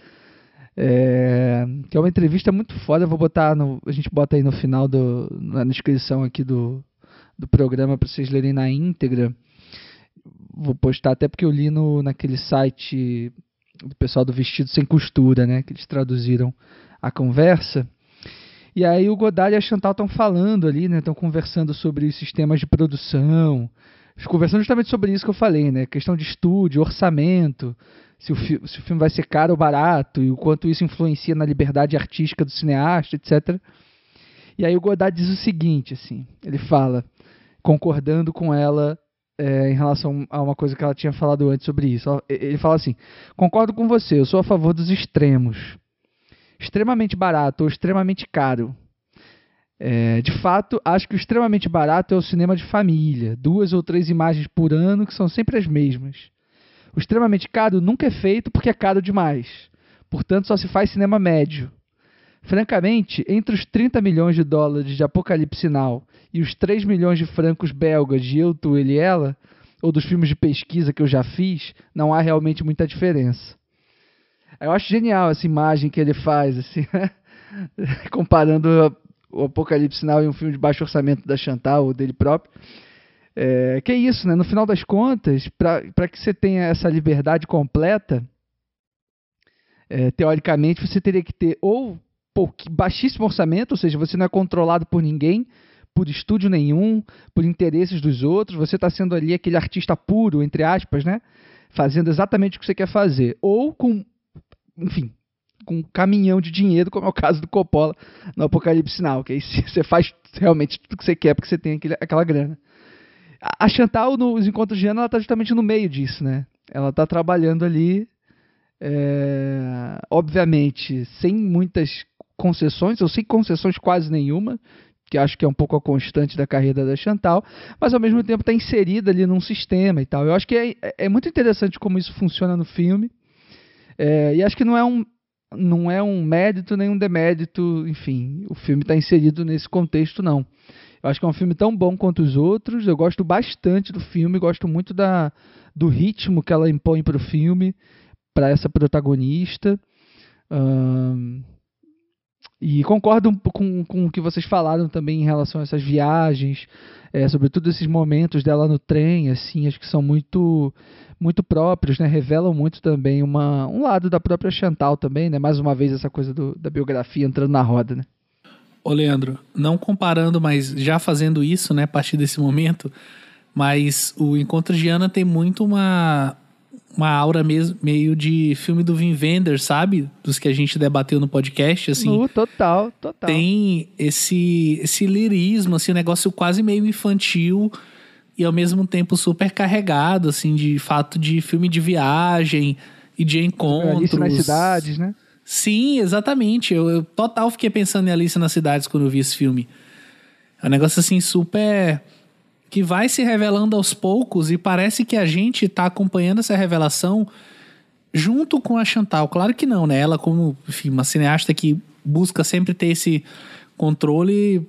É, que é uma entrevista muito foda, vou botar no, a gente bota aí no final do, na descrição aqui do, do programa para vocês lerem na íntegra. Vou postar até porque eu li no, naquele site do pessoal do Vestido Sem Costura, né, que eles traduziram a conversa. E aí o Godard e a Chantal estão falando ali, né? Estão conversando sobre os sistemas de produção, conversando justamente sobre isso que eu falei, né? Questão de estúdio, orçamento, se o, se o filme vai ser caro ou barato e o quanto isso influencia na liberdade artística do cineasta, etc. E aí o Godard diz o seguinte, assim, ele fala, concordando com ela é, em relação a uma coisa que ela tinha falado antes sobre isso. Ele fala assim: concordo com você, eu sou a favor dos extremos extremamente barato ou extremamente caro. É, de fato, acho que o extremamente barato é o cinema de família, duas ou três imagens por ano que são sempre as mesmas. O extremamente caro nunca é feito porque é caro demais, portanto, só se faz cinema médio. Francamente, entre os 30 milhões de dólares de Apocalipse Now e os 3 milhões de francos belgas de Eu, Tu, Ele e Ela, ou dos filmes de pesquisa que eu já fiz, não há realmente muita diferença. Eu acho genial essa imagem que ele faz, assim, [laughs] comparando o Apocalipse Now em um filme de baixo orçamento da Chantal ou dele próprio. É, que é isso, né? No final das contas, para que você tenha essa liberdade completa, é, teoricamente você teria que ter ou baixíssimo orçamento, ou seja, você não é controlado por ninguém, por estúdio nenhum, por interesses dos outros, você está sendo ali aquele artista puro, entre aspas, né? Fazendo exatamente o que você quer fazer. Ou com enfim, com um caminhão de dinheiro, como é o caso do Coppola no Apocalipse Now, que aí [laughs] você faz realmente tudo que você quer porque você tem aquele, aquela grana. A Chantal, nos encontros de ano, ela está justamente no meio disso, né? Ela está trabalhando ali, é, obviamente, sem muitas concessões, ou sem concessões quase nenhuma, que acho que é um pouco a constante da carreira da Chantal, mas ao mesmo tempo está inserida ali num sistema e tal. Eu acho que é, é muito interessante como isso funciona no filme. É, e acho que não é um não é um mérito nem um demérito, enfim, o filme está inserido nesse contexto não. Eu acho que é um filme tão bom quanto os outros. Eu gosto bastante do filme, gosto muito da, do ritmo que ela impõe para o filme, para essa protagonista. e concordo com, com o que vocês falaram também em relação a essas viagens, é, sobretudo esses momentos dela no trem, assim, acho que são muito muito próprios, né? Revelam muito também uma, um lado da própria Chantal também, né? Mais uma vez essa coisa do, da biografia entrando na roda, né? Ô Leandro, não comparando, mas já fazendo isso, né, a partir desse momento, mas o Encontro de Ana tem muito uma, uma aura mesmo, meio de filme do Vin Wenders, sabe? Dos que a gente debateu no podcast, assim. Uh, total, total. Tem esse, esse lirismo, assim, um negócio quase meio infantil, e ao mesmo tempo super carregado, assim, de fato de filme de viagem e de encontros. Alice nas cidades, né? Sim, exatamente. Eu, eu, total fiquei pensando em Alice nas cidades quando eu vi esse filme. É um negócio assim super que vai se revelando aos poucos e parece que a gente tá acompanhando essa revelação junto com a Chantal. Claro que não, né? Ela como, enfim, uma cineasta que busca sempre ter esse controle,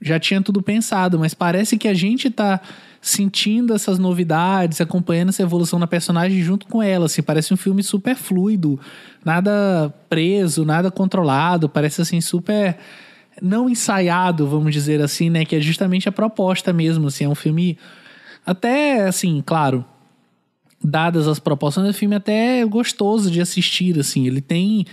já tinha tudo pensado, mas parece que a gente tá sentindo essas novidades, acompanhando essa evolução na personagem junto com ela. Assim, parece um filme super fluido, nada preso, nada controlado, parece assim super não ensaiado, vamos dizer assim, né? Que é justamente a proposta mesmo. Assim, é um filme Até, assim, claro, dadas as proporções do filme, até é gostoso de assistir, assim. Ele tem,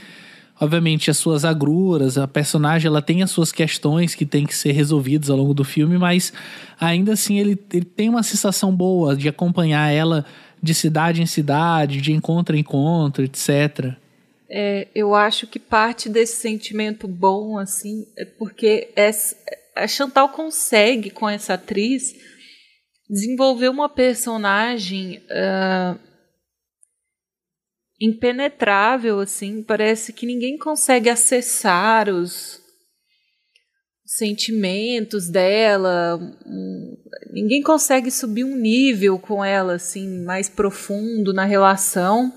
obviamente, as suas agruras, a personagem, ela tem as suas questões que tem que ser resolvidas ao longo do filme, mas ainda assim ele, ele tem uma sensação boa de acompanhar ela de cidade em cidade, de encontro em encontro, etc. É, eu acho que parte desse sentimento bom, assim, é porque essa, a Chantal consegue, com essa atriz, desenvolver uma personagem uh, impenetrável, assim, parece que ninguém consegue acessar os sentimentos dela, ninguém consegue subir um nível com ela, assim, mais profundo na relação,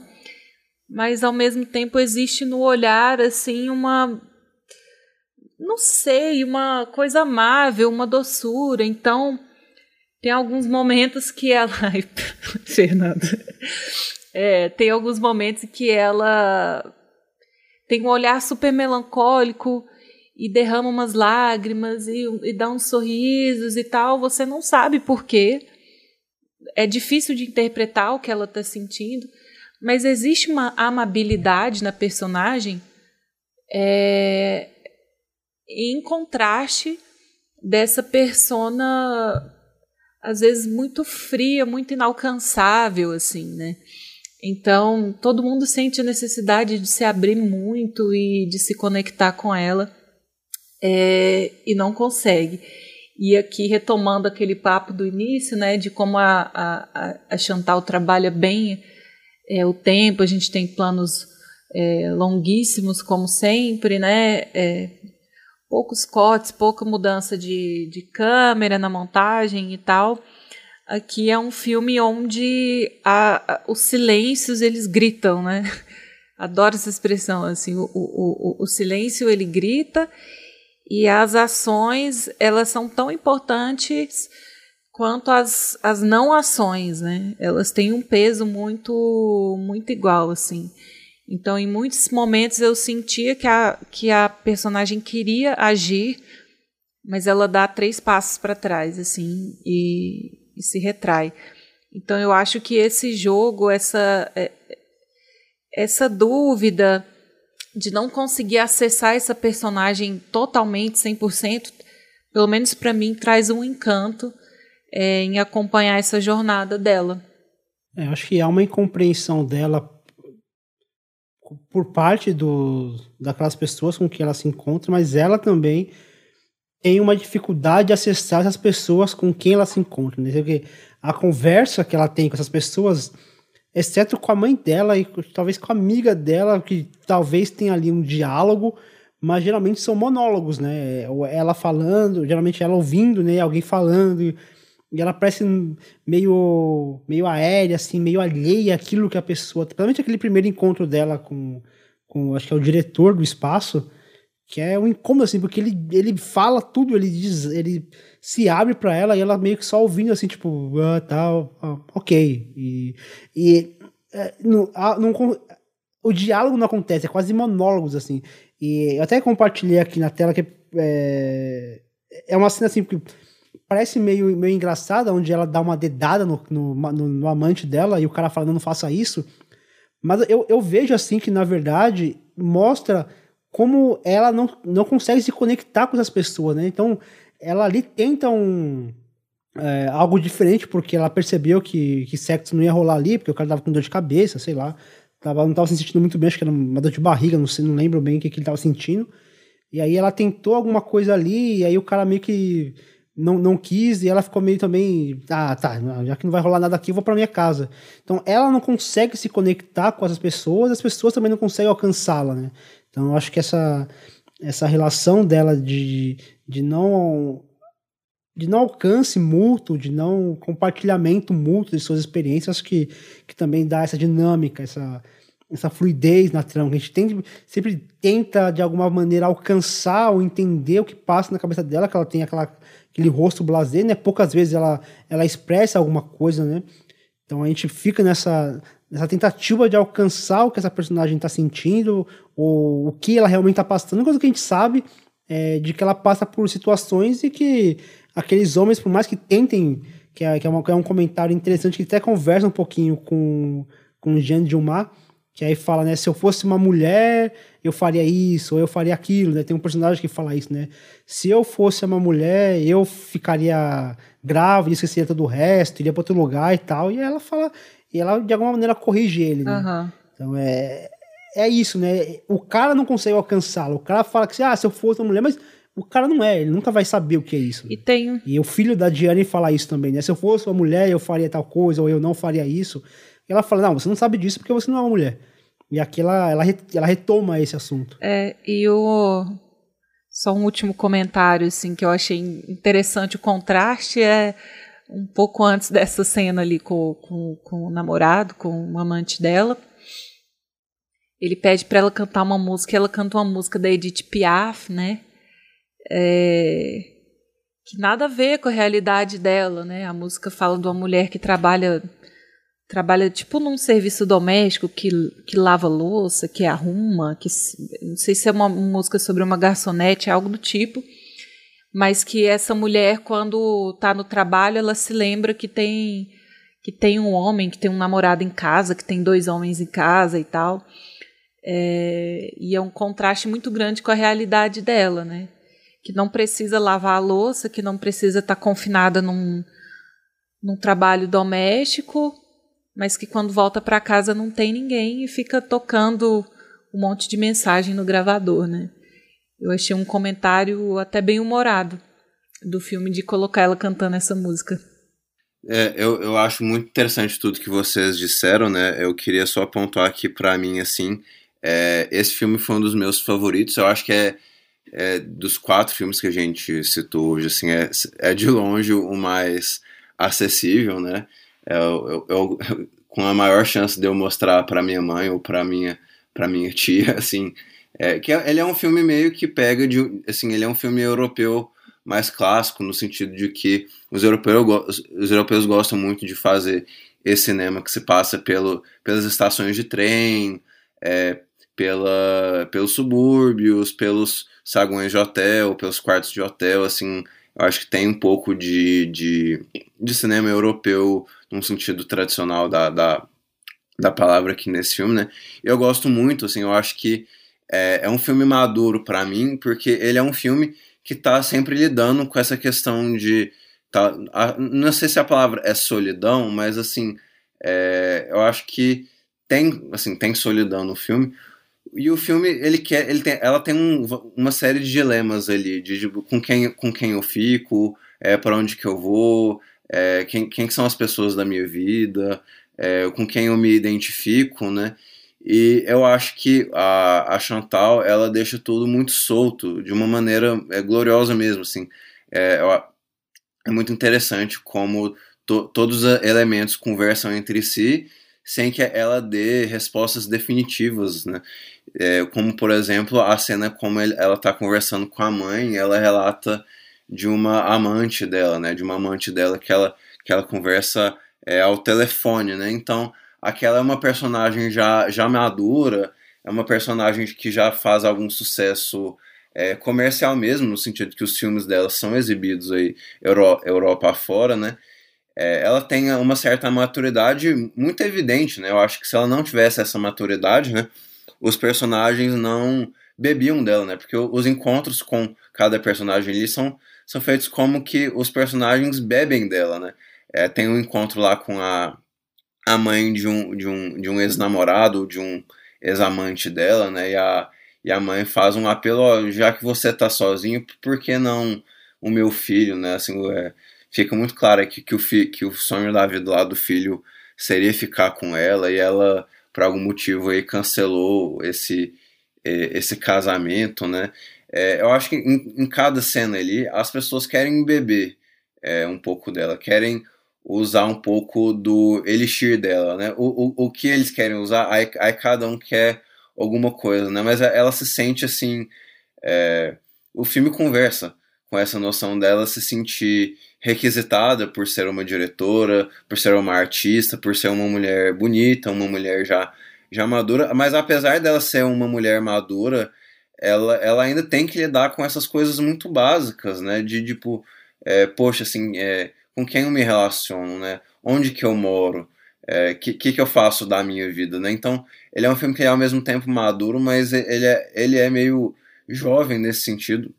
mas ao mesmo tempo existe no olhar, assim, uma não sei, uma coisa amável, uma doçura. Então, tem alguns momentos que ela. [laughs] [laughs] Fernanda. É, tem alguns momentos que ela tem um olhar super melancólico e derrama umas lágrimas e, e dá uns sorrisos e tal. Você não sabe por quê. É difícil de interpretar o que ela está sentindo, mas existe uma amabilidade na personagem é, em contraste dessa persona às vezes muito fria, muito inalcançável assim, né? Então, todo mundo sente a necessidade de se abrir muito e de se conectar com ela é, e não consegue. E aqui, retomando aquele papo do início, né, de como a, a, a Chantal trabalha bem é, o tempo, a gente tem planos é, longuíssimos, como sempre, né, é, poucos cortes, pouca mudança de, de câmera na montagem e tal. Aqui é um filme onde a, a, os silêncios eles gritam, né? [laughs] Adoro essa expressão, assim, o, o, o, o silêncio ele grita e as ações elas são tão importantes quanto as, as não ações, né? Elas têm um peso muito muito igual, assim. Então, em muitos momentos eu sentia que a, que a personagem queria agir, mas ela dá três passos para trás, assim, e, e, se retrai. Então, eu acho que esse jogo, essa, é, essa dúvida de não conseguir acessar essa personagem totalmente, 100%, pelo menos para mim, traz um encanto é, em acompanhar essa jornada dela. É, eu acho que há uma incompreensão dela por parte do, daquelas pessoas com que ela se encontra, mas ela também tem uma dificuldade de acessar essas pessoas com quem ela se encontra. Né? Porque a conversa que ela tem com essas pessoas, exceto com a mãe dela e talvez com a amiga dela, que talvez tenha ali um diálogo, mas geralmente são monólogos, né? Ela falando, geralmente ela ouvindo, né? Alguém falando e ela parece meio, meio aérea, assim, meio alheia àquilo que a pessoa. Principalmente aquele primeiro encontro dela com, com acho que é o diretor do espaço, que é um incômodo, assim, porque ele, ele fala tudo, ele diz, ele se abre para ela e ela meio que só ouvindo, assim, tipo, ah, tal, ah, ok. E, e é, não, não, o diálogo não acontece, é quase monólogos, assim. E eu até compartilhei aqui na tela que é, é uma cena assim, porque parece meio, meio engraçada, onde ela dá uma dedada no, no, no, no amante dela e o cara fala, não, não faça isso. Mas eu, eu vejo assim que, na verdade, mostra como ela não, não consegue se conectar com as pessoas, né? Então, ela ali tenta um, é, algo diferente, porque ela percebeu que, que sexo não ia rolar ali, porque o cara tava com dor de cabeça, sei lá. Tava, não tava se sentindo muito bem, acho que era uma dor de barriga, não sei, não lembro bem o que, que ele tava sentindo. E aí ela tentou alguma coisa ali, e aí o cara meio que não, não quis e ela ficou meio também, ah, tá, já que não vai rolar nada aqui, eu vou para minha casa. Então ela não consegue se conectar com as pessoas, as pessoas também não conseguem alcançá-la, né? Então eu acho que essa essa relação dela de, de não de não alcance mútuo, de não compartilhamento mútuo de suas experiências, acho que, que também dá essa dinâmica, essa, essa fluidez na trama. A gente tem, sempre tenta, de alguma maneira, alcançar ou entender o que passa na cabeça dela, que ela tem aquela aquele rosto blasé, né? Poucas vezes ela, ela expressa alguma coisa, né? Então a gente fica nessa, nessa tentativa de alcançar o que essa personagem está sentindo, ou o que ela realmente está passando, coisa que a gente sabe é de que ela passa por situações e que aqueles homens, por mais que tentem que é, que é, uma, que é um comentário interessante que até conversa um pouquinho com, com Jean Dumas, que aí fala, né, se eu fosse uma mulher, eu faria isso, ou eu faria aquilo, né? Tem um personagem que fala isso, né? Se eu fosse uma mulher, eu ficaria grávida, esqueceria todo o resto, iria para outro lugar e tal. E ela fala, e ela de alguma maneira corrige ele, né? Aham. Então é é isso, né? O cara não consegue alcançá-lo. O cara fala que ah, se eu fosse uma mulher, mas o cara não é, ele nunca vai saber o que é isso. E tem E o filho da Diane fala isso também, né? Se eu fosse uma mulher, eu faria tal coisa, ou eu não faria isso. E ela fala, não, você não sabe disso porque você não é uma mulher. E aqui ela, ela, ela retoma esse assunto. É, e o só um último comentário assim que eu achei interessante o contraste é um pouco antes dessa cena ali com, com, com o namorado, com o amante dela. Ele pede para ela cantar uma música, ela canta uma música da Edith Piaf, né? É, que nada a ver com a realidade dela, né? A música fala de uma mulher que trabalha trabalha tipo num serviço doméstico que, que lava louça, que arruma, que não sei se é uma música sobre uma garçonete, algo do tipo, mas que essa mulher quando está no trabalho ela se lembra que tem que tem um homem, que tem um namorado em casa, que tem dois homens em casa e tal. É, e é um contraste muito grande com a realidade dela, né? Que não precisa lavar a louça, que não precisa estar confinada num, num trabalho doméstico, mas que quando volta para casa não tem ninguém e fica tocando um monte de mensagem no gravador, né? Eu achei um comentário até bem humorado do filme de colocar ela cantando essa música. É, eu, eu acho muito interessante tudo que vocês disseram, né? Eu queria só pontuar aqui pra mim, assim, é, esse filme foi um dos meus favoritos. Eu acho que é, é dos quatro filmes que a gente citou hoje, assim, é, é de longe o mais acessível, né? É, eu, eu- com a maior chance de eu mostrar pra minha mãe ou pra minha, pra minha tia, [laughs] assim, é, que é- ele é um filme meio que pega de, assim, ele é um filme europeu mais clássico no sentido de que os europeus, os europeus gostam muito de fazer esse cinema que se passa pelo, pelas estações de trem, é, pela, pelos subúrbios, pelos saguões de hotel, pelos quartos de hotel, assim, eu acho que tem um pouco de, de, de cinema europeu num sentido tradicional da, da, da palavra aqui nesse filme, né? Eu gosto muito, assim, eu acho que é, é um filme maduro pra mim, porque ele é um filme que tá sempre lidando com essa questão de. Tá, a- não sei se a palavra é solidão, mas assim, é, eu acho que tem, assim, tem solidão no filme. E o filme, ele quer, ele tem, ela tem um- uma série de dilemas ali, de, tipo, com quem, com quem eu fico, é, para onde que eu vou, é, quem, quem que são as pessoas da minha vida, é, com quem eu me identifico, né? E eu acho que a, a Chantal, ela deixa tudo muito solto, de uma maneira é, gloriosa mesmo, assim. É, é muito interessante como to- todos os elementos conversam entre si, sem que ela dê respostas definitivas, né? É, como, por exemplo, a cena como ela está conversando com a mãe, ela relata de uma amante dela, né? De uma amante dela que ela, que ela conversa é, ao telefone, né? Então, aquela é uma personagem já, já madura, é uma personagem que já faz algum sucesso é, comercial mesmo, no sentido que os filmes dela são exibidos aí Euro, Europa afora, né? É, ela tem uma certa maturidade muito evidente, né? Eu acho que se ela não tivesse essa maturidade, né? Os personagens não bebiam dela, né? Porque os encontros com cada personagem ali são, são feitos como que os personagens bebem dela, né? É, tem um encontro lá com a, a mãe de um, de um, de um ex-namorado, de um ex-amante dela, né? E a, e a mãe faz um apelo, ó, já que você tá sozinho, por que não o meu filho, né? Assim, é, fica muito claro aqui que o, fi, que o sonho da vida lá do filho seria ficar com ela e ela, por algum motivo aí, cancelou esse, eh, esse casamento, né? É, eu acho que em, em cada cena ali, as pessoas querem beber é, um pouco dela, querem usar um pouco do elixir dela, né? O, o, o que eles querem usar, aí, aí cada um quer alguma coisa, né? Mas ela se sente assim. é, o filme conversa com essa noção dela se sentir requisitada por ser uma diretora, por ser uma artista, por ser uma mulher bonita, uma mulher já, já madura. Mas apesar dela ser uma mulher madura, ela, ela ainda tem que lidar com essas coisas muito básicas, né? De tipo, é, poxa, assim, é, com quem eu me relaciono, né? Onde que eu moro, o é, que, que, que eu faço da minha vida, né? Então, ele é um filme que é ao mesmo tempo maduro, mas ele é, ele é meio jovem nesse sentido,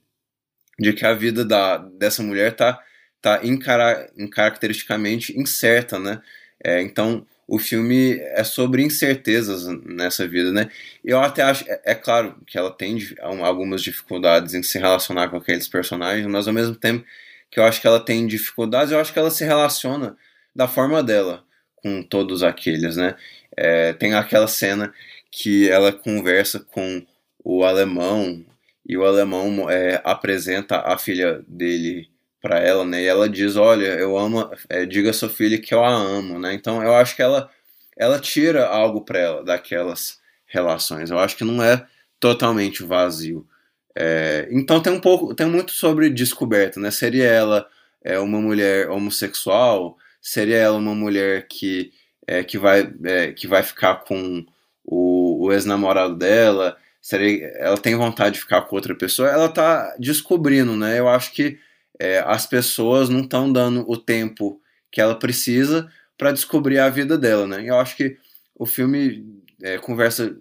de que a vida da, dessa mulher tá, tá incara, caracteristicamente incerta, né? É, então, o filme é sobre incertezas nessa vida, né? Eu até acho, é, é, claro que ela tem algumas dificuldades em se relacionar com aqueles personagens, mas ao mesmo tempo que eu acho que ela tem dificuldades, eu acho que ela se relaciona da forma dela com todos aqueles, né? É, tem aquela cena que ela conversa com o alemão e o alemão é, apresenta a filha dele para ela, né? E ela diz, olha, eu amo, é, diga a sua filha que eu a amo, né? Então eu acho que ela ela tira algo para ela daquelas relações. Eu acho que não é totalmente vazio. É, então tem um pouco, tem muito sobre descoberta, né? Seria ela é, uma mulher homossexual? Seria ela uma mulher que é, que vai é, que vai ficar com o, o ex-namorado dela? Seria, ela tem vontade de ficar com outra pessoa? Ela tá descobrindo, né? Eu acho que é, as pessoas não estão dando o tempo que ela precisa para descobrir a vida dela, né? Eu acho que o filme é, conversa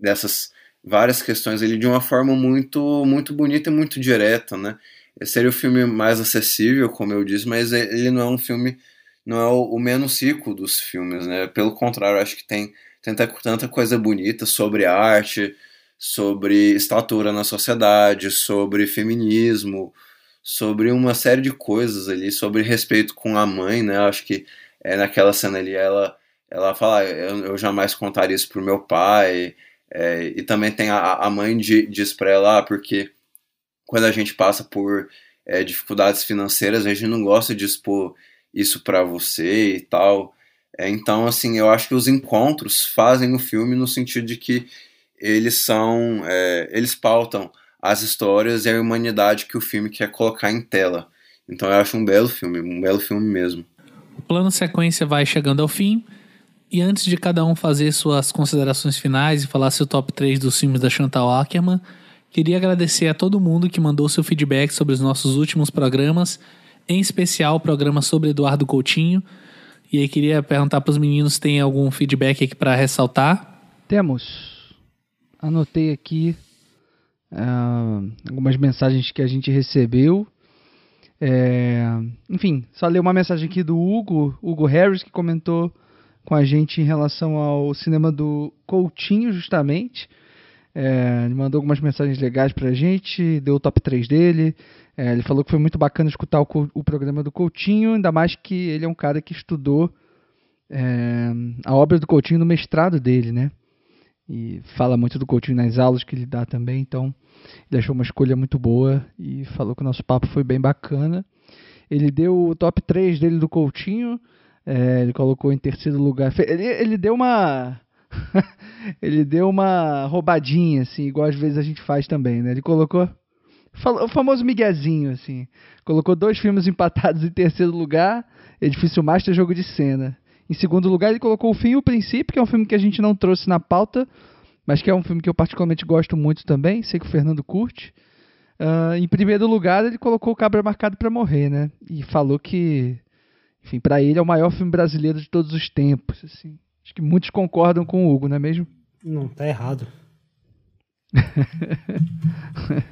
dessas várias questões ele de uma forma muito muito bonita e muito direta, né? Esse seria o filme mais acessível, como eu disse, mas ele não é um filme, não é o, menos rico dos filmes, né? Pelo contrário, acho que tem tanta, tanta coisa bonita sobre arte, sobre estatura na sociedade, sobre feminismo, sobre uma série de coisas ali, sobre respeito com a mãe, né? Acho que é, naquela cena ali ela, ela fala, ah, eu, eu jamais contaria isso pro meu pai, é, e também tem a, a mãe de, diz pra ela, porque quando a gente passa por é, dificuldades financeiras, a gente não gosta de expor isso para você e tal. É, então, assim, eu acho que os encontros fazem o filme no sentido de que eles são, é, eles pautam as histórias e a humanidade que o filme quer colocar em tela. Então eu acho um belo filme, um belo filme mesmo. O plano sequência vai chegando ao fim. E antes de cada um fazer suas considerações finais e falar seu top 3 dos filmes da Chantal Ackerman, queria agradecer a todo mundo que mandou seu feedback sobre os nossos últimos programas, em especial o programa sobre Eduardo Coutinho. E aí queria perguntar para os meninos se tem algum feedback aqui para ressaltar. Temos. Anotei aqui uh, algumas mensagens que a gente recebeu. É, enfim, só ler uma mensagem aqui do Hugo, Hugo Harris, que comentou com a gente em relação ao cinema do Coutinho, justamente. É, ele mandou algumas mensagens legais pra gente, deu o top 3 dele. É, ele falou que foi muito bacana escutar o, o, programa do Coutinho, ainda mais que ele é um cara que estudou é, a obra do Coutinho no mestrado dele, né? E fala muito do Coutinho nas aulas que ele dá também, então ele achou uma escolha muito boa e falou que o nosso papo foi bem bacana. Ele deu o top 3 dele do Coutinho, é, ele colocou em terceiro lugar. Ele, ele deu uma. [laughs] ele deu uma roubadinha, assim, igual às vezes a gente faz também, né? Ele colocou. O famoso miguezinho, assim. Colocou dois filmes empatados em terceiro lugar: Edifício Master Jogo de Cena. Em segundo lugar, ele colocou O Fim e o Princípio, que é um filme que a gente não trouxe na pauta, mas que é um filme que eu particularmente gosto muito também, sei que o Fernando curte. Uh, em primeiro lugar, ele colocou o Cabra Marcado para Morrer, né? E falou que, enfim, para ele é o maior filme brasileiro de todos os tempos. Assim. Acho que muitos concordam com o Hugo, não é mesmo? Não, tá errado. [laughs]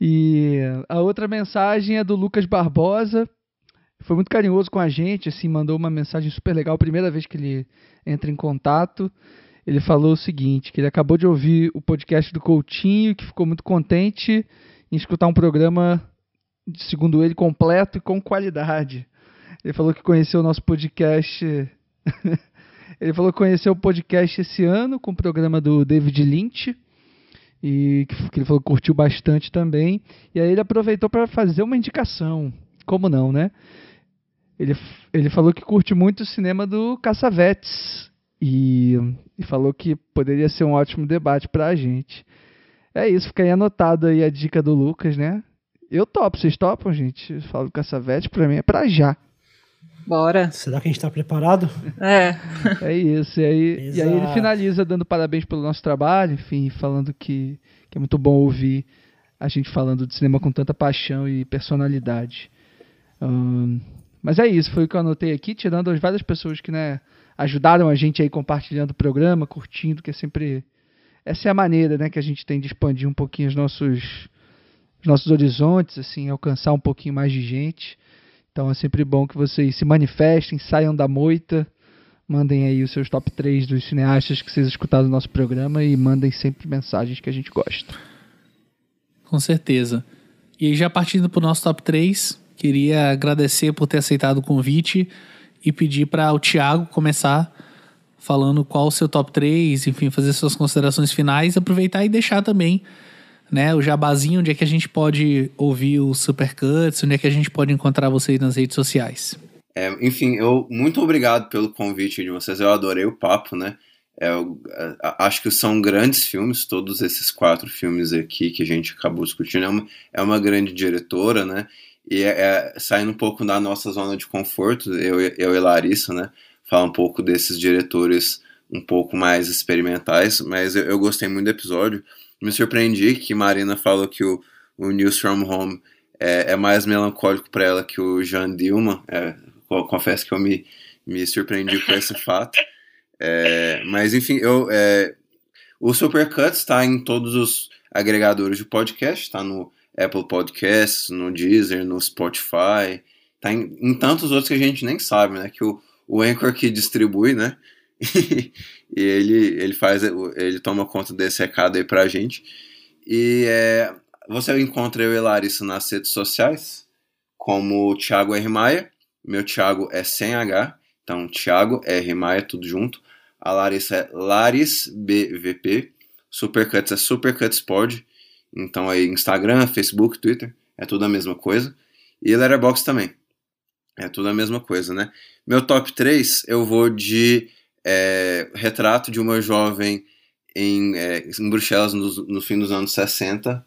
e a outra mensagem é do Lucas Barbosa. Foi muito carinhoso com a gente, assim, mandou uma mensagem super legal, primeira vez que ele entra em contato ele falou o seguinte, que ele acabou de ouvir o podcast do Coutinho, que ficou muito contente em escutar um programa, segundo ele, completo e com qualidade. Ele falou que conheceu o nosso podcast. [laughs] ele falou que conheceu o podcast esse ano com o programa do David Lynch. E que ele falou que curtiu bastante também. E aí ele aproveitou para fazer uma indicação. Como não, né? Ele, ele falou que curte muito o cinema do Caçavetes. E, e falou que poderia ser um ótimo debate para a gente. É isso, fica aí anotado aí a dica do Lucas, né? Eu topo, vocês topam, gente? Falo do Caçavete, pra mim é pra já. Bora. Será que a gente tá preparado? É. É isso. E aí, e aí ele finaliza dando parabéns pelo nosso trabalho, enfim, falando que, que é muito bom ouvir a gente falando de cinema com tanta paixão e personalidade. Hum, Mas é isso, foi o que eu anotei aqui, tirando as várias pessoas que né, ajudaram a gente aí compartilhando o programa, curtindo, que é sempre. Essa é a maneira né, que a gente tem de expandir um pouquinho os nossos, os nossos horizontes, assim, alcançar um pouquinho mais de gente. Então é sempre bom que vocês se manifestem, saiam da moita, mandem aí os seus top 3 dos cineastas que vocês escutaram no nosso programa e mandem sempre mensagens que a gente gosta. Com certeza. E já partindo para o nosso top 3, queria agradecer por ter aceitado o convite e pedir para o Thiago começar falando qual o seu top 3, enfim, fazer suas considerações finais, aproveitar e deixar também né, o jabazinho, onde é que a gente pode ouvir os supercuts, onde é que a gente pode encontrar vocês nas redes sociais. É, enfim, eu muito obrigado pelo convite de vocês. Eu adorei o papo, né? É, eu, acho que são grandes filmes, todos esses quatro filmes aqui que a gente acabou discutindo. É uma, é uma grande diretora, né? E é, é, saindo um pouco da nossa zona de conforto, eu, eu e Larissa, né? Falar um pouco desses diretores um pouco mais experimentais, mas eu, eu gostei muito do episódio. Me surpreendi que Marina falou que o, o News from Home é, é mais melancólico para ela que o Jean Dilma. É, confesso que eu me, me surpreendi com esse [laughs] fato. É, mas enfim, eu, é, o Supercuts está em todos os agregadores de podcast, está no Apple Podcasts, no Deezer, no Spotify, tá em, em, tantos outros que a gente nem sabe, né? Que o, o Anchor que distribui, né? [laughs] e ele, ele faz, ele toma conta desse recado aí pra gente. E é, você encontra eu e Larissa nas redes sociais, como Thiago R. Maia. Meu Thiago é sem H, então Thiago R. Maia, tudo junto. A Larissa é Laris BVP. Supercuts é Supercuts Pod. Então aí Instagram, Facebook, Twitter, é tudo a mesma coisa. E Letterboxd também. É tudo a mesma coisa, né? Meu top 3, eu vou de é, Retrato de uma Jovem em, é, em Bruxelas no, no, fim dos anos 60.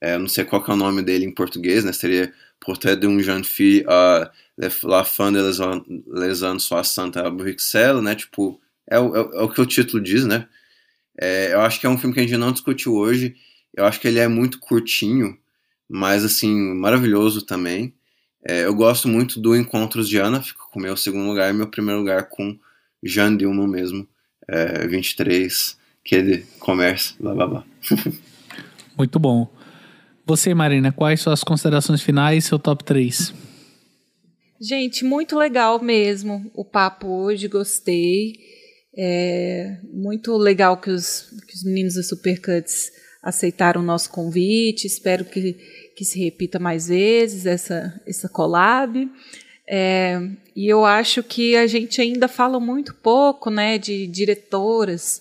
É, não sei qual é o nome dele em português, né? Seria Portrait d'une jeune fille uh, la fin de les années 60 à Bruxelles, né? Tipo, é o, é, é o que o título diz, né? É, eu acho que é um filme que a gente não discutiu hoje. Eu acho que ele é muito curtinho, mas assim, maravilhoso também. É, eu gosto muito do Encontros de Ana, fico com o meu segundo lugar e meu primeiro lugar com Jean Dilma mesmo, é, 23, que ele comércio, blá blá blá. [laughs] muito bom. Você, Marina, quais suas considerações finais seu top 3? Gente, muito legal mesmo o papo hoje, gostei. É muito legal que os, que os meninos da Supercuts aceitaram o nosso convite. Espero que, que se repita mais vezes essa, essa collab. É, e eu acho que a gente ainda fala muito pouco né, de diretoras.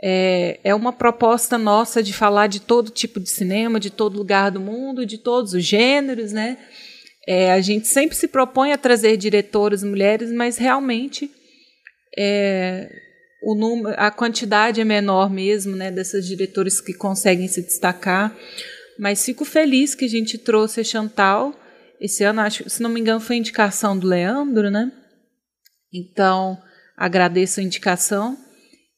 É, é uma proposta nossa de falar de todo tipo de cinema, de todo lugar do mundo, de todos os gêneros. Né? É, a gente sempre se propõe a trazer diretoras mulheres, mas realmente é, o número, a quantidade é menor mesmo, né, dessas diretoras que conseguem se destacar. Mas fico feliz que a gente trouxe a Chantal. Esse ano, acho, se não me engano, foi indicação do Leandro, né? Então, agradeço a indicação.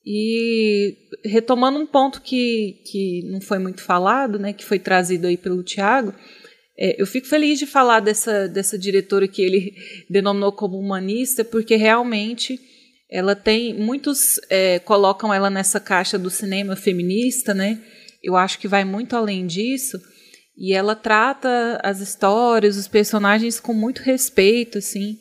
E retomando um ponto que, que não foi muito falado, né, que foi trazido aí pelo Tiago, é, eu fico feliz de falar dessa, dessa diretora que ele [laughs] denominou como humanista, porque realmente ela tem muitos é, colocam ela nessa caixa do cinema feminista, né? Eu acho que vai muito além disso e ela trata as histórias, os personagens com muito respeito, assim,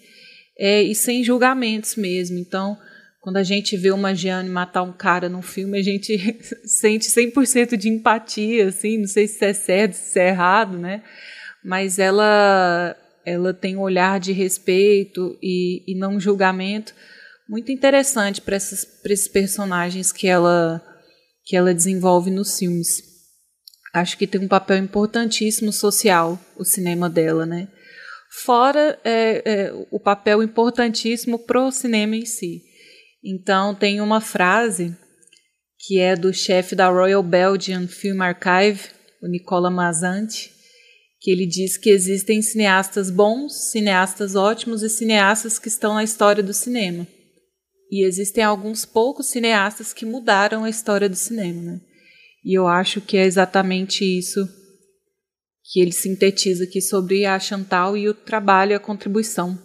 é, e sem julgamentos mesmo. Então, quando a gente vê uma Jeanne matar um cara num filme, a gente [laughs] sente 100% de empatia, assim, não sei se é certo, se é errado, né? Mas ela ela tem um olhar de respeito e, e não julgamento muito interessante para esses personagens que ela, que ela desenvolve nos filmes. Acho que tem um papel importantíssimo social o cinema dela, né? Fora é, é, o papel importantíssimo pro cinema em si. Então tem uma frase que é do chefe da Royal Belgian Film Archive, o Nicola Mazzanti, que ele diz que existem cineastas bons, cineastas ótimos e cineastas que estão na história do cinema. E existem alguns poucos cineastas que mudaram a história do cinema, né? E eu acho que é exatamente isso que ele sintetiza aqui sobre a Chantal e o trabalho e a contribuição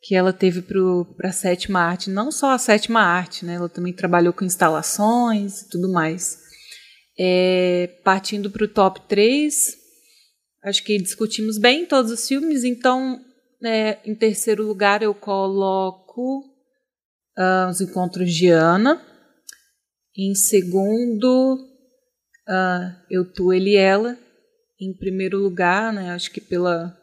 que ela teve para a sétima arte, não só a sétima arte, né? Ela também trabalhou com instalações e tudo mais. É, partindo para o top 3, acho que discutimos bem todos os filmes, então é, em terceiro lugar eu coloco uh, Os Encontros de Ana. Em segundo, uh, Eu, Tu, Ele e Ela. Em primeiro lugar, né, acho que pela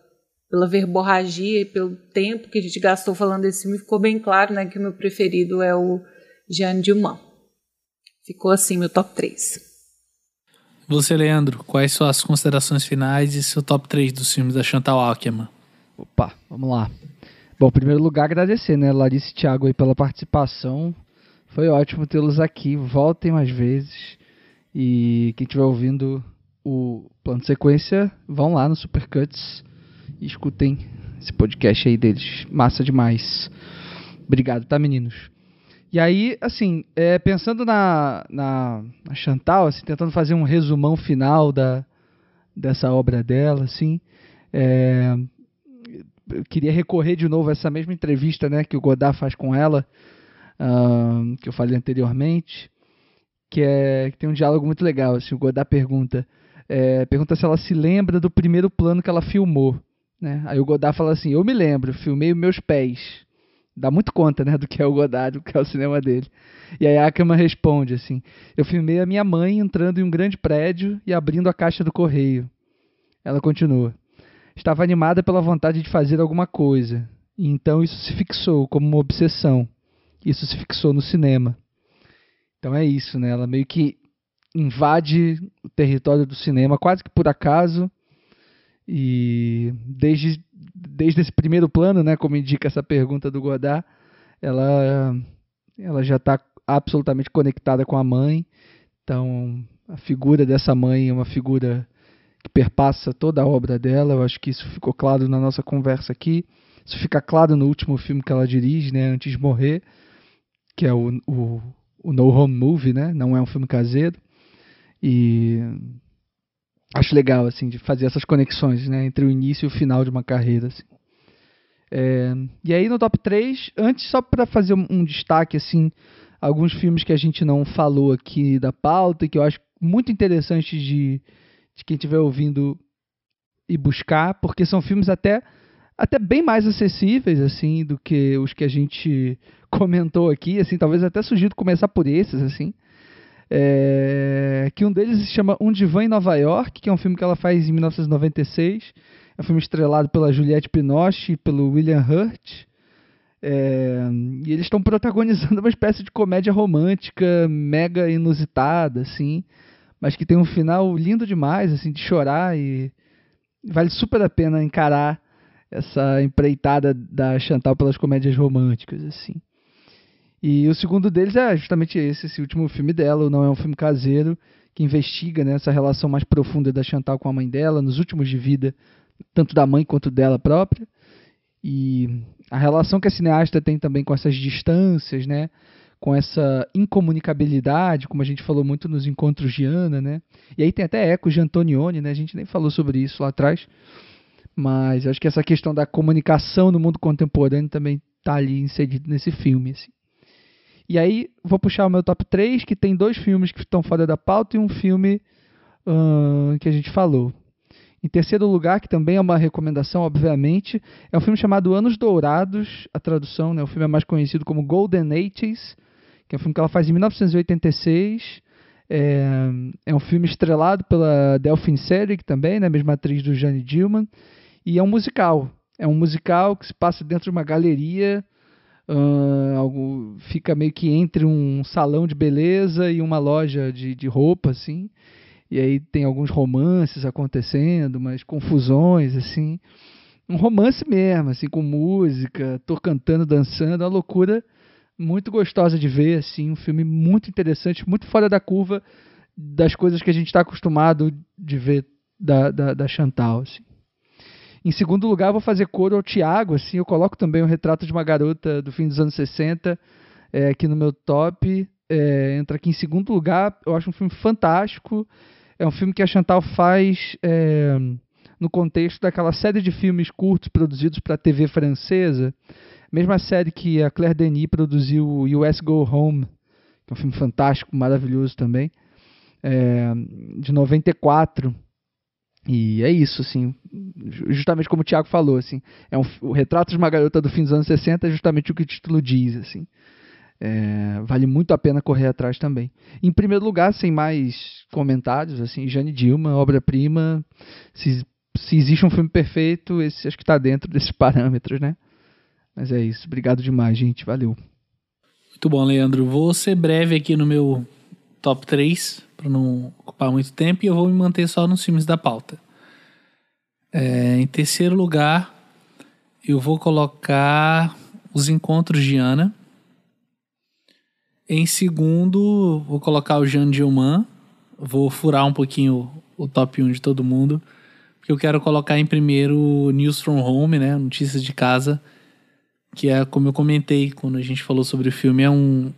pela verborragia e pelo tempo que a gente gastou falando desse filme, ficou bem claro né, que o meu preferido é o Jeanne Dumas. Ficou assim meu top 3. Você, Leandro, quais são as considerações finais e seu top 3 dos filmes da Chantal Ackman? Opa, vamos lá. Bom, em primeiro lugar, agradecer, né, Larissa e Thiago aí pela participação. Foi ótimo tê-los aqui. Voltem mais vezes. E quem estiver ouvindo o plano de sequência, vão lá no Supercuts e escutem esse podcast aí deles. Massa demais. Obrigado, tá, meninos? E aí, assim, é, pensando na, na, na, Chantal, assim, tentando fazer um resumão final da, dessa obra dela, assim, é, eu queria recorrer de novo a essa mesma entrevista né, que o Godard faz com ela, uh, que eu falei anteriormente, que, é, que tem um diálogo muito legal. Assim, o Godard pergunta, é, pergunta se ela se lembra do primeiro plano que ela filmou. Né? Aí o Godard fala assim: Eu me lembro, filmei meus pés. Dá muito conta né, do que é o Godard, do que é o cinema dele. E aí a Ackerman responde assim: Eu filmei a minha mãe entrando em um grande prédio e abrindo a caixa do correio. Ela continua: Estava animada pela vontade de fazer alguma coisa. E então isso se fixou como uma obsessão. Isso se fixou no cinema. Então é isso, né? Ela meio que invade o território do cinema quase que por acaso e desde, desde esse primeiro plano, né, como indica essa pergunta do Godard, ela, ela já está absolutamente conectada com a mãe. Então, a figura dessa mãe é uma figura que perpassa toda a obra dela. Eu acho que isso ficou claro na nossa conversa aqui. Isso fica claro no último filme que ela dirige, né, antes de morrer, que é o, o, o No Home Movie, né? Não é um filme caseiro. E acho legal assim de fazer essas conexões né, entre o início e o final de uma carreira. Assim. É, e aí no top 3, antes só para fazer um, destaque assim, alguns filmes que a gente não falou aqui da pauta e que eu acho muito interessante de, de quem estiver ouvindo e buscar, porque são filmes até até bem mais acessíveis assim do que os que a gente [laughs] comentou aqui, assim, talvez até sugiro começar por esses assim. É, que um deles se chama Um Divã em Nova York, que é um filme que ela faz em 1996. É um filme estrelado pela Juliette Binoche e pelo William Hurt. É, e eles estão protagonizando [laughs] uma espécie de comédia romântica mega inusitada, assim, mas que tem um final lindo demais, assim, de chorar e vale super a pena encarar essa empreitada da Chantal pelas comédias românticas, assim. E o segundo deles é justamente esse, esse último filme dela, Não é um filme caseiro, que investiga né, essa relação mais profunda da Chantal com a mãe dela, nos últimos de vida, tanto da mãe quanto dela própria. E a relação que a cineasta tem também com essas distâncias, né? com essa incomunicabilidade, como a gente falou muito nos encontros de Ana, né? E aí tem até ecos de Antonioni, né? A gente nem falou sobre isso lá atrás, mas acho que essa questão da comunicação no mundo contemporâneo também está ali inserido nesse filme, assim. E aí, vou puxar o meu top 3, que tem dois filmes que estão fora da pauta e um filme uh, que a gente falou. Em terceiro lugar, que também é uma recomendação, obviamente, é um filme chamado Anos Dourados, a tradução, né? o filme é mais conhecido como Golden Ages, que é um filme que ela faz em 1986. É, é um filme estrelado pela Delphine Seyrig também, né? mesma atriz do Jane Dillman, e é um musical. É um musical que se passa dentro de uma galeria Uh, algo, fica meio que entre um salão de beleza e uma loja de, de roupa, assim. E aí tem alguns romances acontecendo, umas confusões, assim. Um romance mesmo, assim, com música, tô cantando, dançando, uma loucura muito gostosa de ver, assim, um filme muito interessante, muito fora da curva das coisas que a gente está acostumado de ver da, da, da Chantal, assim. Em segundo lugar, vou fazer coro ao Tiago, assim, eu coloco também o retrato de uma garota do fim dos anos 60 é, aqui no meu top. É, entra aqui em segundo lugar, eu acho um filme fantástico. É um filme que a Chantal faz é, no contexto daquela série de filmes curtos produzidos para a TV francesa, mesma série que a Claire Denis produziu US Go Home, que é um filme fantástico, maravilhoso também, é, de 94. E é isso, assim, justamente como o Thiago falou, assim, é um, o retrato de uma garota do fim dos anos 60 é justamente o que o título diz, assim. É, vale muito a pena correr atrás também. Em primeiro lugar, sem mais comentários, assim, Jane Dilma, obra-prima. Se, se existe um filme perfeito, esse acho que está dentro desses [laughs] parâmetros, né? Mas é isso. Obrigado demais, gente. Valeu. Muito bom, Leandro. Vou ser breve aqui no meu top 3, para não ocupar muito tempo, e eu vou me manter só nos filmes da pauta. É, em terceiro lugar, eu vou colocar Os Encontros de Ana. Em segundo, vou colocar o Jean Dillman. Vou furar um pouquinho o top 1 de todo mundo. Porque eu quero colocar em primeiro News from Home, né? Notícias de casa. Que é, como eu comentei quando a gente falou sobre o filme, é um,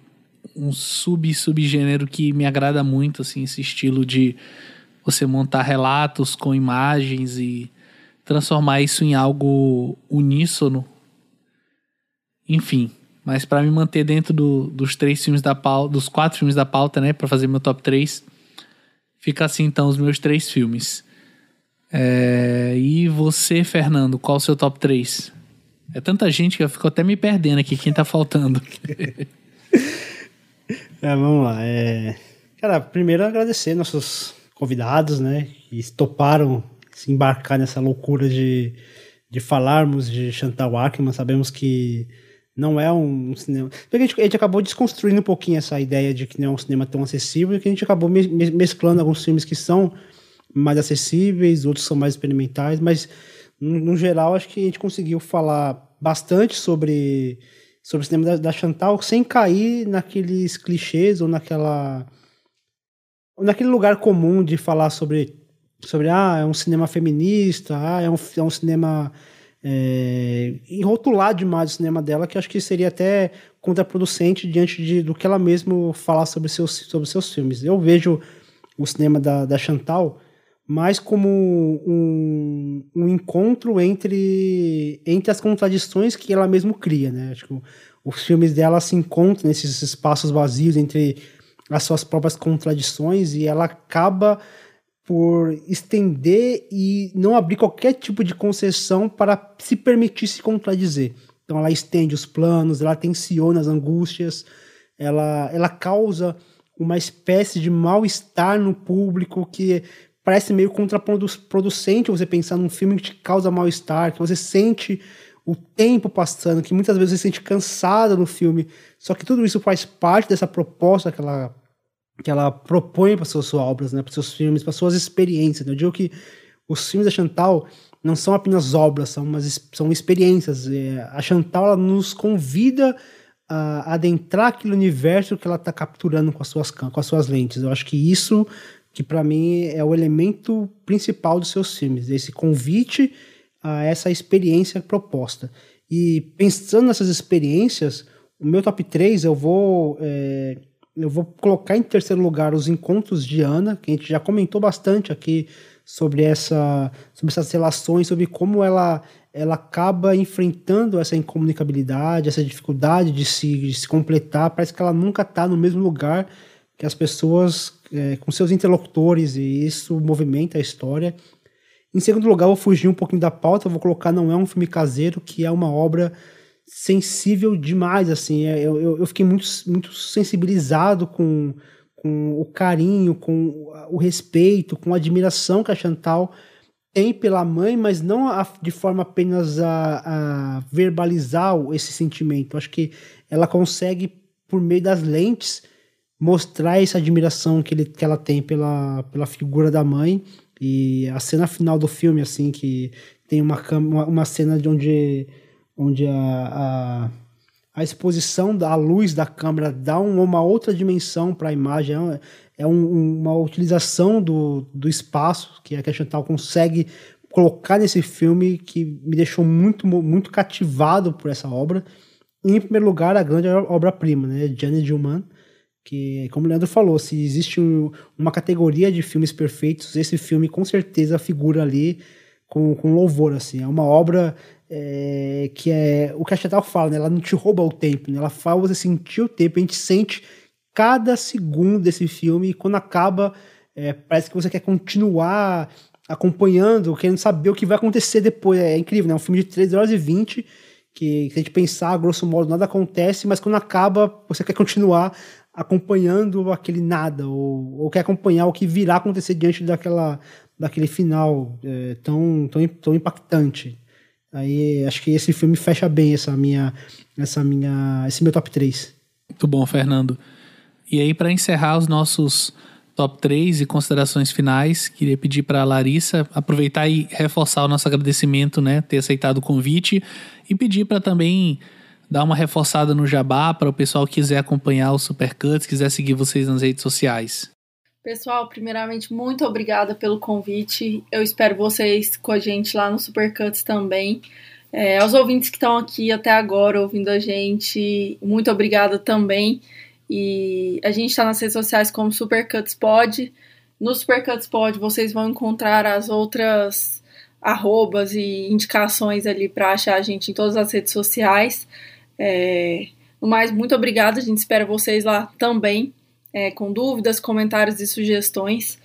um sub-subgênero que me agrada muito, assim, esse estilo de você montar relatos com imagens e transformar isso em algo uníssono. Enfim, mas para me manter dentro do, dos três filmes da pauta, dos quatro filmes da pauta, né, para fazer meu top 3, fica assim então os meus três filmes. É, e você, Fernando, qual o seu top 3? É tanta gente que eu fico até me perdendo aqui, quem tá faltando. [laughs] [laughs] é, vamos lá. É... Cara, primeiro agradecer nossos convidados, né, que toparam se embarcar nessa loucura de, de falarmos de Chantal Ackman. Sabemos que não é um cinema. A gente, a gente, acabou desconstruindo um pouquinho essa ideia de que não é um cinema tão acessível e que a gente acabou me, me, mesclando alguns filmes que são mais acessíveis, outros são mais experimentais, mas no, geral acho que a gente conseguiu falar bastante sobre, sobre o cinema da, da Chantal sem cair naqueles clichês ou naquela. Ou naquele lugar comum de falar sobre, sobre ah, é um cinema feminista, ah, é um, é um cinema é, rotular demais o cinema dela, que acho que seria até contraproducente diante de, do que ela mesma falar sobre seus, sobre seus filmes. Eu vejo o cinema da, da Chantal mais como um, um encontro entre, entre as contradições que ela mesma cria. Né? Os filmes dela se encontram nesses espaços vazios entre as suas próprias contradições e ela acaba por estender e não abrir qualquer tipo de concessão para se permitir se contradizer. Então ela estende os planos, ela tensiona as angústias, ela, ela causa uma espécie de mal-estar no público que parece meio contraproducente você pensar num filme que te causa mal-estar, que você sente o tempo passando, que muitas vezes você se sente cansada no filme. Só que tudo isso faz parte dessa proposta que ela que ela propõe para suas, suas obras, né, para seus filmes, para suas experiências. Né? Eu digo que os filmes da Chantal não são apenas obras, são, umas, são experiências. É, a Chantal ela nos convida a adentrar aquele universo que ela está capturando com as, suas, com as suas lentes. Eu acho que isso que para mim é o elemento principal dos seus filmes, esse convite a essa experiência proposta. E pensando nessas experiências, o meu top 3 eu vou é, eu vou colocar em terceiro lugar os encontros de Ana, que a gente já comentou bastante aqui sobre, essa, sobre essas relações, sobre como ela, ela acaba enfrentando essa incomunicabilidade, essa dificuldade de se, de se completar. Parece que ela nunca está no mesmo lugar que as pessoas é, com seus interlocutores, e isso movimenta a história. Em segundo lugar, vou fugir um pouquinho da pauta, vou colocar Não é um filme caseiro, que é uma obra sensível demais, assim. É, eu, eu, eu, fiquei muito, muito sensibilizado com, com o carinho, com o respeito, com a admiração que a Chantal tem pela mãe, mas não a, de forma apenas a, a verbalizar esse sentimento. Acho que ela consegue, por meio das lentes, mostrar essa admiração que, ele, que ela tem pela, pela figura da mãe. E a cena final do filme, assim, que tem uma, uma, uma cena de onde onde a, a, a exposição da luz da câmera dá um, uma outra dimensão para a imagem, é, é um, uma utilização do, do espaço que a Chantal consegue colocar nesse filme que me deixou muito, muito cativado por essa obra. E, em primeiro lugar, a grande obra-prima, né, Jane Dillman, que, como o Leandro falou, se existe uma categoria de filmes perfeitos, esse filme com certeza figura ali com, com louvor, assim. É uma obra é, que é o que a Chantal fala, né? Ela não te rouba o tempo, né? Ela faz você sentir o tempo. A gente sente cada segundo desse filme e quando acaba, é, parece que você quer continuar acompanhando, querendo saber o que vai acontecer depois. É incrível, né? É um filme de 3 horas e 20 que, se a gente pensar, grosso modo, nada acontece, mas quando acaba, você quer continuar acompanhando aquele nada, ou, ou quer acompanhar o que virá acontecer diante daquela, daquele final é, tão, tão, tão impactante. Aí acho que esse filme fecha bem essa minha, essa minha, esse meu top 3. Muito bom, Fernando. E aí, para encerrar os nossos top 3 e considerações finais, queria pedir para a Larissa aproveitar e reforçar o nosso agradecimento, né, ter aceitado o convite e pedir para também dar uma reforçada no Jabá para o pessoal que quiser acompanhar os Supercuts, quiser seguir vocês nas redes sociais. Pessoal, primeiramente, muito obrigada pelo convite. Eu espero vocês com a gente lá no Supercuts também. É, aos ouvintes que estão aqui até agora ouvindo a gente, muito obrigada também. E a gente está nas redes sociais como Supercuts Pod. No Supercuts Pod vocês vão encontrar as outras arrobas e indicações ali para achar a gente em todas as redes sociais. É, no mais, muito obrigada. A gente espera vocês lá também, é, com dúvidas, comentários e sugestões.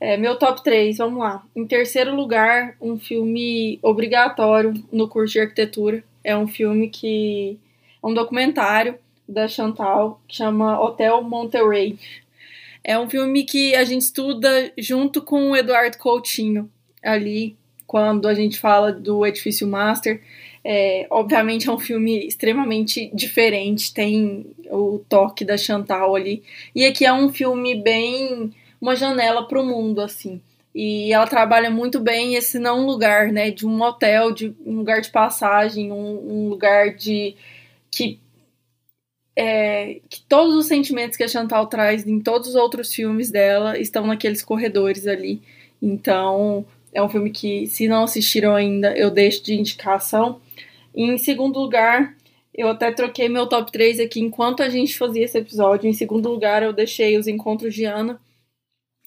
É, meu top 3, vamos lá. Em terceiro lugar, um filme obrigatório no curso de arquitetura. É um filme que. É um documentário da Chantal, que chama Hotel Monterey. É um filme que a gente estuda junto com o Eduardo Coutinho, ali, quando a gente fala do Edifício Master. É, obviamente é um filme extremamente diferente, tem o toque da Chantal ali. E aqui é um filme bem. uma janela para o mundo, assim. E ela trabalha muito bem esse não lugar, né? De um hotel, de um lugar de passagem, um, um lugar de. que é, que todos os sentimentos que a Chantal traz em todos os outros filmes dela estão naqueles corredores ali. Então, é um filme que, se não assistiram ainda, eu deixo de indicação. E, em segundo lugar, eu até troquei meu top 3 aqui enquanto a gente fazia esse episódio. Em segundo lugar, eu deixei Os Encontros de Ana,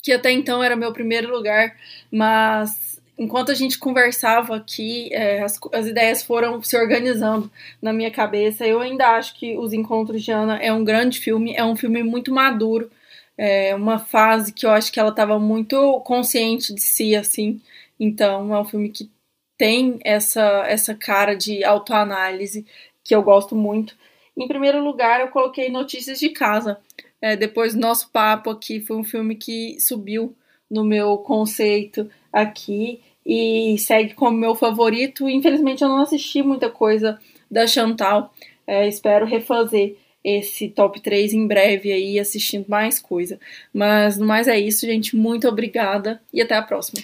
que até então era meu primeiro lugar, mas enquanto a gente conversava aqui, é, as, as, ideias foram se organizando na minha cabeça. Eu ainda acho que Os Encontros de Ana é um grande filme, é um filme muito maduro, é uma fase que eu acho que ela estava muito consciente de si, assim. Então, é um filme que tem essa, essa cara de autoanálise que eu gosto muito. Em primeiro lugar, eu coloquei Notícias de Casa. É, depois do nosso papo aqui, foi um filme que subiu no meu conceito aqui e segue como meu favorito. Infelizmente eu não assisti muita coisa da Chantal. É, espero refazer esse top 3 em breve aí, assistindo mais coisa. Mas no mais é isso, gente. Muito obrigada e até a próxima.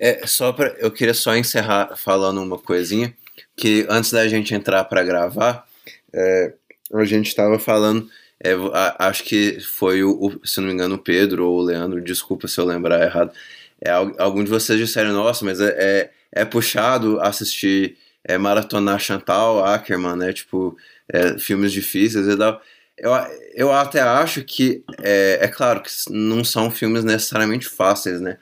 É, só para eu queria só encerrar falando uma coisinha que antes da gente entrar para gravar, é, a gente estava falando, é, acho que foi o, se não me engano, o Pedro ou o Leandro, desculpa se eu lembrar errado, é, algum de vocês disseram, nossa, mas é, é, é puxado assistir é, maratonar Chantal Ackerman, né? Tipo, é, filmes difíceis e tal. Eu, eu até acho que, é, é claro que não são filmes necessariamente fáceis, né?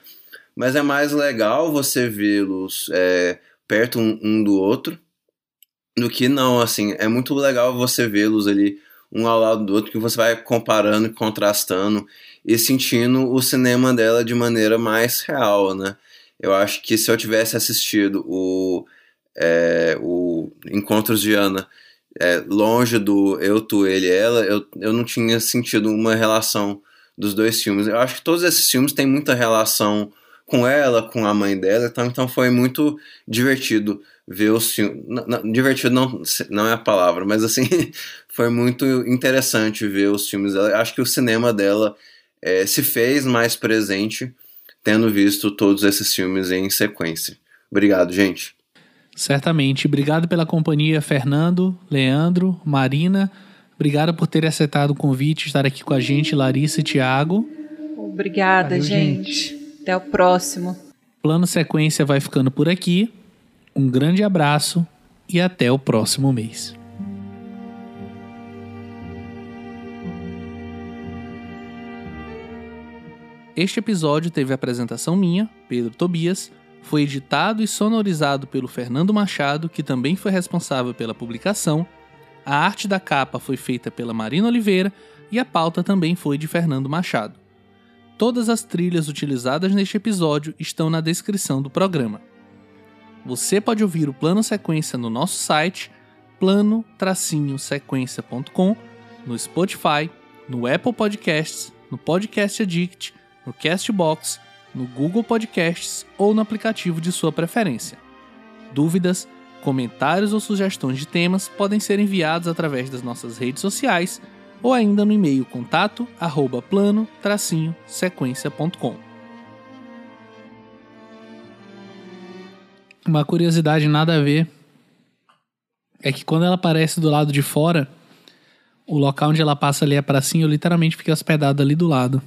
Mas é mais legal você vê-los é, perto um, um, do outro do que não, assim. É muito legal você vê-los ali um ao lado do outro, que você vai comparando e contrastando e sentindo o cinema dela de maneira mais real, né? Eu acho que se eu tivesse assistido o, é, o Encontros de Ana é, longe do eu, tu, ele ela, eu, eu não tinha sentido uma relação dos dois filmes. Eu acho que todos esses filmes têm muita relação com ela, com a mãe dela, então, então foi muito divertido ver os filmes. Divertido não, não é a palavra, mas assim, [laughs] foi muito interessante ver os filmes dela. Acho que o cinema dela é, se fez mais presente tendo visto todos esses filmes em sequência. Obrigado, gente. Certamente. Obrigado pela companhia, Fernando, Leandro, Marina. Obrigado por ter aceitado o convite, estar aqui com a gente, Larissa e Thiago. Obrigada, Valeu, gente. gente. Até o próximo. Plano Sequência vai ficando por aqui. Um grande abraço e até o próximo mês. Este episódio teve apresentação minha, Pedro Tobias, Foi editado e sonorizado pelo Fernando Machado, que também foi responsável pela publicação. A arte da capa foi feita pela Marina Oliveira e a pauta também foi de Fernando Machado. Todas as trilhas utilizadas neste episódio estão na descrição do programa. Você pode ouvir o Plano Sequência no nosso site plano-sequência.com, no Spotify, no Apple Podcasts, no Podcast Addict, no Castbox, no Google Podcasts ou no aplicativo de sua preferência. Dúvidas, comentários ou sugestões de temas podem ser enviados através das nossas redes sociais ou ainda no e-mail contato arroba plano-sequência.com. Uma curiosidade nada a ver é que quando ela aparece do lado de fora, o local onde ela passa ali é pracinha, eu literalmente fiquei hospedado ali do lado.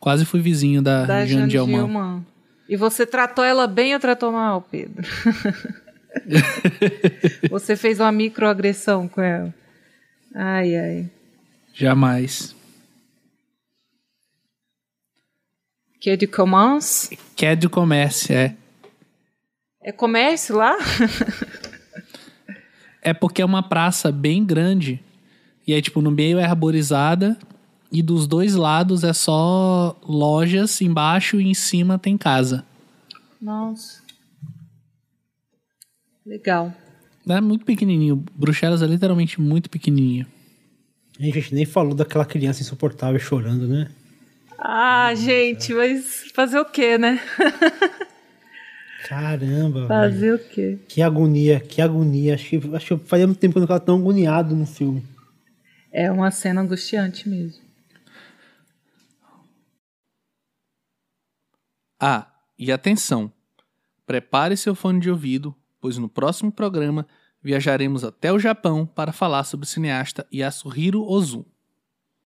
Quase fui vizinho da, Da. Dielman. E você tratou ela bem ou tratou mal, Pedro? [laughs] você fez uma microagressão com ela. Ai, ai. Jamais. Que de commerce? Que é de comércio, é. É comércio lá? [laughs] É porque é uma praça bem grande. E aí, tipo, no meio é arborizada. E dos dois lados é só lojas, embaixo e em cima tem casa. Nossa. Legal. É muito pequenininho. Bruxelas é literalmente muito pequenininho. A gente nem falou daquela criança insuportável chorando, né? Ah, gente, mas fazer o quê, né? [laughs] Caramba, velho. Fazer o quê? Que agonia, que agonia. Acho que, acho que fazia muito tempo que eu não ficava tão agoniado no filme. É uma cena angustiante mesmo. Ah, e atenção! Prepare seu fone de ouvido, pois no próximo programa viajaremos até o Japão para falar sobre o cineasta Yasuhiro Ozu.